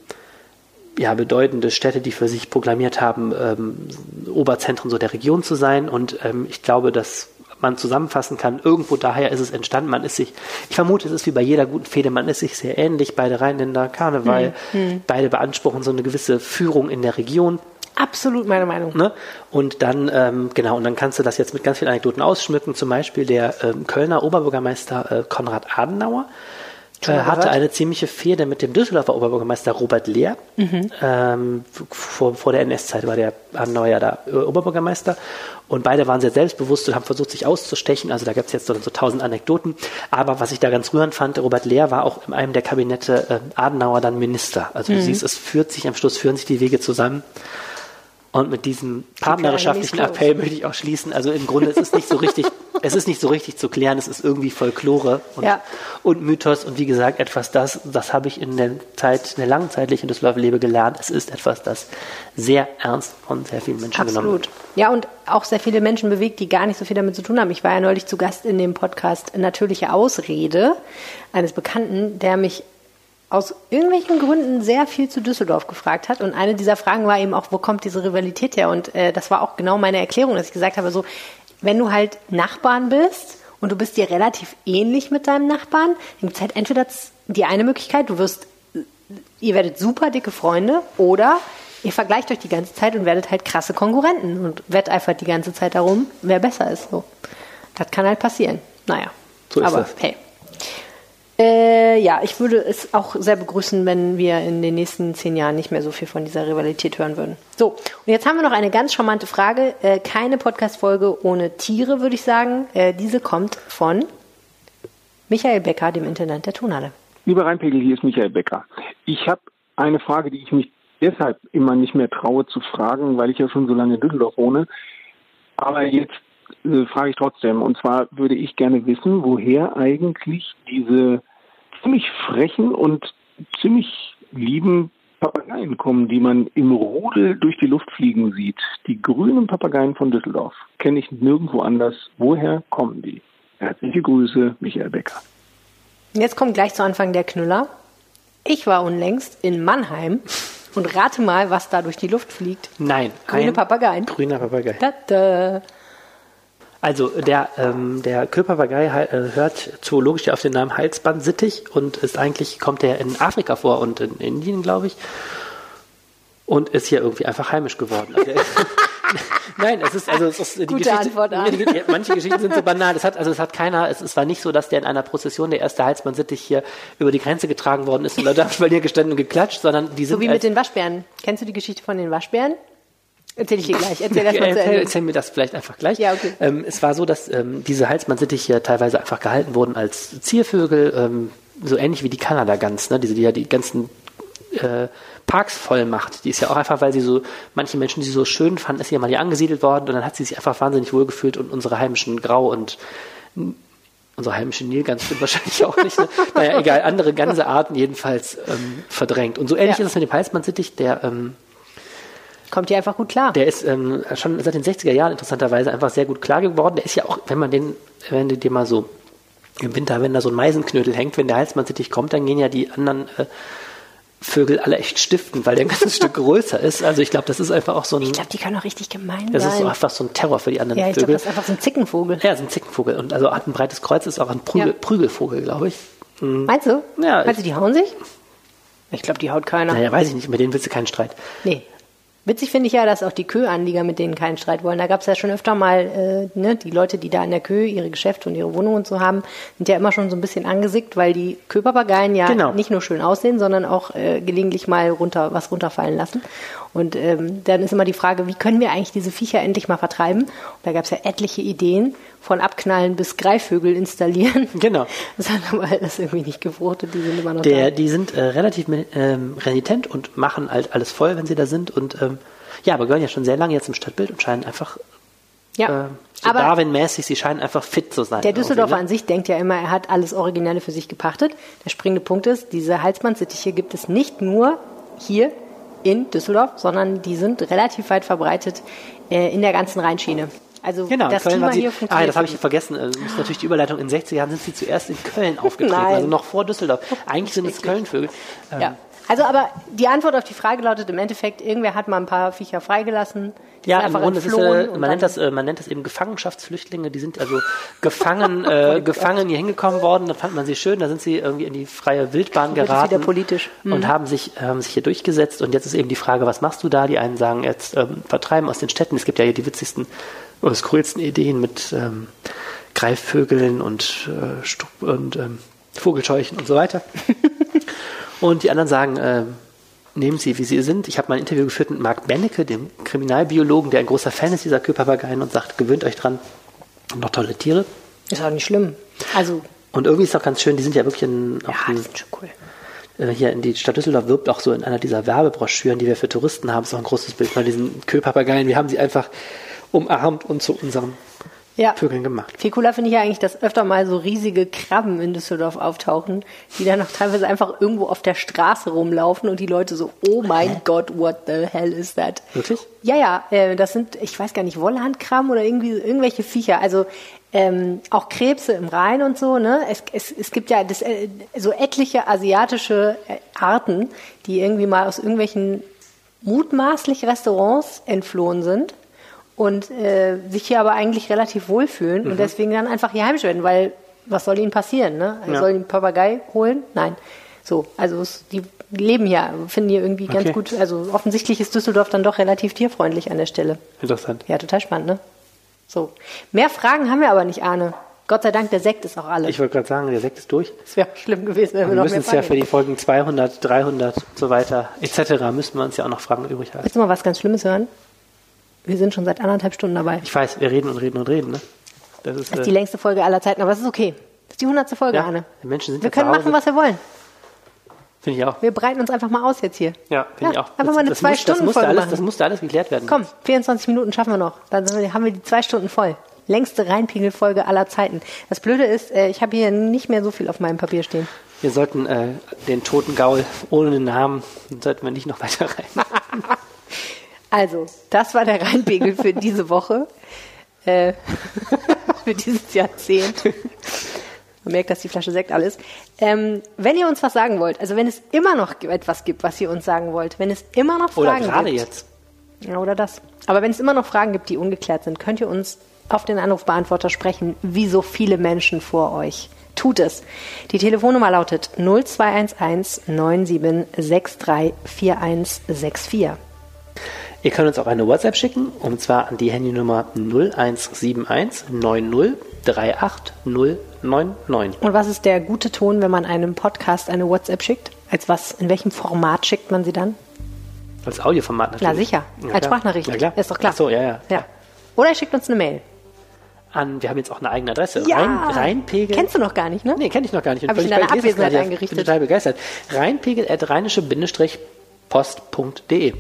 ja, bedeutende Städte, die für sich proklamiert haben, ähm, Oberzentren so der Region zu sein. Und ähm, ich glaube, dass man zusammenfassen kann, irgendwo daher ist es entstanden. Man ist sich, ich vermute, es ist wie bei jeder guten Fehde, man ist sich sehr ähnlich, beide Rheinländer, Karneval, Hm. beide beanspruchen so eine gewisse Führung in der Region. Absolut meine Meinung. Ne? Und dann, ähm, genau, und dann kannst du das jetzt mit ganz vielen Anekdoten ausschmücken. Zum Beispiel der ähm, Kölner Oberbürgermeister äh, Konrad Adenauer Schon äh, hatte gehört? eine ziemliche Fehde mit dem Düsseldorfer Oberbürgermeister Robert Lehr. Mhm. Ähm, vor, vor der NS-Zeit war der Adenauer ja da äh, Oberbürgermeister. Und beide waren sehr selbstbewusst und haben versucht, sich auszustechen. Also da gab es jetzt so, so tausend Anekdoten. Aber was ich da ganz rührend fand, Robert Lehr war auch in einem der Kabinette äh, Adenauer dann Minister. Also du Mhm. siehst, es führt sich am Schluss, führen sich die Wege zusammen. Und mit diesem partnerschaftlichen Appell möchte ich auch schließen. Also im Grunde, es ist nicht so richtig, es ist nicht so richtig zu klären. Es ist irgendwie Folklore und, Ja. und Mythos. Und wie gesagt, etwas das, das habe ich in der Zeit, in der langen Zeit, die ich in Düsseldorf lebe, gelernt. Es ist etwas, das sehr ernst von sehr vielen Menschen genommen Absolut. wird. Ja, und auch sehr viele Menschen bewegt, die gar nicht so viel damit zu tun haben. Ich war ja neulich zu Gast in dem Podcast Natürliche Ausrede eines Bekannten, der mich aus irgendwelchen Gründen sehr viel zu Düsseldorf gefragt hat. Und eine dieser Fragen war eben auch, wo kommt diese Rivalität her? Und äh, das war auch genau meine Erklärung, dass ich gesagt habe, so, wenn du halt Nachbarn bist und du bist dir relativ ähnlich mit deinem Nachbarn, dann gibt es halt entweder die eine Möglichkeit, du wirst, ihr werdet super dicke Freunde oder ihr vergleicht euch die ganze Zeit und werdet halt krasse Konkurrenten und wetteifert die ganze Zeit darum, wer besser ist. So. Das kann halt passieren. Naja. So ist aber das. hey. Äh, ja, ich würde es auch sehr begrüßen, wenn wir in den nächsten zehn Jahren nicht mehr so viel von dieser Rivalität hören würden. So, und jetzt haben wir noch eine ganz charmante Frage. Äh, keine Podcast-Folge ohne Tiere, würde ich sagen. Äh, diese kommt von Michael Becker, dem Intendant der Tonhalle. Lieber Rheinpegel, hier ist Michael Becker. Ich habe eine Frage, die ich mich deshalb immer nicht mehr traue zu fragen, weil ich ja schon so lange in Düsseldorf wohne. Aber jetzt äh, frage ich trotzdem. Und zwar würde ich gerne wissen, woher eigentlich diese ziemlich frechen und ziemlich lieben Papageien kommen, die man im Rudel durch die Luft fliegen sieht. Die grünen Papageien von Düsseldorf. Kenne ich nirgendwo anders. Woher kommen die? Herzliche Grüße, Michael Becker. Jetzt kommt gleich zu Anfang der Knüller. Ich war unlängst in Mannheim Und rate mal, was da durch die Luft fliegt. Nein. Grüne Papageien. Grüner Papagei. Da, da. Also der, ähm, der Köpapagei äh, hört zoologisch ja auf den Namen Halsbandsittich und ist eigentlich, kommt der in Afrika vor und in Indien, glaube ich. Und ist hier irgendwie einfach heimisch geworden. Also, Nein, es ist also es ist die Gute Geschichte. Antwort, die, manche Geschichten sind so banal. Es hat also es hat keiner. Es, es war nicht so, dass der in einer Prozession der erste Halsbandsittich hier über die Grenze getragen worden ist und Leute haben hier gestanden und geklatscht, sondern die sind So wie mit den Waschbären. Kennst du die Geschichte von den Waschbären? Erzähl ich dir gleich. Erzähl das zu erzähl, erzähl mir das vielleicht einfach gleich. Ja, okay. Ähm, es war so, dass ähm, diese Halsbandsittiche teilweise einfach gehalten wurden als Ziervögel, ähm, so ähnlich wie die Kanada-Gans, ne? diese, die ja die ganzen äh, Parks voll macht. Die ist ja auch einfach, weil sie so, manche Menschen, die sie so schön fanden, ist sie ja mal hier angesiedelt worden und dann hat sie sich einfach wahnsinnig wohl gefühlt und unsere heimischen Grau und unsere heimische Nilgans stimmt wahrscheinlich auch nicht. Ne? Naja, egal, andere Gansearten jedenfalls ähm, verdrängt. Und so ähnlich Ja. ist es mit dem Halsbandsittich, der ähm, Kommt hier einfach gut klar. der ist ähm, schon seit den 60er Jahren interessanterweise einfach sehr gut klar geworden. Der ist ja auch, wenn man den, wenn du dir mal so im Winter, wenn da so ein Meisenknödel hängt, wenn der Halsbandsittich kommt, dann gehen ja die anderen äh, Vögel alle echt stiften, weil der ein ganzes Stück größer ist. Also ich glaube, das ist einfach auch so ein, Ich glaube, die können auch richtig gemein das ist sein. so einfach so ein Terror für die anderen ja, ich Vögel. das ist einfach so ein Zickenvogel. ja, so ein Zickenvogel. Und also hat ein breites Kreuz, ist auch ein Prügel, Ja. Prügelvogel, glaube ich. Mhm. Meinst du? Ja, Meinst du, die hauen sich? Ich glaube, die haut keiner. Naja, weiß ich nicht, mit denen willst du keinen Streit. Nee. Witzig finde ich ja, dass auch die Kö-Anlieger mit denen keinen Streit wollen. Da gab es ja schon öfter mal, äh, ne, die Leute, die da in der Kö ihre Geschäfte und ihre Wohnungen und so haben, sind ja immer schon so ein bisschen angesickt, weil die Köpapageien ja Genau. nicht nur schön aussehen, sondern auch äh, gelegentlich mal runter was runterfallen lassen. Und ähm, dann ist immer die Frage, wie können wir eigentlich diese Viecher endlich mal vertreiben? Und da gab es ja etliche Ideen, von Abknallen bis Greifvögel installieren. Genau. Das hat aber alles irgendwie nicht gefruchtet, die sind immer noch Der, da. die sind äh, relativ ähm, renitent und machen halt alles voll, wenn sie da sind. Und ähm, ja, aber gehören ja schon sehr lange jetzt im Stadtbild und scheinen einfach Ja. äh, so Aber- Darwin-mäßig, sie scheinen einfach fit zu sein. Der Düsseldorfer irgendwie, an sich denkt ja immer, er hat alles Originelle für sich gepachtet. Der springende Punkt ist, diese Halsbandsittiche gibt es nicht nur hier in Düsseldorf, sondern die sind relativ weit verbreitet äh, in der ganzen Rheinschiene. Also Genau, das Köln Klima sie, hier ah, das habe ich vergessen. Äh, muss natürlich die Überleitung. In den 60er Jahren sind sie zuerst in Köln aufgetreten, also noch vor Düsseldorf. Eigentlich sind es Kölnvögel. Ähm, ja. Also aber die Antwort auf die Frage lautet im Endeffekt, irgendwer hat mal ein paar Viecher freigelassen. Die Ja, im einfach Grunde ist äh, man, nennt das, äh, man nennt das eben Gefangenschaftsflüchtlinge. Die sind also gefangen, äh, gefangen hier hingekommen worden. Dann fand man sie schön. Da sind sie irgendwie in die freie Wildbahn Wird geraten. wieder politisch. Mhm. Und haben sich, haben sich hier durchgesetzt. Und jetzt ist eben die Frage, was machst du da? Die einen sagen jetzt ähm, vertreiben aus den Städten. Es gibt ja hier die witzigsten oder skurrilsten Ideen mit ähm, Greifvögeln und, äh, und ähm, Vogelscheuchen und so weiter. und die anderen sagen, ähm, nehmen Sie, wie Sie sind. Ich habe mal ein Interview geführt mit Marc Bennecke, dem Kriminalbiologen, der ein großer Fan ist dieser Köpapageien und sagt, gewöhnt euch dran. Noch tolle Tiere. Ist auch nicht schlimm. Also Und irgendwie ist auch ganz schön, die sind ja wirklich in, auch in, cool. äh, hier in die Stadt Düsseldorf wirbt auch so in einer dieser Werbebroschüren, die wir für Touristen haben, ist auch ein großes Bild von diesen Köpapageien. Wir haben sie einfach umarmt und zu unseren Ja. Vögeln gemacht. Viel cooler finde ich ja eigentlich, dass öfter mal so riesige Krabben in Düsseldorf auftauchen, die dann noch teilweise einfach irgendwo auf der Straße rumlaufen und die Leute so, oh mein Gott, what the hell is that? Wirklich? Ja, ja, äh, das sind, ich weiß gar nicht, Wollhandkrabben oder irgendwie irgendwelche Viecher. Also ähm, auch Krebse im Rhein und so. Ne? Es, es, es gibt ja das, äh, so etliche asiatische äh, Arten, die irgendwie mal aus irgendwelchen mutmaßlich Restaurants entflohen sind und äh, sich hier aber eigentlich relativ wohlfühlen Mhm. und deswegen dann einfach hier heimisch werden, weil was soll ihnen passieren? Ne? Ja. Soll ihnen einen Papagei holen? Nein. So, also es, die leben hier, finden hier irgendwie ganz Okay. gut. Also offensichtlich ist Düsseldorf dann doch relativ tierfreundlich an der Stelle. Interessant. Ja, total spannend, ne? So. Mehr Fragen haben wir aber nicht, Arne. Gott sei Dank, der Sekt ist auch alle. Ich wollte gerade sagen, der Sekt ist durch. Es wäre schlimm gewesen, wenn wir Wir noch müssen uns ja für die. Folgen 200, 300 und so weiter etc. müssen wir uns ja auch noch Fragen übrig haben. Willst du mal was ganz Schlimmes hören? Wir sind schon seit anderthalb Stunden dabei. Ich weiß, wir reden und reden und reden. Ne? Das ist, Das ist äh, die längste Folge aller Zeiten, aber es ist okay. Das ist die hundertste Folge, ja, Arne. die Menschen sind Wir können machen, was wir wollen. Finde ich auch. Wir breiten uns einfach mal aus jetzt hier. Ja, finde Ja, ich auch. einfach mal eine das, muss, das, Zwei-Stunden-Folge musste alles, machen. das musste alles geklärt werden. Komm, 24 Minuten schaffen wir noch. Dann haben wir die zwei Stunden voll. Längste Reinpegel-Folge aller Zeiten. Das Blöde ist, äh, ich habe hier nicht mehr so viel auf meinem Papier stehen. Wir sollten äh, den toten Gaul ohne den Namen, sollten wir nicht noch weiter rein. Also, das war der Reinpegel für diese Woche. Äh, für dieses Jahrzehnt. Man merkt, dass die Flasche Sekt alles. Ähm, wenn ihr uns was sagen wollt, also wenn es immer noch etwas gibt, was ihr uns sagen wollt, wenn es immer noch Oder Fragen gerade gibt. jetzt. Ja, oder das. Aber wenn es immer noch Fragen gibt, die ungeklärt sind, könnt ihr uns auf den Anrufbeantworter sprechen, wie so viele Menschen vor euch. Tut es. Die Telefonnummer lautet 0211 9763 4164. Ihr könnt uns auch eine WhatsApp schicken, und zwar an die Handynummer 0171 90 38 099. Und was ist der gute Ton, wenn man einem Podcast eine WhatsApp schickt? Als was, in welchem Format schickt man sie dann? Als Audioformat natürlich. Na sicher, Ja, als klar. Sprachnachricht. Ja, klar. Ist doch klar. Ach so, ja, ja. Ja. Oder ihr schickt uns eine Mail. An, wir haben jetzt auch eine eigene Adresse. Ja. Rein, Rheinpegel. Kennst du noch gar nicht, ne? Nee, kenne ich noch gar nicht. Hab ich in deiner Abwesenheit eingerichtet. Ich bin total begeistert. Rheinpegel at rheinische-post.de.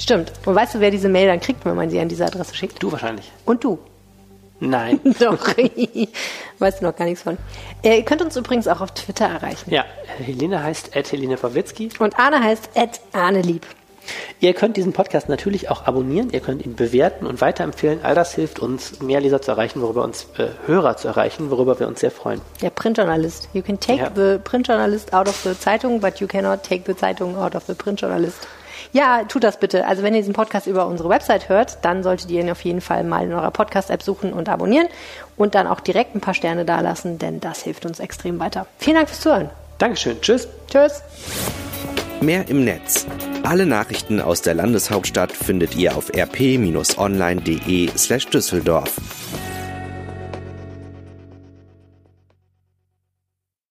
Stimmt. Und weißt du, wer diese Mail dann kriegt, wenn man sie an diese Adresse schickt? Du wahrscheinlich. Und du. Nein. Doch. weißt du noch gar nichts von. Äh, ihr könnt uns übrigens auch auf Twitter erreichen. Ja, Helene heißt at Helene Pawlitzki. Und Arne heißt at Arne Lieb. Ihr könnt diesen Podcast natürlich auch abonnieren, ihr könnt ihn bewerten und weiterempfehlen. All das hilft uns, mehr Leser zu erreichen, worüber uns äh, Hörer zu erreichen, worüber wir uns sehr freuen. Der Printjournalist. You can take Ja. the Printjournalist out of the Zeitung, but you cannot take the Zeitung out of the Printjournalist. Ja, tut das bitte. Also wenn ihr diesen Podcast über unsere Website hört, dann solltet ihr ihn auf jeden Fall mal in eurer Podcast-App suchen und abonnieren und dann auch direkt ein paar Sterne dalassen, denn das hilft uns extrem weiter. Vielen Dank fürs Zuhören. Dankeschön. Tschüss. Tschüss. Mehr im Netz. Alle Nachrichten aus der Landeshauptstadt findet ihr auf rp-online.de slash Düsseldorf.